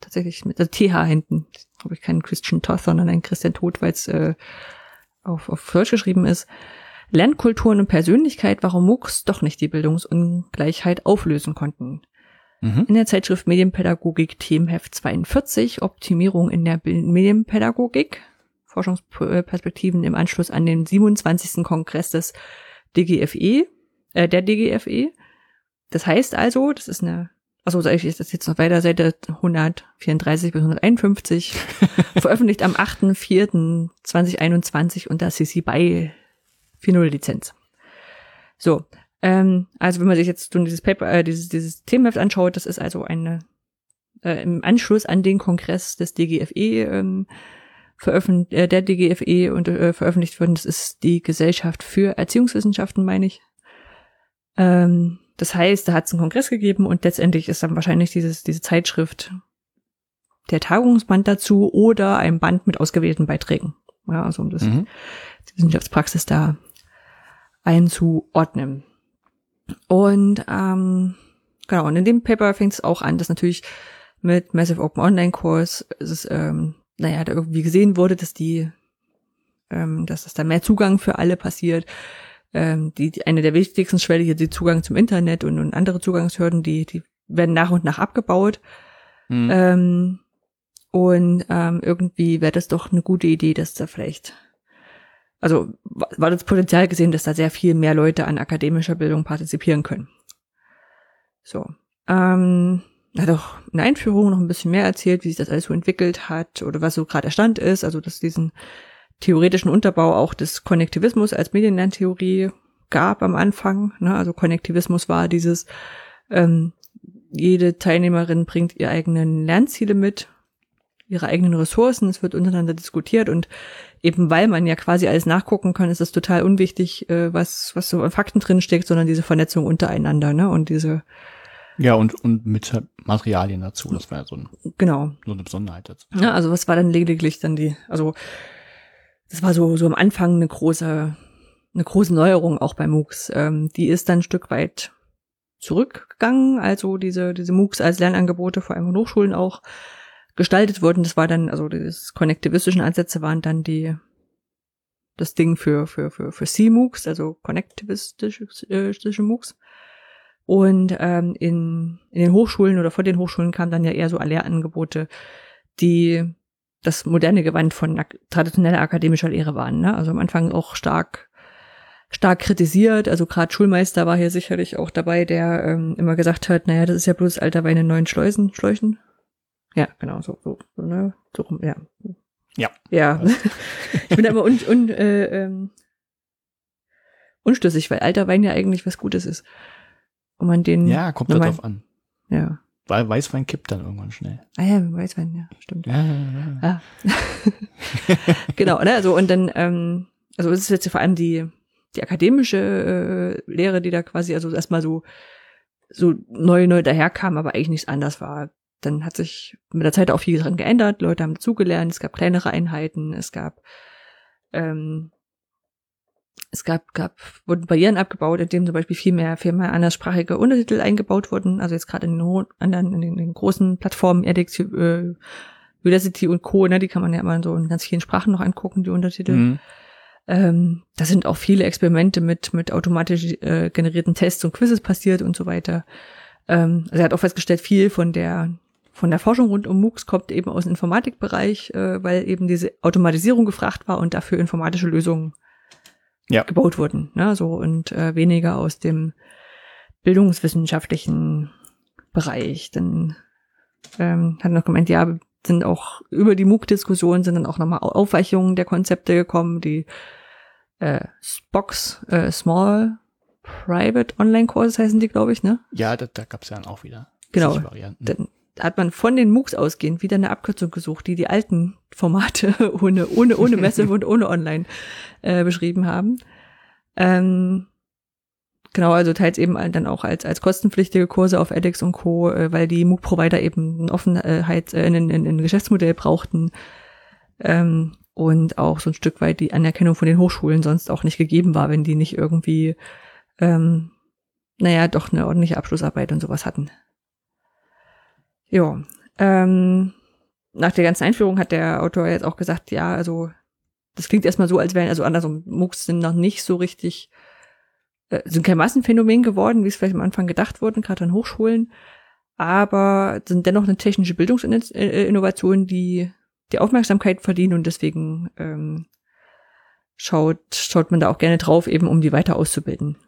tatsächlich mit der TH hinten. Habe ich keinen Christian Toth, sondern einen Christian Todt, weil es äh, auf, auf Deutsch geschrieben ist. Lernkulturen und Persönlichkeit, warum MOOCs doch nicht die Bildungsungleichheit auflösen konnten. Mhm. In der Zeitschrift Medienpädagogik Themenheft 42, Optimierung in der Medienpädagogik, Forschungsperspektiven im Anschluss an den 27. Kongress des DGFE, äh, der DGFE. Das heißt also, das ist eine, also sage ich das jetzt noch weiter, Seite 134 bis 151, veröffentlicht am 8.4.2021 unter CC BY 4.0 Lizenz. So, ähm, also wenn man sich jetzt nun dieses Paper, äh, dieses, dieses Themenheft anschaut, das ist also eine äh, im Anschluss an den Kongress des DGFE ähm, veröffentlicht, äh, der DGFE und äh, veröffentlicht worden. Das ist die Gesellschaft für Erziehungswissenschaften, meine ich. Ähm, das heißt, da hat es einen Kongress gegeben und letztendlich ist dann wahrscheinlich dieses, diese Zeitschrift der Tagungsband dazu oder ein Band mit ausgewählten Beiträgen. Ja, also um das Mhm. die Wissenschaftspraxis da einzuordnen. Und ähm, genau, und in dem Paper fängt es auch an, dass natürlich mit Massive Open Online Course es ist, ähm, naja, da irgendwie gesehen wurde, dass die ähm, dass es da mehr Zugang für alle passiert. Ähm, die, die eine der wichtigsten Schwelle hier, die Zugang zum Internet und, und andere Zugangshürden, die, die werden nach und nach abgebaut. Mhm. Ähm, und ähm, irgendwie wäre das doch eine gute Idee, dass da vielleicht, also war das Potenzial gesehen, dass da sehr viel mehr Leute an akademischer Bildung partizipieren können. So. Ähm, hat auch in Einführung noch ein bisschen mehr erzählt, wie sich das alles so entwickelt hat oder was so gerade der Stand ist, also dass diesen theoretischen Unterbau auch des Konnektivismus als Medienlerntheorie gab am Anfang. Ne? Also Konnektivismus war dieses, ähm, jede Teilnehmerin bringt ihr eigenen Lernziele mit, ihre eigenen Ressourcen, es wird untereinander diskutiert und eben weil man ja quasi alles nachgucken kann, ist es total unwichtig, äh, was, was so an Fakten drin steckt, sondern diese Vernetzung untereinander, ne? Und diese ja, und, und mit Materialien dazu. Das war ja so, ein, genau. so eine Besonderheit dazu. Ja, also was war dann lediglich dann die, also das war so, so am Anfang eine große, eine große Neuerung auch bei MOOCs. Ähm, die ist dann ein Stück weit zurückgegangen, also diese, diese MOOCs als Lernangebote, vor allem von Hochschulen auch, gestaltet wurden. Das war dann, also die konnektivistischen Ansätze waren dann die, das Ding für, für, für, für C-MOOCs, also konnektivistische äh, MOOCs. Und ähm, in, in den Hochschulen oder vor den Hochschulen kamen dann ja eher so Lehrangebote, die das moderne Gewand von ak traditioneller akademischer Lehre waren. Ne? Also am Anfang auch stark stark kritisiert. Also gerade Schulmeister war hier sicherlich auch dabei, der ähm, immer gesagt hat, naja, das ist ja bloß alter Wein in neuen Schleusen, Schläuchen. Ja, genau, so, so, so, ne? so rum, ja. Ja. Ja. ich bin da immer un, un, äh, ähm, unschlüssig, weil alter Wein ja eigentlich was Gutes ist. Und man den. Ja, kommt darauf an. Ja. Weil Weißwein kippt dann irgendwann schnell. Ah ja, Weißwein, ja, stimmt. Ja, ja, ja. Ah. genau, ne? Also und dann, ähm, also es ist jetzt vor allem die, die akademische äh, Lehre, die da quasi also erstmal so so neu neu daherkam, aber eigentlich nichts anders war. Dann hat sich mit der Zeit auch viel dran geändert. Leute haben dazugelernt. Es gab kleinere Einheiten. Es gab ähm, es gab, gab, wurden Barrieren abgebaut, indem zum Beispiel viel mehr, viel mehr anderssprachige Untertitel eingebaut wurden. Also jetzt gerade in den anderen, in den, in den großen Plattformen, edX, äh, Udacity und Co., ne, die kann man ja immer so in ganz vielen Sprachen noch angucken, die Untertitel. Mhm. Ähm, da sind auch viele Experimente mit, mit automatisch äh, generierten Tests und Quizzes passiert und so weiter. Ähm, also er hat auch festgestellt, viel von der von der Forschung rund um MOOCs kommt eben aus dem Informatikbereich, äh, weil eben diese Automatisierung gefragt war und dafür informatische Lösungen ja. gebaut wurden. Ne? So und äh, weniger aus dem bildungswissenschaftlichen Bereich. Dann ähm, hat noch gemeint, ja, sind auch über die MOOC-Diskussion sind dann auch nochmal Aufweichungen der Konzepte gekommen, die äh, SPOCs, äh, Small Private Online Courses heißen die, glaube ich, ne? Ja, da, da gab es ja dann auch wieder. Genau. Dann hat man von den MOOCs ausgehend wieder eine Abkürzung gesucht, die die alten Formate ohne, ohne, ohne Messe und ohne Online äh, beschrieben haben. Ähm, genau, also teils eben dann auch als, als kostenpflichtige Kurse auf edX und Co., äh, weil die MOOC-Provider eben eine Offenheit, äh, ein, ein, ein Geschäftsmodell brauchten. Ähm, und auch so ein Stück weit die Anerkennung von den Hochschulen sonst auch nicht gegeben war, wenn die nicht irgendwie, ähm, naja, doch eine ordentliche Abschlussarbeit und sowas hatten. Ja, ähm, nach der ganzen Einführung hat der Autor jetzt auch gesagt, ja, also das klingt erstmal so, als wären, also andersrum, MOOCs sind noch nicht so richtig, äh, sind kein Massenphänomen geworden, wie es vielleicht am Anfang gedacht wurde, gerade an Hochschulen, aber sind dennoch eine technische Bildungsinnovation, die die Aufmerksamkeit verdienen und deswegen ähm, schaut, schaut man da auch gerne drauf, eben um die weiter auszubilden,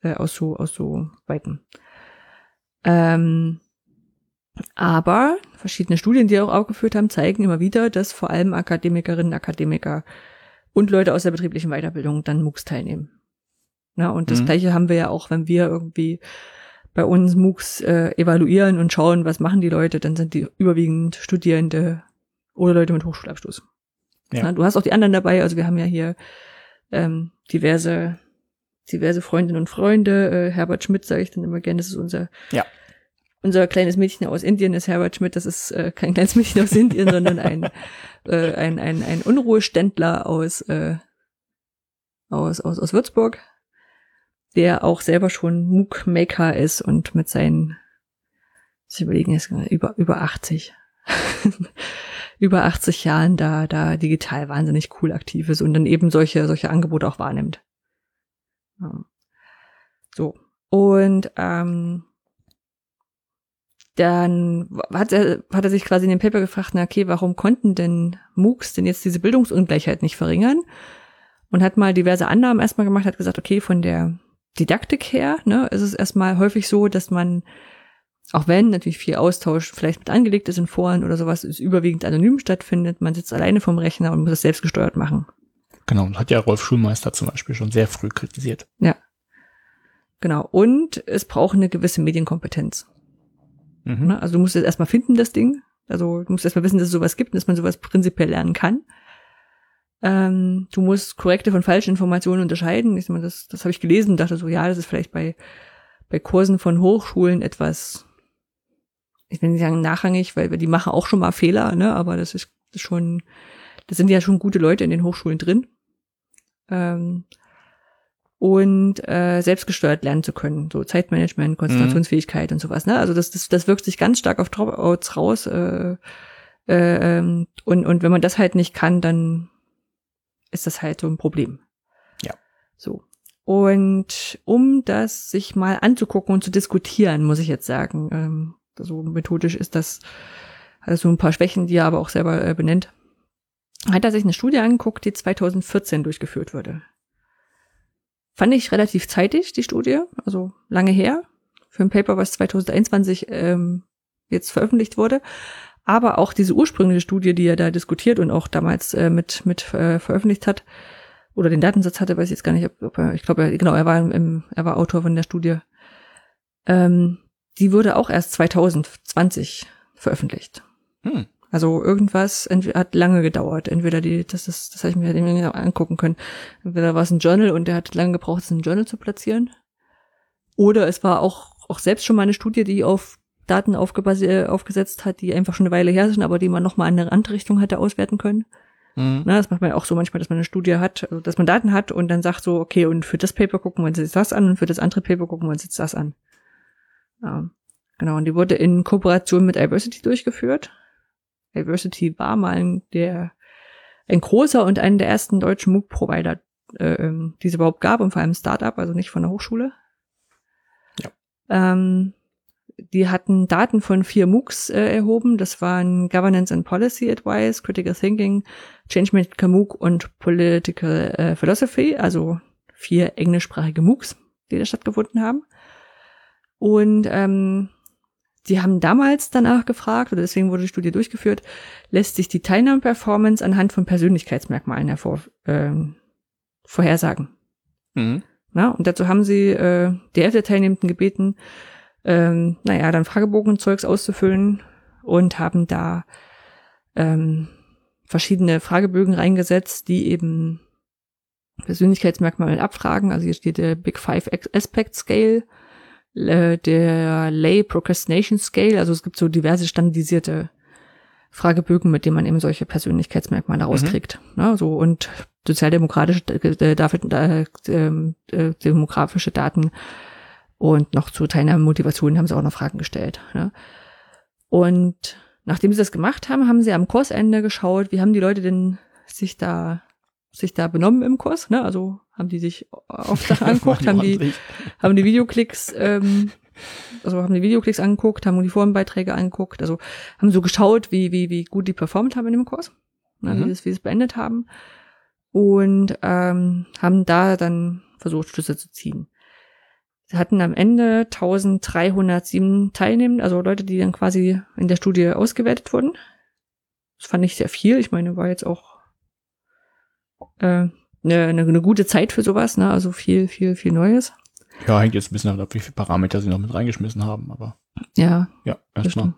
äh, auszu, auszuweiten. Ähm, aber verschiedene Studien, die auch aufgeführt haben, zeigen immer wieder, dass vor allem Akademikerinnen, Akademiker und Leute aus der betrieblichen Weiterbildung dann MOOCs teilnehmen. Na, und das mhm. Gleiche haben wir ja auch, wenn wir irgendwie bei uns MOOCs äh, evaluieren und schauen, was machen die Leute, dann sind die überwiegend Studierende oder Leute mit Hochschulabschluss. Ja. Na, du hast auch die anderen dabei, also wir haben ja hier ähm, diverse diverse Freundinnen und Freunde. Äh, Herbert Schmidt sage ich dann immer gerne, das ist unser ja unser kleines Mädchen aus Indien ist Herbert Schmidt, das ist äh, kein kleines Mädchen aus Indien, sondern ein, äh, ein, ein, ein Unruheständler aus, äh, aus, aus, aus Würzburg, der auch selber schon MOOC-Maker ist und mit seinen, ich überlegen jetzt über, über 80, über 80 Jahren da, da digital wahnsinnig cool aktiv ist und dann eben solche, solche Angebote auch wahrnimmt. So. Und ähm, dann hat er, hat er sich quasi in dem Paper gefragt, na okay, warum konnten denn MOOCs denn jetzt diese Bildungsungleichheit nicht verringern? Und hat mal diverse Annahmen erstmal gemacht, hat gesagt, okay, von der Didaktik her, ne, ist es erstmal häufig so, dass man, auch wenn natürlich viel Austausch vielleicht mit angelegt ist in Foren oder sowas, es überwiegend anonym stattfindet, man sitzt alleine vom Rechner und muss es selbst gesteuert machen. Genau, hat ja Rolf Schulmeister zum Beispiel schon sehr früh kritisiert. Ja. Genau. Und es braucht eine gewisse Medienkompetenz. Mhm. Ne? Also du musst es erstmal finden, das Ding. Also du musst erstmal wissen, dass es sowas gibt und dass man sowas prinzipiell lernen kann. Ähm, du musst korrekte von falschen Informationen unterscheiden. Ich meine, das, das habe ich gelesen und dachte so, ja, das ist vielleicht bei, bei Kursen von Hochschulen etwas, ich will nicht sagen nachrangig, weil die machen auch schon mal Fehler, ne? Aber das ist, schon, das sind ja schon gute Leute in den Hochschulen drin. Ähm, und äh, selbstgesteuert lernen zu können. So Zeitmanagement, Konzentrationsfähigkeit mhm. und sowas. Ne? Also das, das, das wirkt sich ganz stark auf Dropouts raus. Äh, äh, ähm, und, und wenn man das halt nicht kann, dann ist das halt so ein Problem. Ja. So. Und um das sich mal anzugucken und zu diskutieren, muss ich jetzt sagen, ähm, so methodisch ist das, hat so ein paar Schwächen, die er aber auch selber äh, benennt, hat er sich eine Studie angeguckt, die 2014 durchgeführt wurde. Fand ich relativ zeitig, die Studie, also lange her, für ein Paper, was 2021 ähm, jetzt veröffentlicht wurde. Aber auch diese ursprüngliche Studie, die er da diskutiert und auch damals äh, mit, mit äh, veröffentlicht hat, oder den Datensatz hatte, weiß ich jetzt gar nicht, ob, ob er, ich glaube, genau, er war im, er war Autor von der Studie. Ähm, die wurde auch erst 2020 veröffentlicht. Hm. Also irgendwas hat lange gedauert. Entweder die, das ist, das habe ich mir halt angucken können. Entweder war es ein Journal und der hat lange gebraucht, es in ein Journal zu platzieren. Oder es war auch, auch selbst schon mal eine Studie, die auf Daten aufgesetzt hat, die einfach schon eine Weile her sind, aber die man nochmal in eine andere Richtung hätte auswerten können. Mhm. Na, das macht man ja auch so manchmal, dass man eine Studie hat, also dass man Daten hat und dann sagt so, okay, und für das Paper gucken wir uns jetzt das an und für das andere Paper gucken wir uns jetzt das an. Ja, genau, und die wurde in Kooperation mit Diversity durchgeführt. Diversity war mal der, ein großer und einen der ersten deutschen MOOC-Provider, äh, ähm, die es überhaupt gab und vor allem Startup, also nicht von der Hochschule. Ja. Ähm, die hatten Daten von vier MOOCs äh, erhoben. Das waren Governance and Policy Advice, Critical Thinking, Change MOOC und Political äh, Philosophy, also vier englischsprachige MOOCs, die da stattgefunden haben. Und ähm, die haben damals danach gefragt, oder deswegen wurde die Studie durchgeführt, lässt sich die Teilnahmeperformance anhand von Persönlichkeitsmerkmalen hervor, äh, vorhersagen. Mhm. Na, und dazu haben sie äh, die Hälfte der Teilnehmenden gebeten, ähm, naja, dann Fragebogen und Zeugs auszufüllen und haben da ähm, verschiedene Fragebögen reingesetzt, die eben Persönlichkeitsmerkmale abfragen. Also hier steht der Big Five Aspect Scale, äh, der Lay Procrastination Scale. Also es gibt so diverse standardisierte Fragebögen, mit denen man eben solche Persönlichkeitsmerkmale mhm. rauskriegt. Mhm. Ne, so und sozialdemokratische, äh, äh, ähm, äh, demografische Daten und noch zu Teilnahmemotivation haben sie auch noch Fragen gestellt. Ne? Und nachdem sie das gemacht haben, haben sie am Kursende geschaut, wie haben die Leute denn sich da sich da benommen im Kurs, ne? Also haben die sich auf Sachen angeguckt, haben die, haben die Videoklicks, ähm, also haben die Videoklicks angeguckt, haben die Forenbeiträge angeguckt, also haben so geschaut, wie, wie, wie gut die performt haben in dem Kurs, ne? mhm. wie, sie es beendet haben und ähm, haben da dann versucht, Schlüsse zu ziehen. Sie hatten am Ende 1307 Teilnehmer, also Leute, die dann quasi in der Studie ausgewertet wurden. Das fand ich sehr viel. Ich meine, war jetzt auch äh, eine, eine, eine gute Zeit für sowas, ne? Also viel, viel, viel Neues. Ja, hängt jetzt ein bisschen davon ab, wie viele Parameter sie noch mit reingeschmissen haben, aber. Ja. Ja, erstmal.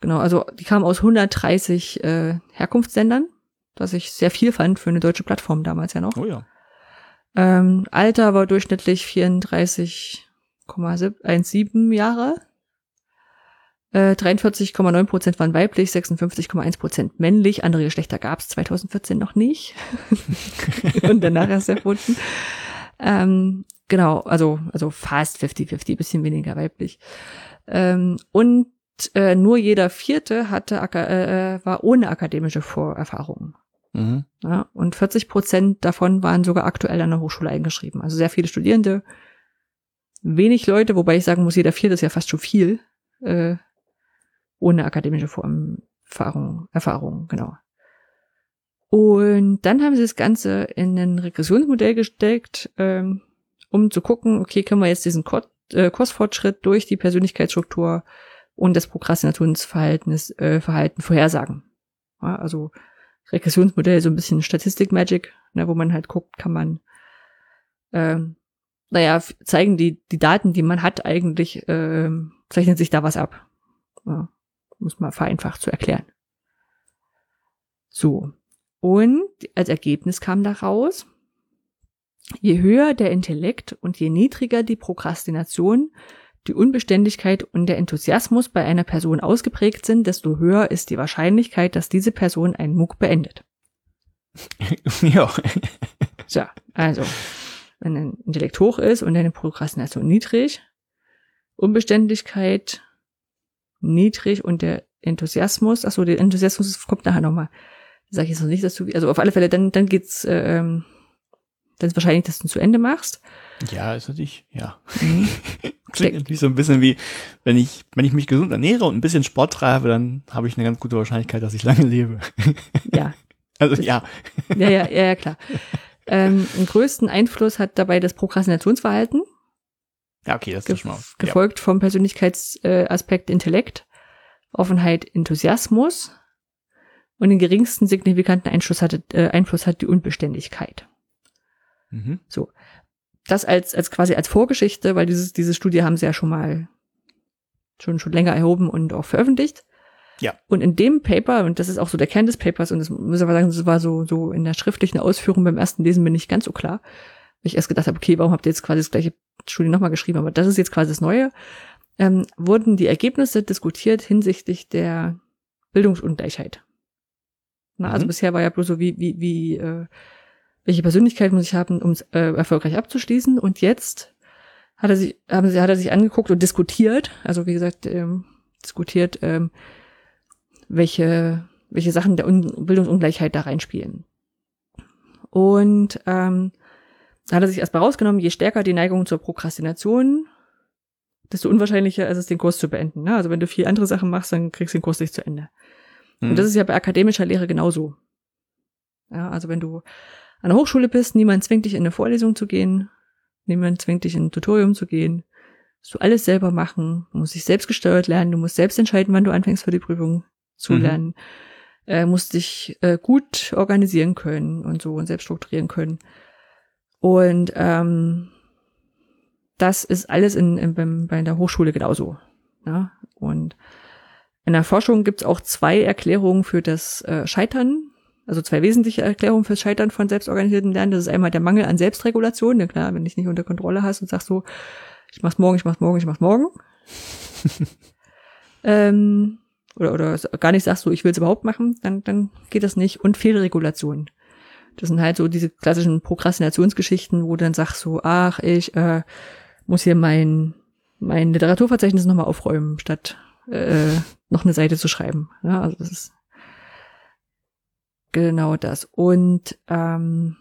Genau, also die kamen aus 130 äh, Herkunftsländern, was ich sehr viel fand für eine deutsche Plattform damals ja noch. Oh ja. Ähm, Alter war durchschnittlich 34,17 Jahre. Äh, 43,9 Prozent waren weiblich, 56,1 Prozent männlich. Andere Geschlechter gab es 2014 noch nicht. Und danach erst erfunden. Ähm, genau, also, also fast 50-50, bisschen weniger weiblich. Ähm, und äh, nur jeder Vierte hatte äh, äh, war ohne akademische Vorerfahrung. Mhm. Ja, und 40 Prozent davon waren sogar aktuell an der Hochschule eingeschrieben. Also sehr viele Studierende, wenig Leute, wobei ich sagen muss, jeder Vierte ist ja fast schon viel, äh, ohne akademische Erfahrung, Erfahrung, genau. Und dann haben sie das Ganze in ein Regressionsmodell gesteckt, ähm, um zu gucken, okay, können wir jetzt diesen Kurs, äh, Kursfortschritt durch die Persönlichkeitsstruktur und das Prokrastinationsverhalten äh, Verhalten vorhersagen. Ja, also Regressionsmodell, so ein bisschen Statistik-Magic, ne, wo man halt guckt, kann man, ähm, naja, zeigen die, die Daten, die man hat, eigentlich, ähm, zeichnet sich da was ab. Ja, muss man vereinfacht zu erklären. So. Und als Ergebnis kam daraus, je höher der Intellekt und je niedriger die Prokrastination, die Unbeständigkeit und der Enthusiasmus bei einer Person ausgeprägt sind, desto höher ist die Wahrscheinlichkeit, dass diese Person einen MOOC beendet. ja. So, also, wenn ein Intellekt hoch ist und eine Prokrastination niedrig, Unbeständigkeit niedrig und der Enthusiasmus, ach so, der Enthusiasmus kommt nachher nochmal. Sag ich jetzt noch nicht, dass du, also auf alle Fälle, dann, dann geht's, ähm, dann ist wahrscheinlich, dass du zu Ende machst. Ja, ist natürlich, ja. Mhm. Klingt natürlich so ein bisschen wie, wenn ich, wenn ich mich gesund ernähre und ein bisschen Sport treibe, dann habe ich eine ganz gute Wahrscheinlichkeit, dass ich lange lebe. Ja. Also ja. Ja, ja, ja, ja klar. Ähm, den größten Einfluss hat dabei das Prokrastinationsverhalten. Ja, okay, das ist schon mal. Gefolgt ja. vom Persönlichkeitsaspekt Intellekt, Offenheit, Enthusiasmus und den geringsten signifikanten Einfluss, hatte, äh, Einfluss hat die Unbeständigkeit. Mhm. So das als, als quasi als Vorgeschichte, weil dieses, diese Studie haben sie ja schon mal schon, schon länger erhoben und auch veröffentlicht. Ja. Und in dem Paper, und das ist auch so der Kern des Papers, und das muss ich aber sagen, das war so, so in der schriftlichen Ausführung beim ersten Lesen mir nicht ganz so klar. Weil ich erst gedacht habe, okay, warum habt ihr jetzt quasi das gleiche Studie nochmal geschrieben? Aber das ist jetzt quasi das Neue. Ähm, wurden die Ergebnisse diskutiert hinsichtlich der Bildungsungleichheit. Na, also mhm. bisher war ja bloß so, wie, wie, wie, äh, welche Persönlichkeit muss ich haben, um es äh, erfolgreich abzuschließen. Und jetzt hat er sich, haben sie, hat er sich angeguckt und diskutiert, also wie gesagt, ähm, diskutiert, ähm, welche, welche Sachen der Un Bildungsungleichheit da reinspielen. Und ähm, da hat er sich erstmal rausgenommen, je stärker die Neigung zur Prokrastination, desto unwahrscheinlicher ist es, den Kurs zu beenden. Ne? Also wenn du viel andere Sachen machst, dann kriegst du den Kurs nicht zu Ende. Mhm. Und hm. das ist ja bei akademischer Lehre genauso. Ja, also wenn du an der Hochschule bist, niemand zwingt dich in eine Vorlesung zu gehen, niemand zwingt dich in ein Tutorium zu gehen. Musst du alles selber machen, du musst dich selbst gesteuert lernen, du musst selbst entscheiden, wann du anfängst für die Prüfung zu mhm. lernen, äh, musst dich äh, gut organisieren können und so und selbst strukturieren können. Und ähm, das ist alles in, in, beim, bei der Hochschule genauso. Ja? Und in der Forschung gibt es auch zwei Erklärungen für das äh, Scheitern also zwei wesentliche Erklärungen fürs Scheitern von selbstorganisierten Lernen. Das ist einmal der Mangel an Selbstregulation. Ja klar, wenn du dich nicht unter Kontrolle hast und sagst so, ich mach's morgen, ich mach's morgen, ich mach's morgen. ähm, oder, oder gar nicht sagst du, ich will's überhaupt machen, dann, dann geht das nicht. Und Fehlregulation. Das sind halt so diese klassischen Prokrastinationsgeschichten, wo du dann sagst so, ach, ich äh, muss hier mein, mein Literaturverzeichnis nochmal aufräumen, statt äh, noch eine Seite zu schreiben. Ja, also das ist Genau das. Und ähm,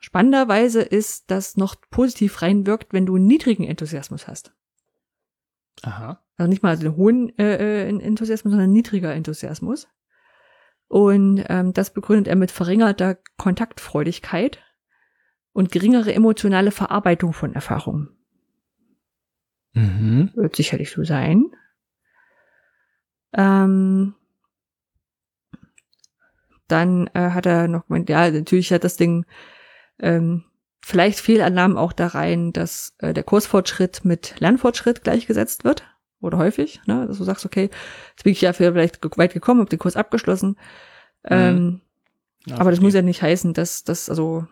spannenderweise ist das noch positiv reinwirkt, wenn du einen niedrigen Enthusiasmus hast. Aha. Also nicht mal einen hohen äh, äh Enthusiasmus, sondern niedriger Enthusiasmus. Und ähm, das begründet er mit verringerter Kontaktfreudigkeit und geringere emotionale Verarbeitung von Erfahrungen. Mhm. Wird sicherlich so sein. Ähm, dann äh, hat er noch gemeint, ja, natürlich hat das Ding ähm, vielleicht Fehlannahmen auch da rein, dass äh, der Kursfortschritt mit Lernfortschritt gleichgesetzt wird. Oder häufig, ne? Dass du sagst, okay, jetzt bin ich ja vielleicht weit gekommen, habe den Kurs abgeschlossen. Mhm. Ähm, ja, aber das muss ja nicht heißen, dass das, also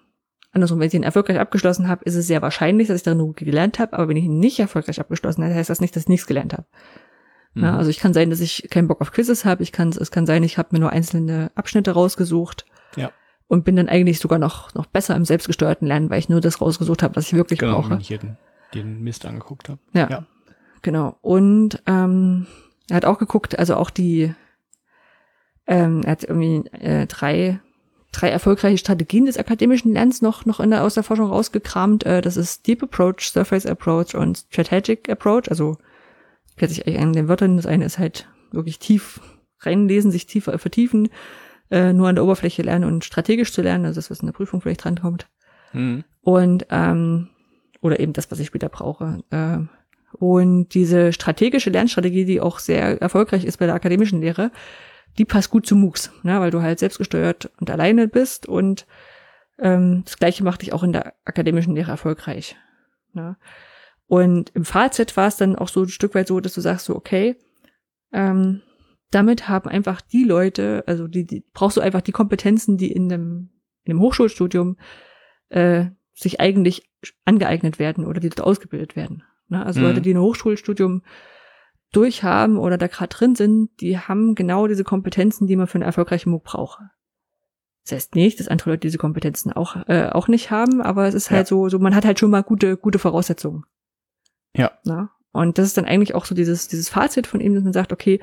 andersrum, wenn ich ihn erfolgreich abgeschlossen habe, ist es sehr wahrscheinlich, dass ich darin gelernt habe, aber wenn ich ihn nicht erfolgreich abgeschlossen habe, heißt das nicht, dass ich nichts gelernt habe. Mhm. Ja, also ich kann sein, dass ich keinen Bock auf Quizzes habe. Ich kann, es kann sein, ich habe mir nur einzelne Abschnitte rausgesucht. Ja. Und bin dann eigentlich sogar noch, noch besser im selbstgesteuerten Lernen, weil ich nur das rausgesucht habe, was ich wirklich genau, brauche. Genau, ich den, den Mist angeguckt habe. Ja, ja. Genau. Und ähm, er hat auch geguckt, also auch die, ähm, er hat irgendwie äh, drei, drei erfolgreiche Strategien des akademischen Lernens noch, noch in der, aus der Forschung rausgekramt. Äh, das ist Deep Approach, Surface Approach und Strategic Approach. Also plötzlich eigentlich an den Wörtern. Das eine ist halt wirklich tief reinlesen, sich tiefer vertiefen, äh, nur an der Oberfläche lernen und strategisch zu lernen, also das, was in der Prüfung vielleicht drankommt. Mhm. Und ähm, oder eben das, was ich später brauche. Äh, und diese strategische Lernstrategie, die auch sehr erfolgreich ist bei der akademischen Lehre, die passt gut zu MOOCs, ne, weil du halt selbstgesteuert und alleine bist und ähm, das gleiche macht dich auch in der akademischen Lehre erfolgreich. Ne. Und im Fazit war es dann auch so ein Stück weit so, dass du sagst so, okay, ähm, damit haben einfach die Leute, also die, die brauchst du einfach die Kompetenzen, die in dem, in dem Hochschulstudium äh, sich eigentlich angeeignet werden oder die dort ausgebildet werden. Ne? Also mhm. Leute, die ein Hochschulstudium durchhaben oder da gerade drin sind, die haben genau diese Kompetenzen, die man für einen erfolgreichen MOOC braucht. Das heißt nicht, dass andere Leute diese Kompetenzen auch, äh, auch nicht haben, aber es ist halt ja. so, so, man hat halt schon mal gute, gute Voraussetzungen. Ja. Na? Und das ist dann eigentlich auch so dieses, dieses Fazit von ihm, dass man sagt, okay,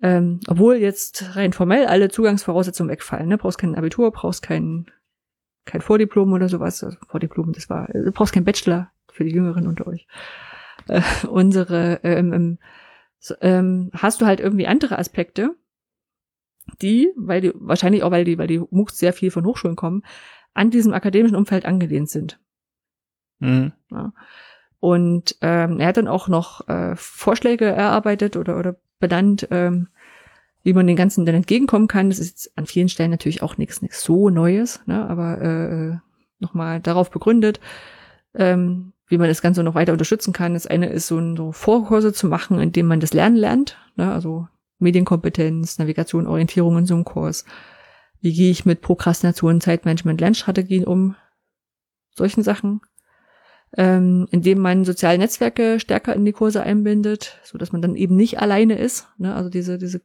ähm, obwohl jetzt rein formell alle Zugangsvoraussetzungen wegfallen, ne? brauchst kein Abitur, brauchst kein, kein Vordiplom oder sowas, also Vordiplom, das war, du brauchst kein Bachelor für die Jüngeren unter euch. Äh, unsere, ähm, ähm, ähm, hast du halt irgendwie andere Aspekte, die, weil die, wahrscheinlich auch, weil die, weil die MOOCs sehr viel von Hochschulen kommen, an diesem akademischen Umfeld angelehnt sind. Mhm. Ja. Und ähm, er hat dann auch noch äh, Vorschläge erarbeitet oder, oder benannt, ähm, wie man den ganzen dann entgegenkommen kann. Das ist jetzt an vielen Stellen natürlich auch nichts nichts so Neues, ne? aber äh, nochmal darauf begründet, ähm, wie man das Ganze noch weiter unterstützen kann. Das eine ist so, ein, so Vorkurse zu machen, indem man das Lernen lernt, ne? also Medienkompetenz, Navigation, Orientierung in so einem Kurs. Wie gehe ich mit Prokrastination, Zeitmanagement, Lernstrategien um? Solchen Sachen ähm, indem man soziale Netzwerke stärker in die Kurse einbindet, so dass man dann eben nicht alleine ist, ne? also diese diese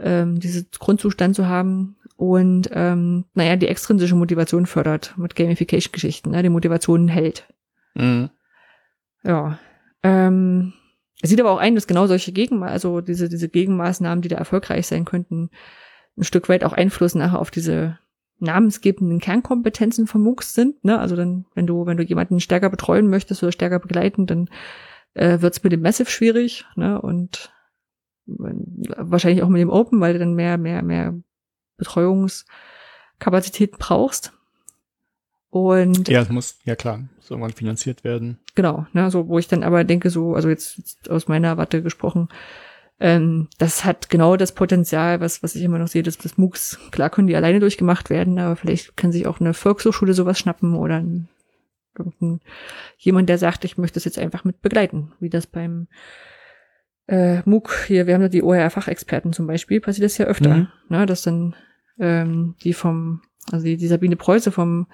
ähm, diese Grundzustand zu haben und ähm, naja die extrinsische Motivation fördert mit Gamification-Geschichten, ne? die Motivation hält. Mhm. Ja. Ähm, es sieht aber auch ein, dass genau solche Gegen, also diese diese Gegenmaßnahmen, die da erfolgreich sein könnten, ein Stück weit auch Einfluss nachher auf diese namensgebenden Kernkompetenzen von MOOCs sind. Ne? Also dann, wenn du, wenn du jemanden stärker betreuen möchtest oder stärker begleiten, dann äh, wird es mit dem Massive schwierig, ne? Und wahrscheinlich auch mit dem Open, weil du dann mehr, mehr, mehr Betreuungskapazitäten brauchst. Und ja, es muss, ja klar, muss irgendwann finanziert werden. Genau, ne, so wo ich dann aber denke, so, also jetzt, jetzt aus meiner Warte gesprochen, ähm, das hat genau das Potenzial, was, was ich immer noch sehe, dass das MOOCs, klar können die alleine durchgemacht werden, aber vielleicht kann sich auch eine Volkshochschule sowas schnappen oder ein, irgendein, jemand, der sagt, ich möchte das jetzt einfach mit begleiten, wie das beim äh, MOOC hier, wir haben ja die OER-Fachexperten zum Beispiel, passiert das ja öfter, mhm. ne, dass dann ähm, die vom, also die, die Sabine Preuße vom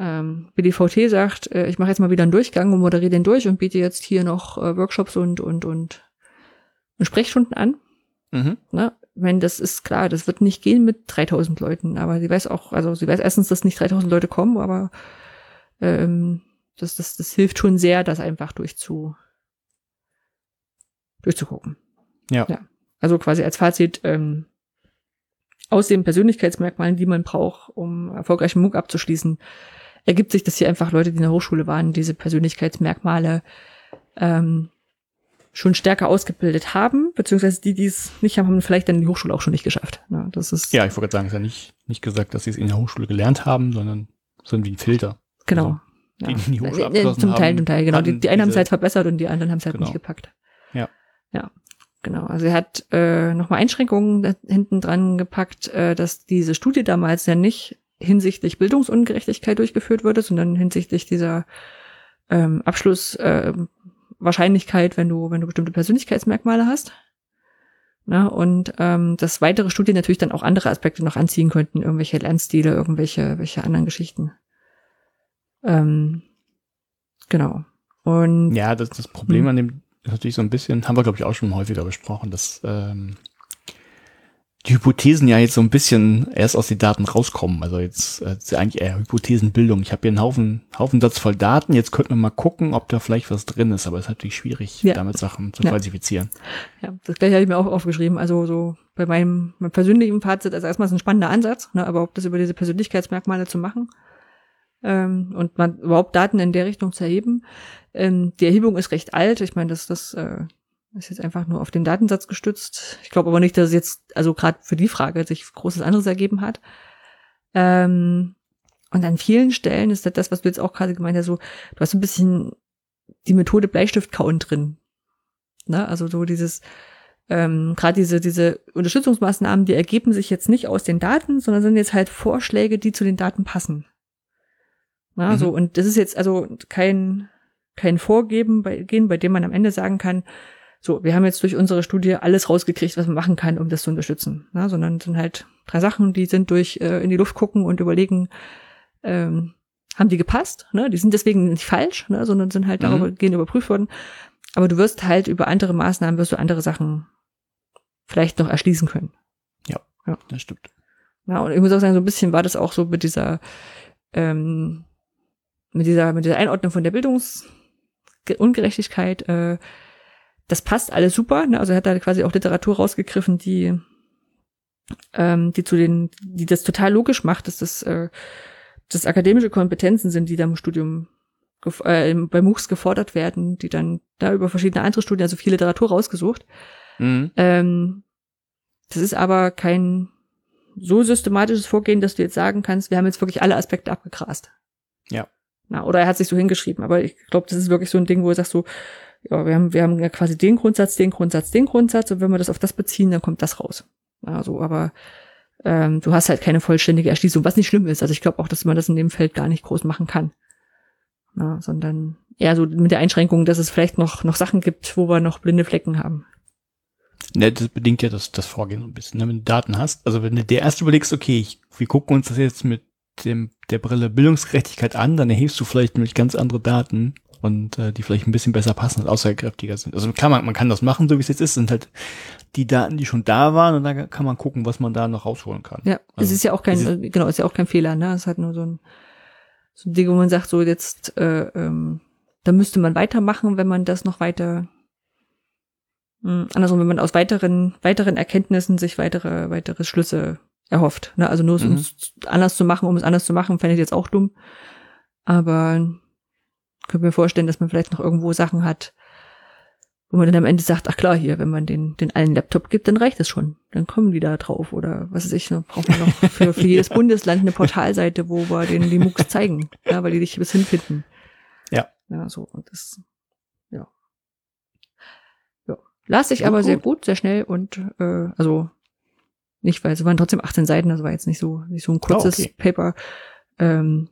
ähm, BDVT sagt, äh, ich mache jetzt mal wieder einen Durchgang und moderiere den durch und biete jetzt hier noch äh, Workshops und und und Sprechstunden an. Mhm. Ne? Wenn das ist klar, das wird nicht gehen mit 3000 Leuten, aber sie weiß auch, also sie weiß erstens, dass nicht 3000 Leute kommen, aber ähm, das, das, das hilft schon sehr, das einfach durchzu, durchzugucken. Ja. ja. Also quasi als Fazit, ähm, aus den Persönlichkeitsmerkmalen, die man braucht, um erfolgreichen MOOC abzuschließen, ergibt sich, dass hier einfach Leute, die in der Hochschule waren, diese Persönlichkeitsmerkmale ähm, schon stärker ausgebildet haben, beziehungsweise die, die es nicht haben, haben vielleicht dann die Hochschule auch schon nicht geschafft. Ja, das ist ja ich wollte sagen, es ist ja nicht, nicht gesagt, dass sie es in der Hochschule gelernt haben, sondern sind wie ein Filter. Genau. Also, die, ja. die Hochschule abgeschlossen zum Teil, haben, zum Teil, genau. Die, die einen haben es halt verbessert und die anderen haben es halt genau. nicht gepackt. Ja. Ja. Genau, also er hat äh, nochmal Einschränkungen hinten dran gepackt, äh, dass diese Studie damals ja nicht hinsichtlich Bildungsungerechtigkeit durchgeführt wurde, sondern hinsichtlich dieser ähm, Abschluss äh, Wahrscheinlichkeit, wenn du, wenn du bestimmte Persönlichkeitsmerkmale hast. Na, und ähm, dass weitere Studien natürlich dann auch andere Aspekte noch anziehen könnten, irgendwelche Lernstile, irgendwelche welche anderen Geschichten. Ähm, genau. Und ja, das, das Problem hm. an dem ist natürlich so ein bisschen, haben wir glaube ich auch schon häufiger besprochen, dass ähm, die Hypothesen ja jetzt so ein bisschen erst aus den Daten rauskommen. Also jetzt äh, ist ja eigentlich eher Hypothesenbildung. Ich habe hier einen Haufen, Haufen Satz voll Daten. Jetzt könnten wir mal gucken, ob da vielleicht was drin ist. Aber es ist natürlich schwierig, Ja. damit Sachen zu Ja. falsifizieren. Ja, das gleiche habe ich mir auch aufgeschrieben. Also so bei meinem, meinem persönlichen Fazit, also erstmal ist ein spannender Ansatz, ne, aber ob das über diese Persönlichkeitsmerkmale zu machen ähm, und man überhaupt Daten in der Richtung zu erheben. Ähm, die Erhebung ist recht alt. Ich meine, das, das äh, ist jetzt einfach nur auf den Datensatz gestützt. Ich glaube aber nicht, dass es jetzt, also gerade für die Frage, sich großes anderes ergeben hat. Ähm, und an vielen Stellen ist das, das, was du jetzt auch gerade gemeint hast, so, du hast so ein bisschen die Methode Bleistift kauen drin. Ne? Also so dieses, ähm, gerade diese, diese Unterstützungsmaßnahmen, die ergeben sich jetzt nicht aus den Daten, sondern sind jetzt halt Vorschläge, die zu den Daten passen. Na, Mhm. so, und das ist jetzt also kein, kein Vorgeben bei, gehen, bei dem man am Ende sagen kann, so, wir haben jetzt durch unsere Studie alles rausgekriegt, was man machen kann, um das zu unterstützen. Na, sondern sind halt drei Sachen, die sind durch äh, in die Luft gucken und überlegen, ähm, haben die gepasst? Ne? Die sind deswegen nicht falsch, ne? sondern sind halt Mhm. darüber gehen überprüft worden. Aber du wirst halt über andere Maßnahmen wirst du andere Sachen vielleicht noch erschließen können. Das stimmt. Ja, und ich muss auch sagen, so ein bisschen war das auch so mit dieser, ähm, mit dieser, mit dieser Einordnung von der Bildungsungerechtigkeit, äh, das passt alles super, ne? Also er hat da quasi auch Literatur rausgegriffen, die, ähm, die zu den, die das total logisch macht, dass das, äh, dass akademische Kompetenzen sind, die da im Studium äh, bei MOOCs gefordert werden, die dann da über verschiedene andere Studien, also viel Literatur rausgesucht. Mhm. Ähm, das ist aber kein so systematisches Vorgehen, dass du jetzt sagen kannst, wir haben jetzt wirklich alle Aspekte abgegrast. Ja. Na, oder er hat sich so hingeschrieben, aber ich glaube, das ist wirklich so ein Ding, wo er sagt so, ja, wir haben, wir haben ja quasi den Grundsatz, den Grundsatz, den Grundsatz und wenn wir das auf das beziehen, dann kommt das raus. Also, aber ähm, du hast halt keine vollständige Erschließung, was nicht schlimm ist. Also ich glaube auch, dass man das in dem Feld gar nicht groß machen kann. Na, sondern eher so mit der Einschränkung, dass es vielleicht noch, noch Sachen gibt, wo wir noch blinde Flecken haben. Ne, das bedingt ja das, das Vorgehen so ein bisschen. Ne? Wenn du Daten hast, also wenn du dir erst überlegst, okay, ich, wir gucken uns das jetzt mit dem, der Brille Bildungsgerechtigkeit an, dann erhebst du vielleicht nämlich ganz andere Daten und äh, die vielleicht ein bisschen besser passen und aussagekräftiger sind. Also kann man, man kann das machen, so wie es jetzt ist, sind halt die Daten, die schon da waren und dann kann man gucken, was man da noch rausholen kann. Ja, es Also, ist ja auch kein, es ist- genau, ist ja auch kein Fehler, ne? Es ist halt nur so ein, so ein Ding, wo man sagt, so jetzt, äh, ähm, da müsste man weitermachen, wenn man das noch weiter, mh, andersrum, wenn man aus weiteren, weiteren Erkenntnissen sich weitere, weitere Schlüsse erhofft. Ne? Also nur es Mhm. uns anders zu machen, um es anders zu machen, fände ich jetzt auch dumm. Aber könnte mir vorstellen, dass man vielleicht noch irgendwo Sachen hat, wo man dann am Ende sagt, ach klar, hier, wenn man den, den allen Laptop gibt, dann reicht es schon. Dann kommen die da drauf. Oder was weiß ich, ne, braucht man noch für, für jedes Bundesland eine Portalseite, wo wir den die MOOCs zeigen, ja, weil die dich bis hinfinden. Ja. Ja, so. Und das, ja. Ja. Las sich Gut, aber sehr gut. gut, sehr schnell und äh, also nicht, weil es waren trotzdem 18 Seiten, das war jetzt nicht so, nicht so ein kurzes okay. Paper. Ähm,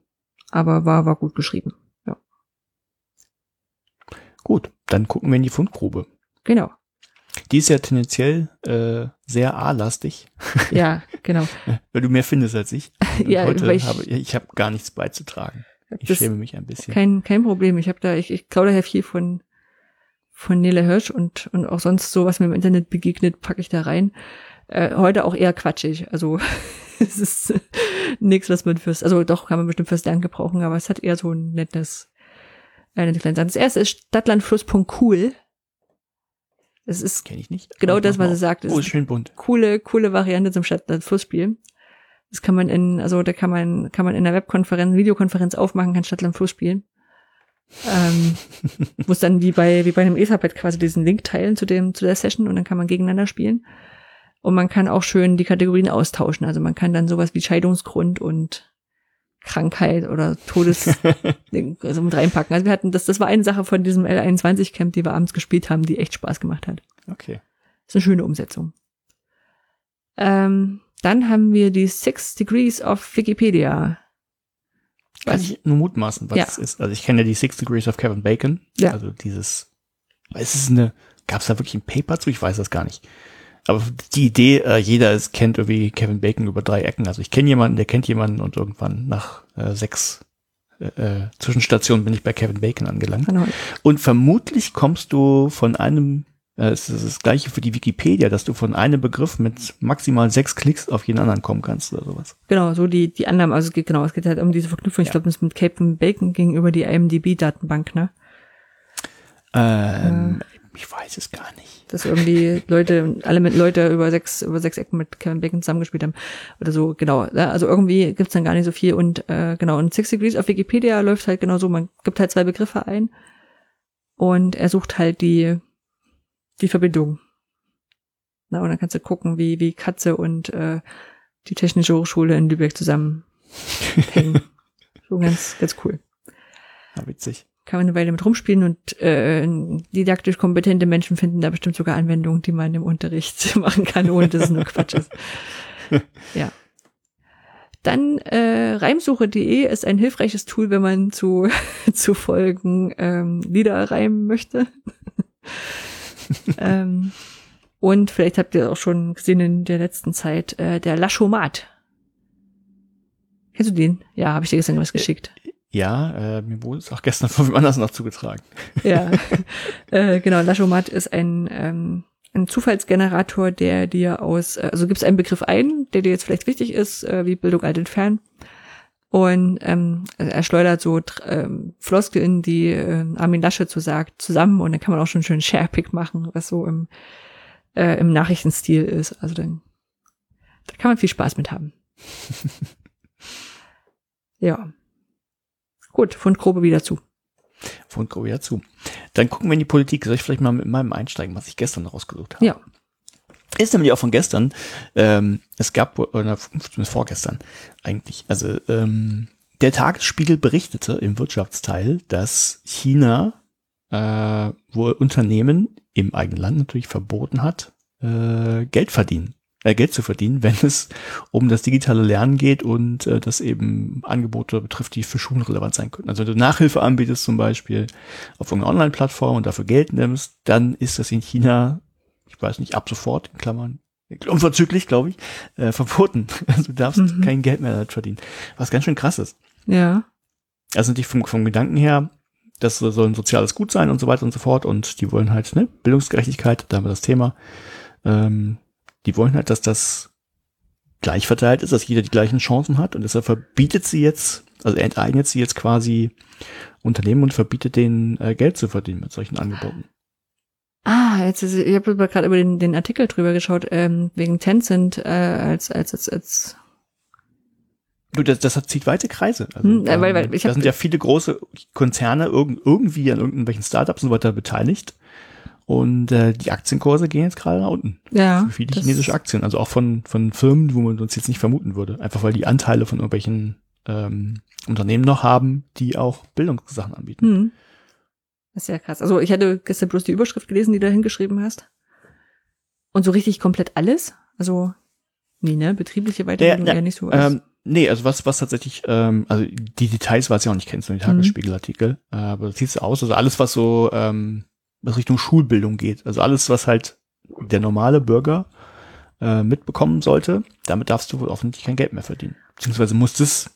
aber war, war gut geschrieben. Gut, dann gucken wir in die Fundgrube. Genau. Die ist ja tendenziell äh, sehr A-lastig, Ja, genau. weil du mehr findest als ich. Und Ja, heute ich- habe ich habe gar nichts beizutragen. Ich schäme mich ein bisschen. Kein, kein Problem. Ich habe da, ich, ich klaue daher viel von, von Nele Hirsch und, und auch sonst so, was mir im Internet begegnet, packe ich da rein. Äh, heute auch eher quatschig. Also es ist nichts, was man fürs, also doch kann man bestimmt fürs Lernen gebrauchen, aber es hat eher so ein nettes, nette kleine Sache. Das erste ist stadtlandfluss.cool. Es ist Kenne ich nicht. genau das, was er sagt. auf. Es Oh, ist ist schön bunt. coole, coole Variante zum Stadtland-Fluss-Spiel. Das kann man in, also da kann man, kann man in einer Webkonferenz, Videokonferenz aufmachen, kann Stadtland-Fluss spielen. Ähm, muss dann wie bei, wie bei einem Etherpad quasi diesen Link teilen zu dem, zu der Session und dann kann man gegeneinander spielen. Und man kann auch schön die Kategorien austauschen. Also man kann dann sowas wie Scheidungsgrund und Krankheit oder Todes, also mit reinpacken. Also wir hatten das, das war eine Sache von diesem L21 Camp, die wir abends gespielt haben, die echt Spaß gemacht hat. Okay. ist eine schöne Umsetzung. Ähm, dann haben wir die Six Degrees of Wikipedia. Kann Was? ich nur mutmaßen, was Ja. es ist. Also ich kenne ja die Six Degrees of Kevin Bacon. Ja. Also dieses, es ist eine, gab es da wirklich ein Paper zu? Ich weiß das gar nicht. Aber die Idee, äh, jeder ist, kennt irgendwie Kevin Bacon über drei Ecken. Also ich kenne jemanden, der kennt jemanden und irgendwann nach äh, sechs äh, äh, Zwischenstationen bin ich bei Kevin Bacon angelangt. Genau. Und vermutlich kommst du von einem Äh, es ist das gleiche für die Wikipedia, dass du von einem Begriff mit maximal sechs Klicks auf jeden anderen kommen kannst oder sowas. Genau, so die, die Annahmen, also es geht genau, es geht halt um diese Verknüpfung. Ich Ja. glaube, das mit Captain Bacon gegenüber die IMDB-Datenbank, ne? Ähm, Ich weiß es gar nicht. Dass irgendwie Leute, alle mit Leute über sechs, über sechs Ecken mit Kevin Bacon zusammengespielt haben. Oder so, genau. Also irgendwie gibt's dann gar nicht so viel. Und äh, genau, und Six Degrees auf Wikipedia läuft halt genau so, man gibt halt zwei Begriffe ein und er sucht halt die, die Verbindung. Na, und dann kannst du gucken, wie, wie Katze und äh, die Technische Hochschule in Lübeck zusammen hängen. so ganz, ganz cool. Ja, witzig. Kann man eine Weile mit rumspielen und äh, didaktisch kompetente Menschen finden da bestimmt sogar Anwendungen, die man im Unterricht machen kann, ohne dass es nur Quatsch ist. Ja. Dann äh, reimsuche.de ist ein hilfreiches Tool, wenn man zu, zu Folgen ähm, Lieder reimen möchte. ähm, und vielleicht habt ihr auch schon gesehen in der letzten Zeit, äh, der Laschomat. Kennst du den? Ja, habe ich dir gestern was geschickt. Ja, äh, mir wurde es auch gestern von wem anders noch zugetragen. Ja, äh, genau. Laschomat ist ein, ähm, ein Zufallsgenerator, der dir aus, äh, also gibst einen Begriff ein, der dir jetzt vielleicht wichtig ist, äh, wie Bildung alt entfernen. Und ähm, er schleudert so ähm, Floskeln, die äh, Armin Laschet so sagt, zusammen und dann kann man auch schon schön Sharepick machen, was so im, äh, im Nachrichtenstil ist. Also dann da kann man viel Spaß mit haben. ja. Gut, Fundgrube wieder zu. Von Korea zu. Dann gucken wir in die Politik. Soll ich vielleicht mal mit meinem einsteigen, was ich gestern rausgesucht habe? Ja. Ist nämlich auch von gestern. Ähm, es gab, oder zumindest vorgestern eigentlich, also ähm, der Tagesspiegel berichtete im Wirtschaftsteil, dass China äh, wohl Unternehmen im eigenen Land natürlich verboten hat, äh, Geld verdienen, äh, Geld zu verdienen, wenn es um das digitale Lernen geht und äh, das eben Angebote betrifft, die für Schulen relevant sein könnten. Also wenn du Nachhilfe anbietest zum Beispiel auf irgendeiner Online-Plattform und dafür Geld nimmst, dann ist das in China, ich weiß nicht, ab sofort, in Klammern, unverzüglich, glaube ich, äh, verboten. Also du darfst Mhm. kein Geld mehr verdienen. Was ganz schön krass ist. Ja. Also natürlich vom, vom Gedanken her, das soll ein soziales Gut sein und so weiter und so fort. Und die wollen halt, ne, Bildungsgerechtigkeit, da haben wir das Thema. Ähm, die wollen halt, dass das gleich verteilt ist, dass jeder die gleichen Chancen hat. Und deshalb verbietet sie jetzt, also enteignet sie jetzt quasi Unternehmen und verbietet denen äh, Geld zu verdienen mit solchen Angeboten. Ah, jetzt ist, ich habe gerade über den, den Artikel drüber geschaut, ähm, wegen Tencent äh, als, als, als, als Du, das, das zieht weite Kreise. Also, Hm, äh, weil- weil ich da sind ja viele große Konzerne irgend, irgendwie an irgendwelchen Startups und so weiter beteiligt. Und äh, die Aktienkurse gehen jetzt gerade nach unten. ja. Für viele chinesische Aktien, also auch von, von Firmen, wo man uns jetzt nicht vermuten würde. Einfach weil die Anteile von irgendwelchen ähm, Unternehmen noch haben, die auch Bildungssachen anbieten. Hm. Das ist ja krass. Also ich hatte gestern bloß die Überschrift gelesen, die du da hingeschrieben hast. Und so richtig komplett alles? Also, nee, ne? Betriebliche Weiterbildung Ja, ja, eher nicht so. Ähm, nee, also was, was tatsächlich, ähm, also die Details weiß ich auch nicht, kennst du die Tagesspiegelartikel, äh, aber das sieht so aus, also alles, was so, ähm, was Richtung Schulbildung geht, also alles, was halt der normale Bürger äh, mitbekommen sollte, damit darfst du wohl offensichtlich kein Geld mehr verdienen. Beziehungsweise musst es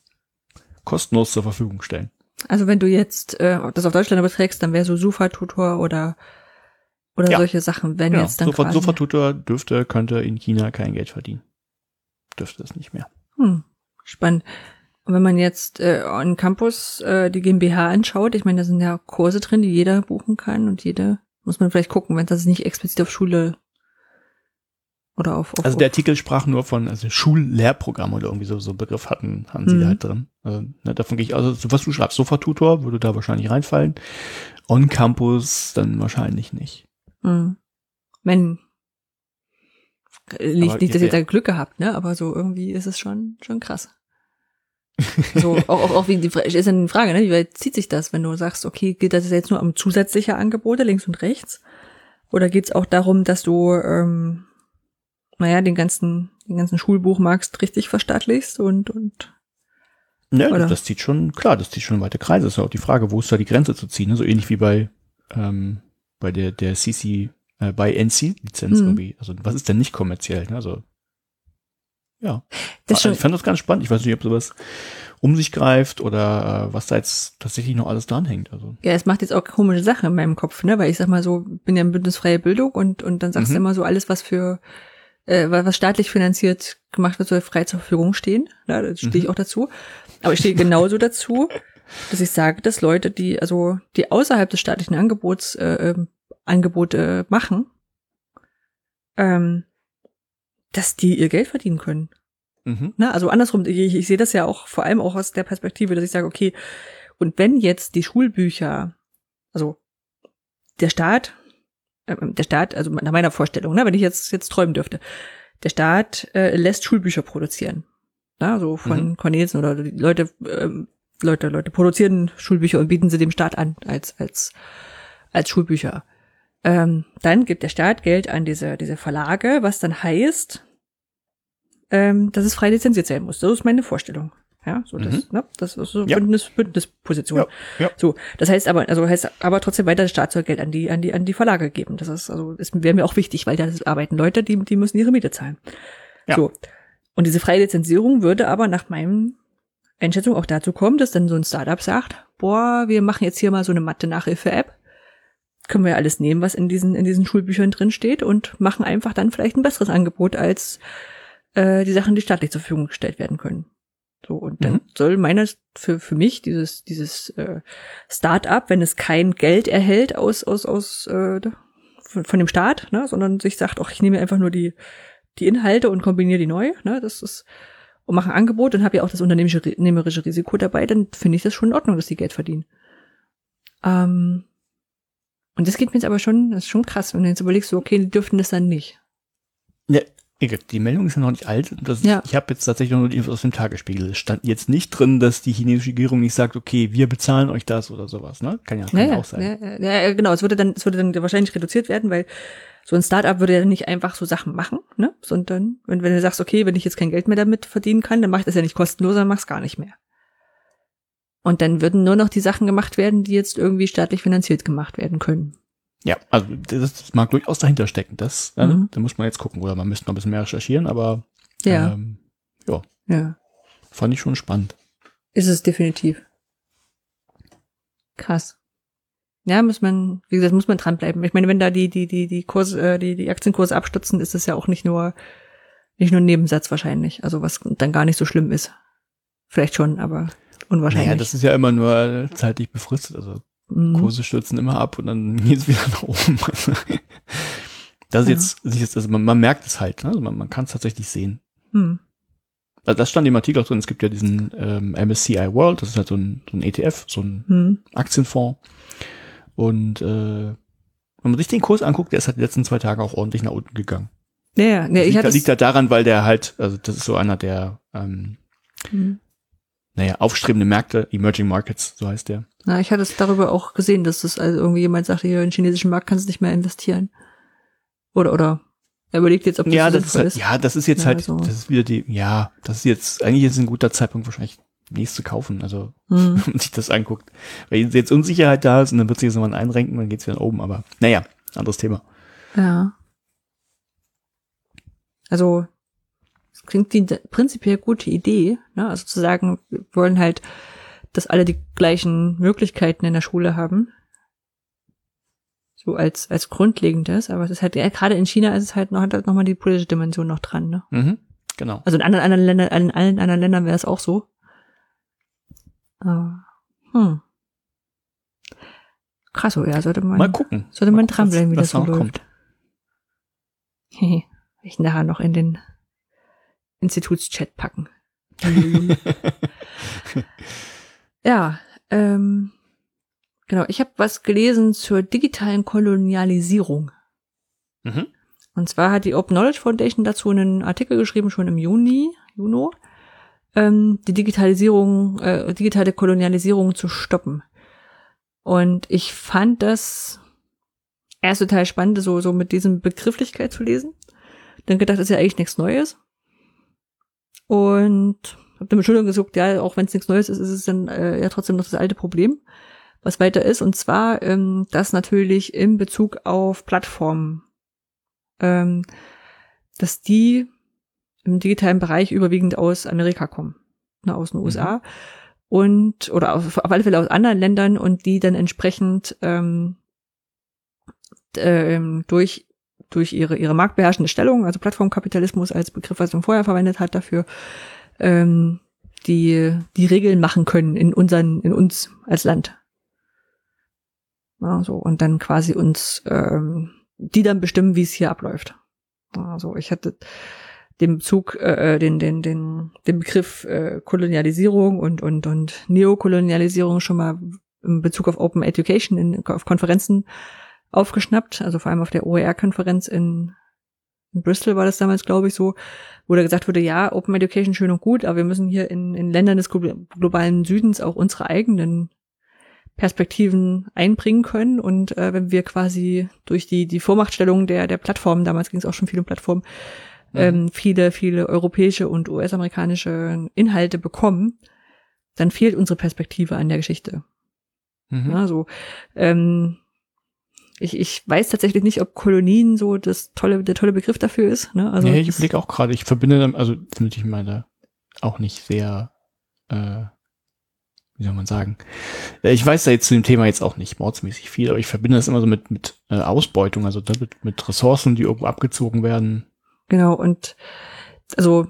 kostenlos zur Verfügung stellen. Also wenn du jetzt äh, das auf Deutschland überträgst, dann wäre so Sufa-Tutor oder oder Ja. solche Sachen, wenn Genau. jetzt dann Sofa- quasi. Sofa-Tutor dürfte, könnte in China kein Geld verdienen. Dürfte es nicht mehr. Hm, spannend. Und wenn man jetzt äh, on Campus äh, die GmbH anschaut, ich meine, da sind ja Kurse drin, die jeder buchen kann und jede muss man vielleicht gucken, wenn das nicht explizit auf Schule oder auf, auf Also der Artikel sprach nur von also Schullehrprogramm oder irgendwie so so einen Begriff hatten hatten sie Mhm. da halt drin. Also, ne, davon gehe ich also so was du schreibst Sofa-Tutor würde da wahrscheinlich reinfallen. On Campus dann wahrscheinlich nicht. Hm. Wenn nicht, nicht, dass ihr da Glück gehabt, ne? Aber so irgendwie ist es schon schon krass. So auch, auch, auch wie die ist dann die Frage, ne? Wie weit zieht sich das, wenn du sagst, okay, geht das jetzt nur um zusätzliche Angebote links und rechts? Oder geht es auch darum, dass du ähm, naja, den ganzen, den ganzen Schulbuchmarkt richtig verstaatlichst und, und Ne, Oder? das, das zieht schon, klar, das zieht schon weite Kreise. Das ist ja auch die Frage, wo ist da die Grenze zu ziehen? Ne? So ähnlich wie bei, ähm, bei der, der CC, äh, bei NC-Lizenz Mhm. irgendwie. Also was ist denn nicht kommerziell? Ne? Also ja. das ich fand das ganz spannend. Ich weiß nicht, ob sowas um sich greift oder äh, was da jetzt tatsächlich noch alles dranhängt. Also. Ja, es macht jetzt auch komische Sachen in meinem Kopf, ne? Weil ich sag mal so, bin ja in bündnisfreie Bildung und, und dann sagst mhm. du immer so, alles, was für äh, was staatlich finanziert gemacht wird, soll frei zur Verfügung stehen. Ja, da stehe ich mhm. auch dazu. Aber ich stehe genauso dazu, dass ich sage, dass Leute, die, also die außerhalb des staatlichen Angebots äh, ähm, Angebote machen, ähm, dass die ihr Geld verdienen können. Mhm. Na, also andersrum, ich, ich sehe das ja auch vor allem auch aus der Perspektive, dass ich sage, okay, und wenn jetzt die Schulbücher, also der Staat, äh, der Staat, also nach meiner Vorstellung, ne, wenn ich jetzt jetzt träumen dürfte, der Staat äh, lässt Schulbücher produzieren, na, so von mhm. Cornelsen oder die Leute, ähm, Leute, Leute produzieren Schulbücher und bieten sie dem Staat an als als als Schulbücher. Ähm, dann gibt der Staat Geld an diese diese Verlage, was dann heißt, ähm, dass es frei lizenziert sein muss. Das ist meine Vorstellung. Ja, so das, mhm. ne, das ist so ja. Bündnis, Bündnisposition. Ja, ja. So, das heißt aber, also heißt aber trotzdem weiter das Staatsgeld an die, an die, an die Verlage geben. Das ist also, ist wäre mir auch wichtig, weil da arbeiten Leute, die, die müssen ihre Miete zahlen. Ja. So. Und diese freie Lizenzierung würde aber nach meinem Einschätzung auch dazu kommen, dass dann so ein Startup sagt, boah, wir machen jetzt hier mal so eine Mathe-Nachhilfe-App. Können wir ja alles nehmen, was in diesen, in diesen Schulbüchern drin steht und machen einfach dann vielleicht ein besseres Angebot als äh, die Sachen, die staatlich zur Verfügung gestellt werden können. So, und dann mhm. soll meines für, für mich dieses, dieses äh, Start-up, wenn es kein Geld erhält aus, aus, aus äh, von, von dem Staat, ne, sondern sich sagt, ach, ich nehme einfach nur die, die Inhalte und kombiniere die neu, ne, das ist, und mache ein Angebot und habe ja auch das unternehmerische Risiko dabei, dann finde ich das schon in Ordnung, dass die Geld verdienen. Ähm, und das geht mir jetzt aber schon, das ist schon krass, wenn du jetzt überlegst, so, okay, die dürften das dann nicht. Ja, die Meldung ist ja noch nicht alt. Das, ja. Ich habe jetzt tatsächlich noch die aus dem Tagesspiegel. Es stand jetzt nicht drin, dass die chinesische Regierung nicht sagt, okay, wir bezahlen euch das oder sowas. Ne? Kann ja, kann ja, auch sein. Ja, ja, genau. Es würde dann, es würde dann wahrscheinlich reduziert werden, weil so ein Startup würde ja nicht einfach so Sachen machen, ne? Sondern wenn, wenn du sagst, okay, wenn ich jetzt kein Geld mehr damit verdienen kann, dann mache ich das ja nicht kostenlos, dann mach es gar nicht mehr. Und dann würden nur noch die Sachen gemacht werden, die jetzt irgendwie staatlich finanziert gemacht werden können. Ja, also das, mag durchaus dahinter stecken. Das, äh, mhm. da muss man jetzt gucken. Oder man müsste noch ein bisschen mehr recherchieren, aber ja. Ähm, ja. ja. Fand ich schon spannend. Ist es definitiv. Krass. Ja, muss man, wie gesagt, muss man dranbleiben. Ich meine, wenn da die, die, die, die Kurse, äh, die, die Aktienkurse abstützen, ist es ja auch nicht nur, nicht nur ein Nebensatz wahrscheinlich. Also was dann gar nicht so schlimm ist. Vielleicht schon, aber unwahrscheinlich. Naja, das ist ja immer nur zeitlich befristet. Also Mhm. Kurse stürzen immer ab und dann geht es wieder nach oben. das ist ja. jetzt, also man, man, merkt es halt, ne? also man, man kann es tatsächlich sehen. Mhm. Also das stand im Artikel auch drin, es gibt ja diesen ähm, MSCI World, das ist halt so ein, so ein ETF, so ein mhm. Aktienfonds. Und äh, wenn man sich den Kurs anguckt, der ist halt die letzten zwei Tage auch ordentlich nach unten gegangen. Ja, ja. Nee, ich liegt, liegt halt daran, weil der halt, also das ist so einer der ähm, mhm naja, aufstrebende Märkte, Emerging Markets, so heißt der. Na, ich hatte es darüber auch gesehen, dass das also irgendwie jemand sagte, hier in den chinesischen Markt kannst du nicht mehr investieren. Oder, oder er überlegt jetzt, ob das, ja, das ist, halt, Ja, das ist jetzt ja, halt, also. das ist wieder die, ja, das ist jetzt, eigentlich ist ein guter Zeitpunkt wahrscheinlich nächstes zu kaufen, also hm. wenn man sich das anguckt. Weil jetzt Unsicherheit da ist und dann wird sich das nochmal einrenken, dann geht's wieder nach oben, aber naja, anderes Thema. Ja. Also klingt die prinzipiell gute Idee, ne? Also zu sagen, wir wollen halt, dass alle die gleichen Möglichkeiten in der Schule haben. So als, als grundlegendes, aber es ist halt, ja, gerade in China ist es halt noch, hat halt nochmal die politische Dimension noch dran, ne? Mhm, genau. Also in anderen, anderen Ländern, in allen anderen Ländern wäre es auch so. Aber, hm. Krass, oh ja, sollte man. Mal gucken. Sollte man dranbleiben, wie das so läuft. Kommt. ich nachher noch in den Institutschat packen. ja, ähm, genau. Ich habe was gelesen zur digitalen Kolonialisierung. Mhm. Und zwar hat die Open Knowledge Foundation dazu einen Artikel geschrieben, schon im Juni, Juno, ähm, die Digitalisierung, äh, digitale Kolonialisierung zu stoppen. Und ich fand das erst total spannend, so, so mit diesem Begrifflichkeit zu lesen. Dann gedacht, das ist ja eigentlich nichts Neues. Und habe dann mit Schultern gesucht, ja, auch wenn es nichts Neues ist, ist es dann äh, ja trotzdem noch das alte Problem, was weiter ist. Und zwar, ähm, dass natürlich in Bezug auf Plattformen, ähm, dass die im digitalen Bereich überwiegend aus Amerika kommen. ne, aus den USA und oder auf, auf alle Fälle aus anderen Ländern und die dann entsprechend ähm, ähm, durch durch ihre ihre marktbeherrschende Stellung, also Plattformkapitalismus als Begriff, was man vorher verwendet hat dafür, ähm, die die Regeln machen können in unseren in uns als Land. Ja, so und dann quasi uns ähm, die dann bestimmen, wie es hier abläuft. Also ich hatte den Bezug, äh, den, den, den, den Begriff äh, Kolonialisierung und, und, und Neokolonialisierung schon mal in Bezug auf Open Education in, auf Konferenzen aufgeschnappt, also vor allem auf der OER-Konferenz in, in Bristol war das damals, glaube ich, so, wo da gesagt wurde, ja, Open Education schön und gut, aber wir müssen hier in, in Ländern des globalen Südens auch unsere eigenen Perspektiven einbringen können. Und äh, wenn wir quasi durch die, die Vormachtstellung der, der Plattformen, damals ging es auch schon viel um Plattformen, mhm. ähm, viele, viele europäische und US-amerikanische Inhalte bekommen, dann fehlt unsere Perspektive an der Geschichte. Mhm. Also ähm, ich, ich weiß tatsächlich nicht, ob Kolonien so das tolle, der tolle Begriff dafür ist. Ne? Also nee, ich überlege auch gerade, ich verbinde, also ich meine, auch nicht sehr äh, wie soll man sagen? Äh, ich weiß da jetzt zu dem Thema jetzt auch nicht mordsmäßig viel, aber ich verbinde das immer so mit, mit äh, Ausbeutung, also mit, mit Ressourcen, die irgendwo abgezogen werden. Genau, und also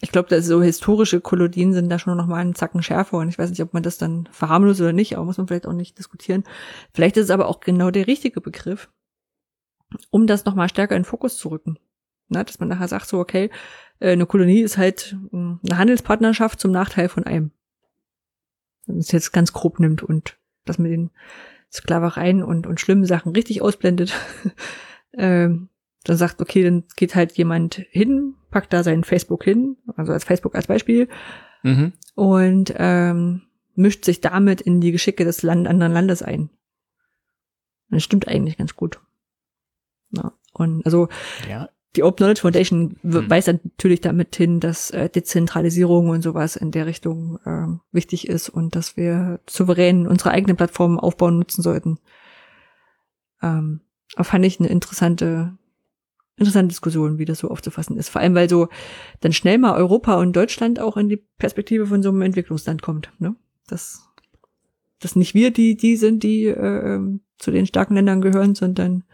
ich glaube, dass so historische Kolonien sind da schon noch mal einen Zacken schärfer und ich weiß nicht, ob man das dann verharmlost oder nicht, aber muss man vielleicht auch nicht diskutieren. Vielleicht ist es aber auch genau der richtige Begriff, um das noch mal stärker in Fokus zu rücken. Na, dass man nachher sagt so, okay, äh, eine Kolonie ist halt hm, eine Handelspartnerschaft zum Nachteil von einem wenn es jetzt ganz grob nimmt und das mit den Sklavereien und, und schlimmen Sachen richtig ausblendet, ähm, dann sagt, okay, dann geht halt jemand hin, packt da sein Facebook hin, also als Facebook als Beispiel, mhm. und ähm, mischt sich damit in die Geschicke des Land anderen Landes ein. Das stimmt eigentlich ganz gut. Ja, und also ja die Open Knowledge Foundation hm. weist natürlich damit hin, dass äh, Dezentralisierung und sowas in der Richtung äh, wichtig ist und dass wir souverän unsere eigenen Plattformen aufbauen nutzen sollten. Ähm, fand ich eine interessante, interessante Diskussion, wie das so aufzufassen ist. Vor allem, weil so dann schnell mal Europa und Deutschland auch in die Perspektive von so einem Entwicklungsland kommt. Ne? Dass, dass nicht wir die, die sind, die äh, ähm, zu den starken Ländern gehören, sondern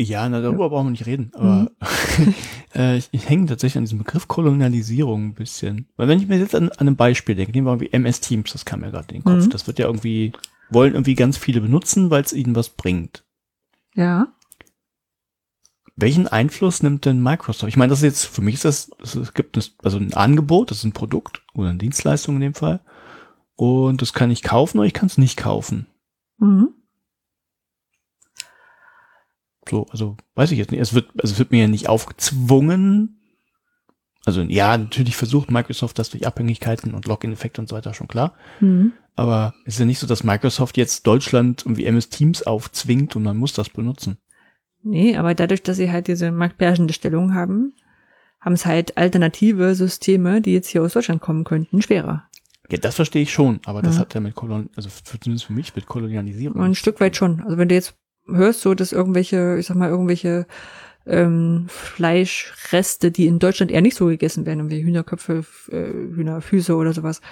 ja, na, darüber ja. brauchen wir nicht reden. Aber mhm. äh, ich, ich hänge tatsächlich an diesem Begriff Kolonialisierung ein bisschen. Weil wenn ich mir jetzt an, an einem Beispiel denke, nehmen wir irgendwie MS Teams, das kam mir gerade in den Kopf. Mhm. Das wird ja irgendwie, wollen irgendwie ganz viele benutzen, weil es ihnen was bringt. Ja. Welchen Einfluss nimmt denn Microsoft? Ich meine, das ist jetzt, für mich ist das, es gibt ein, also ein Angebot, das ist ein Produkt oder eine Dienstleistung in dem Fall. Und das kann ich kaufen oder ich kann es nicht kaufen. Mhm. So, also weiß ich jetzt nicht. Es wird, also es wird mir ja nicht aufgezwungen. Also ja, natürlich versucht Microsoft das durch Abhängigkeiten und Login-Effekte und so weiter schon klar. Mhm. Aber es ist ja nicht so, dass Microsoft jetzt Deutschland irgendwie MS Teams aufzwingt und man muss das benutzen. Nee, aber dadurch, dass sie halt diese marktbeherrschende Stellung haben, haben es halt alternative Systeme, die jetzt hier aus Deutschland kommen könnten, schwerer. Ja, das verstehe ich schon, aber das hat ja mit Kolon, also zumindest für mich mit Kolonialisierung. Ein Stück weit schon. Also wenn du jetzt hörst, so dass irgendwelche, ich sag mal, irgendwelche ähm, Fleischreste, die in Deutschland eher nicht so gegessen werden, irgendwie Hühnerköpfe, äh, Hühnerfüße oder sowas,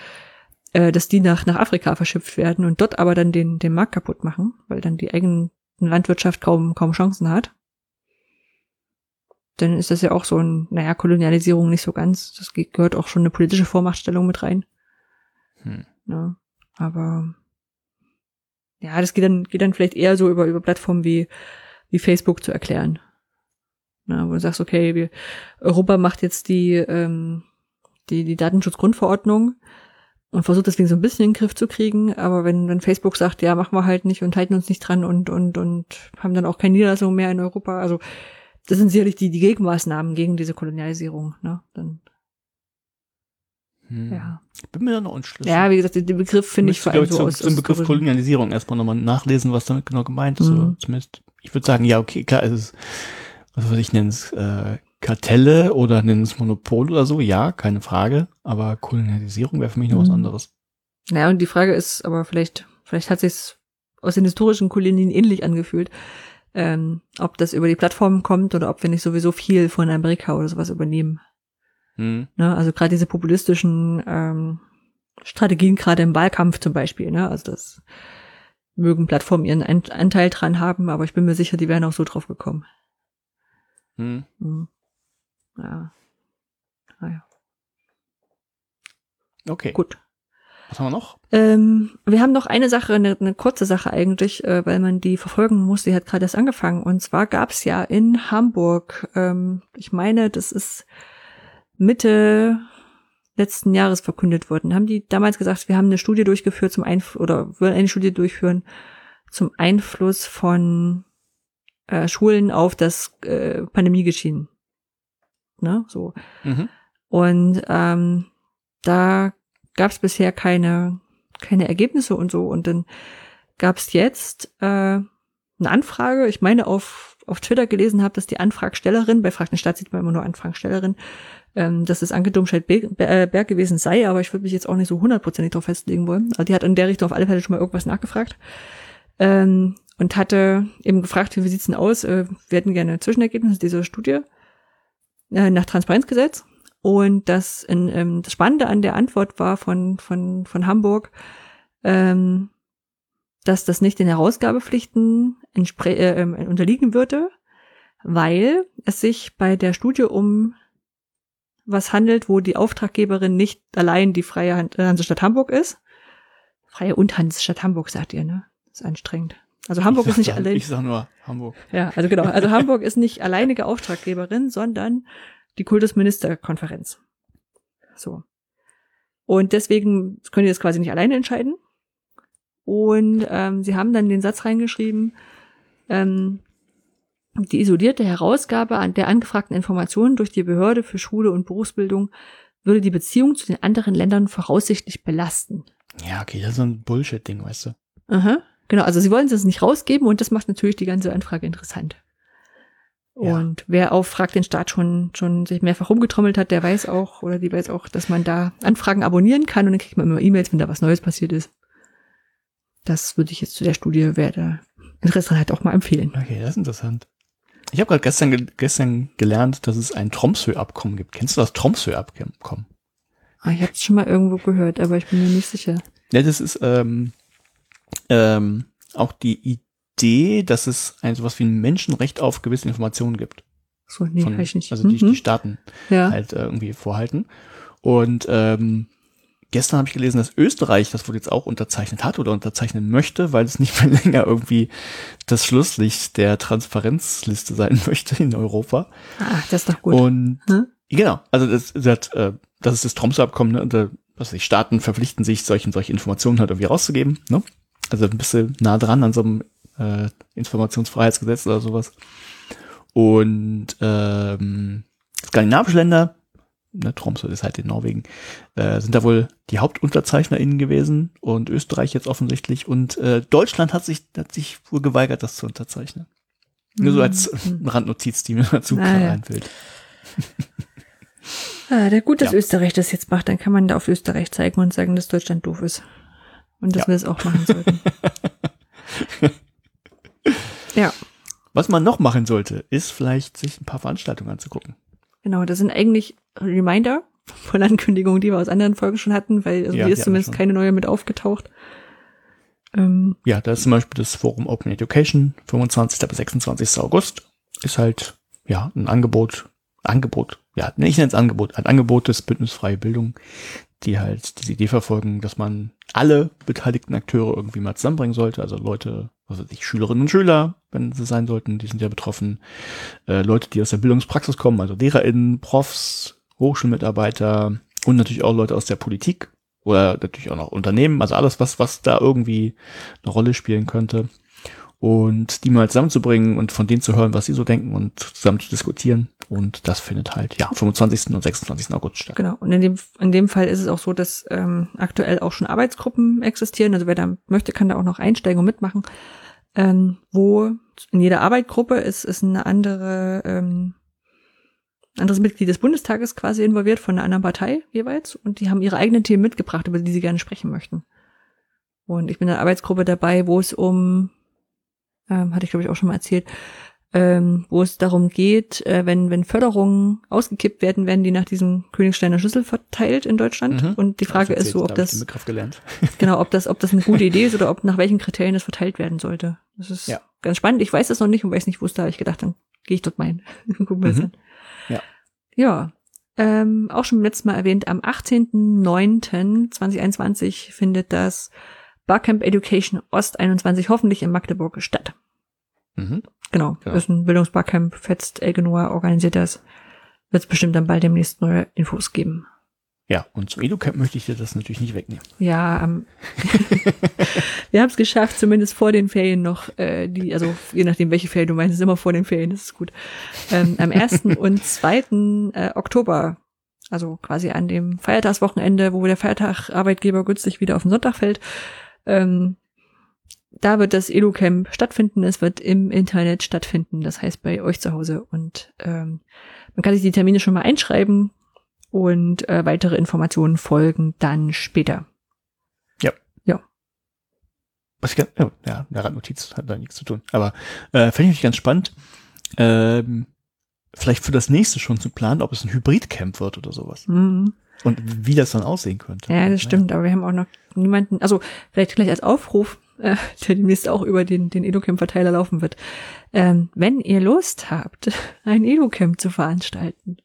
äh, dass die nach, nach Afrika verschifft werden und dort aber dann den, den Markt kaputt machen, weil dann die eigene Landwirtschaft kaum, kaum Chancen hat. Dann ist das ja auch so ein, naja, Kolonialisierung nicht so ganz. Das gehört auch schon eine politische Vormachtstellung mit rein. Hm. Ja, aber ja, das geht dann, geht dann vielleicht eher so über, über Plattformen wie, wie Facebook zu erklären. Na, wo du sagst, okay, wir, Europa macht jetzt die, ähm, die, die Datenschutzgrundverordnung und versucht deswegen so ein bisschen in den Griff zu kriegen, aber wenn, wenn Facebook sagt, ja, machen wir halt nicht und halten uns nicht dran und, und, und haben dann auch keine Niederlassung mehr in Europa, also das sind sicherlich die, die Gegenmaßnahmen gegen diese Kolonialisierung, ne? Dann hm. Ja. Bin mir da noch unschlüssig. Ja, wie gesagt, den Begriff finde ich vor allem so aus, zum Begriff Kolonialisierung erstmal nochmal nachlesen, was damit genau gemeint ist. Mhm. zumindest, ich würde sagen, ja, okay, klar, es ist, was weiß ich, nenne es äh, Kartelle oder nennen es Monopol oder so, ja, keine Frage. Aber Kolonialisierung wäre für mich noch mhm. was anderes. Naja, und die Frage ist, aber vielleicht, vielleicht hat sich's aus den historischen Kolonien ähnlich angefühlt, ähm, ob das über die Plattform kommt oder ob wir nicht sowieso viel von Amerika oder sowas übernehmen. Hm. Ne, also gerade diese populistischen ähm, Strategien gerade im Wahlkampf zum Beispiel. Ne? Also das mögen Plattformen ihren Anteil dran haben, aber ich bin mir sicher, die wären auch so drauf gekommen. Hm. Ja. Naja. Okay. Gut. Was haben wir noch? Ähm, wir haben noch eine Sache, eine, eine kurze Sache eigentlich, äh, weil man die verfolgen muss. Die hat gerade erst angefangen. Und zwar gab es ja in Hamburg, ähm, ich meine, das ist Mitte letzten Jahres verkündet worden. Haben die damals gesagt, wir haben eine Studie durchgeführt zum Einfluss oder wollen eine Studie durchführen zum Einfluss von äh, Schulen auf das äh, Pandemiegeschehen. Ne, so. Mhm. Und ähm, da gab es bisher keine, keine Ergebnisse und so. Und dann gab es jetzt äh, eine Anfrage, ich meine auf, auf Twitter gelesen habe, dass die Antragstellerin, bei Frag Stadt sieht man immer nur Antragstellerin, ähm, dass es Anke Domscheit-Berg äh, gewesen sei, aber ich würde mich jetzt auch nicht so hundertprozentig darauf festlegen wollen. Also die hat in der Richtung auf alle Fälle schon mal irgendwas nachgefragt. Ähm, und hatte eben gefragt, wie sieht's denn aus? Äh, wir hätten gerne Zwischenergebnisse dieser Studie äh, nach Transparenzgesetz. Und das, in, ähm, das Spannende an der Antwort war von, von, von Hamburg, ähm, dass das nicht den Herausgabepflichten äh, ähm, unterliegen würde, weil es sich bei der Studie um was handelt, wo die Auftraggeberin nicht allein die Freie äh, Hansestadt Hamburg ist. Freie und Hansestadt Hamburg, sagt ihr, ne? Das ist anstrengend. Also Hamburg ist nicht allein. Ich sag nur Hamburg. Ja, also genau. Also Hamburg ist nicht alleinige Auftraggeberin, sondern die Kultusministerkonferenz. So. Und deswegen können die das quasi nicht alleine entscheiden. Und ähm, sie haben dann den Satz reingeschrieben, ähm, die isolierte Herausgabe an der angefragten Informationen durch die Behörde für Schule und Berufsbildung würde die Beziehung zu den anderen Ländern voraussichtlich belasten. Ja, okay, das ist so ein Bullshit-Ding, weißt du. Aha, genau, also sie wollen es nicht rausgeben und das macht natürlich die ganze Anfrage interessant. Und wer auf Frag den Staat schon, schon sich mehrfach rumgetrommelt hat, der weiß auch, oder die weiß auch, dass man da Anfragen abonnieren kann und dann kriegt man immer E-Mails, wenn da was Neues passiert ist. Das würde ich jetzt zu der Studie, wer da Interesse hat, auch mal empfehlen. Okay, das ist interessant. Ich habe gerade gestern, gestern gelernt, dass es ein Tromsø-Abkommen gibt. Kennst du das Tromsø-Abkommen? Ah, ich habe es schon mal irgendwo gehört, aber ich bin mir nicht sicher. Ja, das ist ähm, ähm, auch die Idee, dass es ein sowas wie ein Menschenrecht auf gewisse Informationen gibt. So, nee, Von, ich nicht. Also die, mhm. die Staaten ja. halt äh, irgendwie vorhalten. Und ähm, gestern habe ich gelesen, dass Österreich das wohl jetzt auch unterzeichnet hat oder unterzeichnen möchte, weil es nicht mehr länger irgendwie das Schlusslicht der Transparenzliste sein möchte in Europa. Ah, das ist doch gut. Und hm? genau, also das, das, äh, das ist das Tromsø-Abkommen, ne? Und, äh, was die Staaten verpflichten sich, solche, solche Informationen halt irgendwie rauszugeben. Ne? Also ein bisschen nah dran an so einem äh, Informationsfreiheitsgesetz oder sowas. Und ähm, skandinavische Länder, ne, Tromsø ist halt in Norwegen, äh, sind da wohl die HauptunterzeichnerInnen gewesen und Österreich jetzt offensichtlich. Und äh, Deutschland hat sich, hat sich wohl geweigert, das zu unterzeichnen. Nur so als mhm. Randnotiz, die mir dazu naja. einfällt. Ah, der gut, dass ja. Österreich das jetzt macht, dann kann man da auf Österreich zeigen und sagen, dass Deutschland doof ist. Und dass ja. wir es auch machen sollten. Ja. Was man noch machen sollte, ist vielleicht sich ein paar Veranstaltungen anzugucken. Genau, das sind eigentlich Reminder von Ankündigungen, die wir aus anderen Folgen schon hatten, weil also ja, hier ist zumindest keine neue mit aufgetaucht. Ähm, ja, da ist zum Beispiel das Forum Open Education, 25. bis 26. August. Ist halt, ja, ein Angebot, Angebot, ja, ich nenne es Angebot, ein Angebot des Bündnis Freie Bildung, die halt diese Idee verfolgen, dass man alle beteiligten Akteure irgendwie mal zusammenbringen sollte, also Leute weiß ich, Schülerinnen und Schüler, wenn sie sein sollten, die sind ja betroffen, äh, Leute, die aus der Bildungspraxis kommen, also LehrerInnen, Profs, Hochschulmitarbeiter und natürlich auch Leute aus der Politik oder natürlich auch noch Unternehmen, also alles, was, was da irgendwie eine Rolle spielen könnte. Und die mal zusammenzubringen und von denen zu hören, was sie so denken und zusammen zu diskutieren. Und das findet halt, ja, 25. und 26. August statt. Genau. Und in dem, in dem Fall ist es auch so, dass ähm, aktuell auch schon Arbeitsgruppen existieren. Also wer da möchte, kann da auch noch einsteigen und mitmachen. Ähm, wo in jeder Arbeitsgruppe ist, ist eine andere, ähm, anderes Mitglied des Bundestages quasi involviert von einer anderen Partei jeweils. Und die haben ihre eigenen Themen mitgebracht, über die sie gerne sprechen möchten. Und ich bin in der Arbeitsgruppe dabei, wo es um, ähm, hatte ich glaube ich auch schon mal erzählt, ähm, wo es darum geht, äh, wenn, wenn Förderungen ausgekippt werden, werden die nach diesem Königsteiner Schlüssel verteilt in Deutschland. Mhm. Und die Frage ist so, ob ich das, genau, ob das, ob das eine gute Idee ist oder ob nach welchen Kriterien das verteilt werden sollte. Das ist Ja. ganz spannend. Ich weiß das noch nicht und weiß nicht, wo es da habe ich gedacht, dann gehe ich dort mal hin. Gucken wir Mhm. an. Ja. Ja. Ähm, auch schon beim letzten Mal erwähnt, am 18.09.2021 findet das Barcamp Education Ost 21 hoffentlich in Magdeburg statt. Mhm. Genau, Genau. das ist ein Bildungsbarcamp, Fetzt Elgenor organisiert das. Wird es bestimmt dann bald demnächst neue Infos geben. Ja, und zum EduCamp möchte ich dir das natürlich nicht wegnehmen. Ja, am wir haben es geschafft, zumindest vor den Ferien noch, äh, die, also je nachdem, welche Ferien du meinst, ist immer vor den Ferien, das ist gut. Ähm, am 1. und 2. Äh, Oktober, also quasi an dem Feiertagswochenende, wo der Feiertag Arbeitgeber günstig wieder auf den Sonntag fällt, ähm, da wird das EduCamp stattfinden. Es wird im Internet stattfinden, das heißt bei euch zu Hause. Und ähm, man kann sich die Termine schon mal einschreiben und äh, weitere Informationen folgen dann später. Was ich, ganz- ja, ja, eine Randnotiz hat da nichts zu tun. Aber äh, fände ich ganz spannend, ähm, vielleicht für das nächste schon zu planen, ob es ein Hybridcamp wird oder sowas. Mhm. Und wie das dann aussehen könnte. Ja, das stimmt, aber wir haben auch noch niemanden, also vielleicht gleich als Aufruf, äh, der demnächst auch über den, den EduCamp-Verteiler laufen wird. Ähm, wenn ihr Lust habt, ein EduCamp zu veranstalten,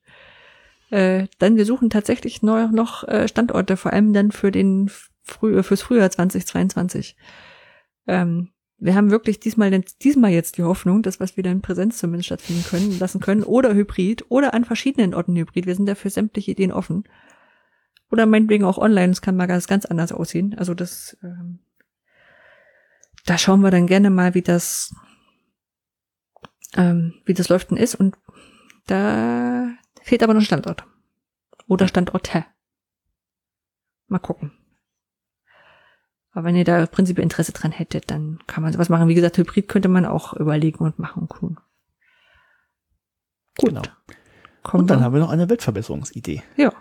äh, dann wir suchen tatsächlich neu, noch äh, Standorte, vor allem dann für den Früh, fürs Frühjahr 2022. Ähm, wir haben wirklich diesmal, diesmal jetzt die Hoffnung, dass was wieder in Präsenz zumindest stattfinden können, lassen können, oder Hybrid, oder an verschiedenen Orten Hybrid. Wir sind dafür sämtliche Ideen offen. Oder meinetwegen auch online, das kann mal ganz, ganz anders aussehen. Also das, ähm, da schauen wir dann gerne mal, wie das, ähm, wie das läuft und ist. Und da fehlt aber noch Standort. Oder Standorte. Mal gucken. Aber wenn ihr da prinzipiell Interesse dran hättet, dann kann man sowas machen. Wie gesagt, Hybrid könnte man auch überlegen und machen und tun. Gut. Genau. Kommen Und dann wir- haben wir noch eine Weltverbesserungsidee. ja.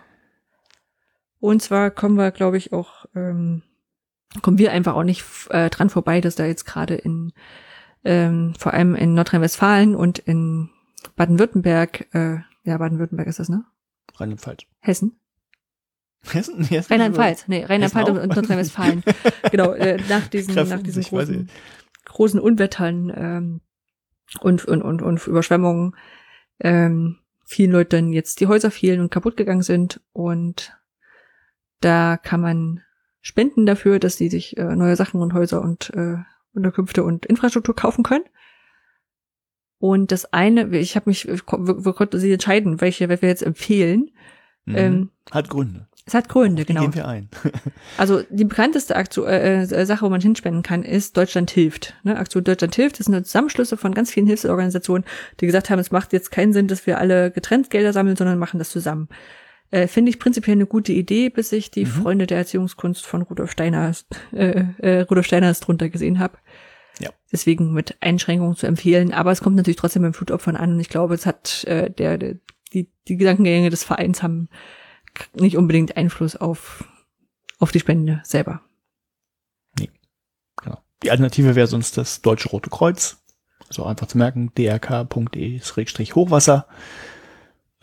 Und zwar kommen wir, glaube ich, auch, ähm, kommen wir einfach auch nicht äh, dran vorbei, dass da jetzt gerade in, ähm, vor allem in Nordrhein-Westfalen und in Baden-Württemberg, äh, ja, Baden-Württemberg ist das, ne? Rheinland-Pfalz. Hessen? Hessen? Hessen Rheinland-Pfalz, nee, Rheinland-Pfalz und? Nordrhein-Westfalen. genau, äh, nach diesen, Treffen nach diesen großen, großen Unwettern ähm, und, und, und, und Überschwemmungen ähm, vielen Leuten jetzt die Häuser fielen und kaputt gegangen sind und da kann man spenden dafür, dass sie sich äh, neue Sachen und Häuser und äh, Unterkünfte und Infrastruktur kaufen können. Und das eine, ich habe mich, wir, konnten sie entscheiden, welche, welche wir jetzt empfehlen. Mhm. Ähm, Hat Gründe. es hat Gründe, Auf die genau. Gehen wir ein. Also die bekannteste Aktion, äh, äh, Sache, wo man hinspenden kann, ist Deutschland hilft. Ne? Aktion Deutschland hilft das sind Zusammenschlüsse von ganz vielen Hilfsorganisationen, die gesagt haben, es macht jetzt keinen Sinn, dass wir alle getrennt Gelder sammeln, sondern machen das zusammen. Äh, Finde ich prinzipiell eine gute Idee, bis ich die Mhm. Freunde der Erziehungskunst von Rudolf Steiner, äh, äh, Rudolf Steiner drunter gesehen habe. Ja. Deswegen mit Einschränkungen zu empfehlen. Aber es kommt natürlich trotzdem beim Flutopfern an. Und ich glaube, es hat äh, der, der die, die Gedankengänge des Vereins haben nicht unbedingt Einfluss auf, auf die Spende selber. Genau. Die Alternative wäre sonst das Deutsche Rote Kreuz. So einfach zu merken, drk.de-hochwasser.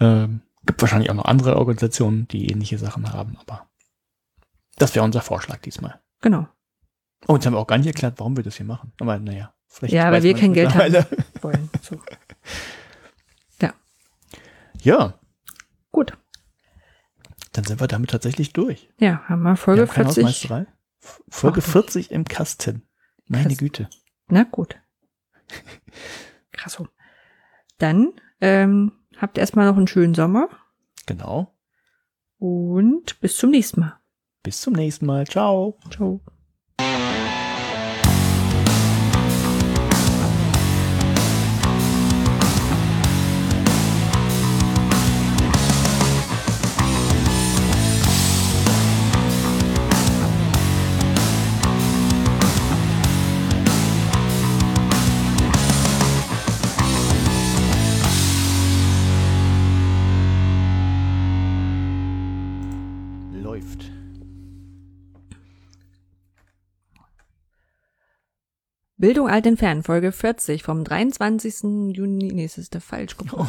Ähm, gibt wahrscheinlich auch noch andere Organisationen, die ähnliche Sachen haben, aber das wäre unser Vorschlag diesmal. Genau. Oh, jetzt haben wir auch gar nicht erklärt, warum wir das hier machen. Aber naja, vielleicht. Ja, weil wir kein Geld haben. Wollen. So. Ja, Gut. dann sind wir damit tatsächlich durch. Ja, haben wir Wir Folge haben keine 40. Hausmeisterei. F- Folge Ach, nicht. 40 im Kasten. Meine Krass. Güte. Na gut. Krass. Dann ähm, habt erstmal noch einen schönen Sommer Genau. und bis zum nächsten Mal. Bis zum nächsten Mal. Ciao. Ciao. Bildung alt entfernen, Folge 40 vom 23. Juni. Nee, das ist der falsch. Guck mal.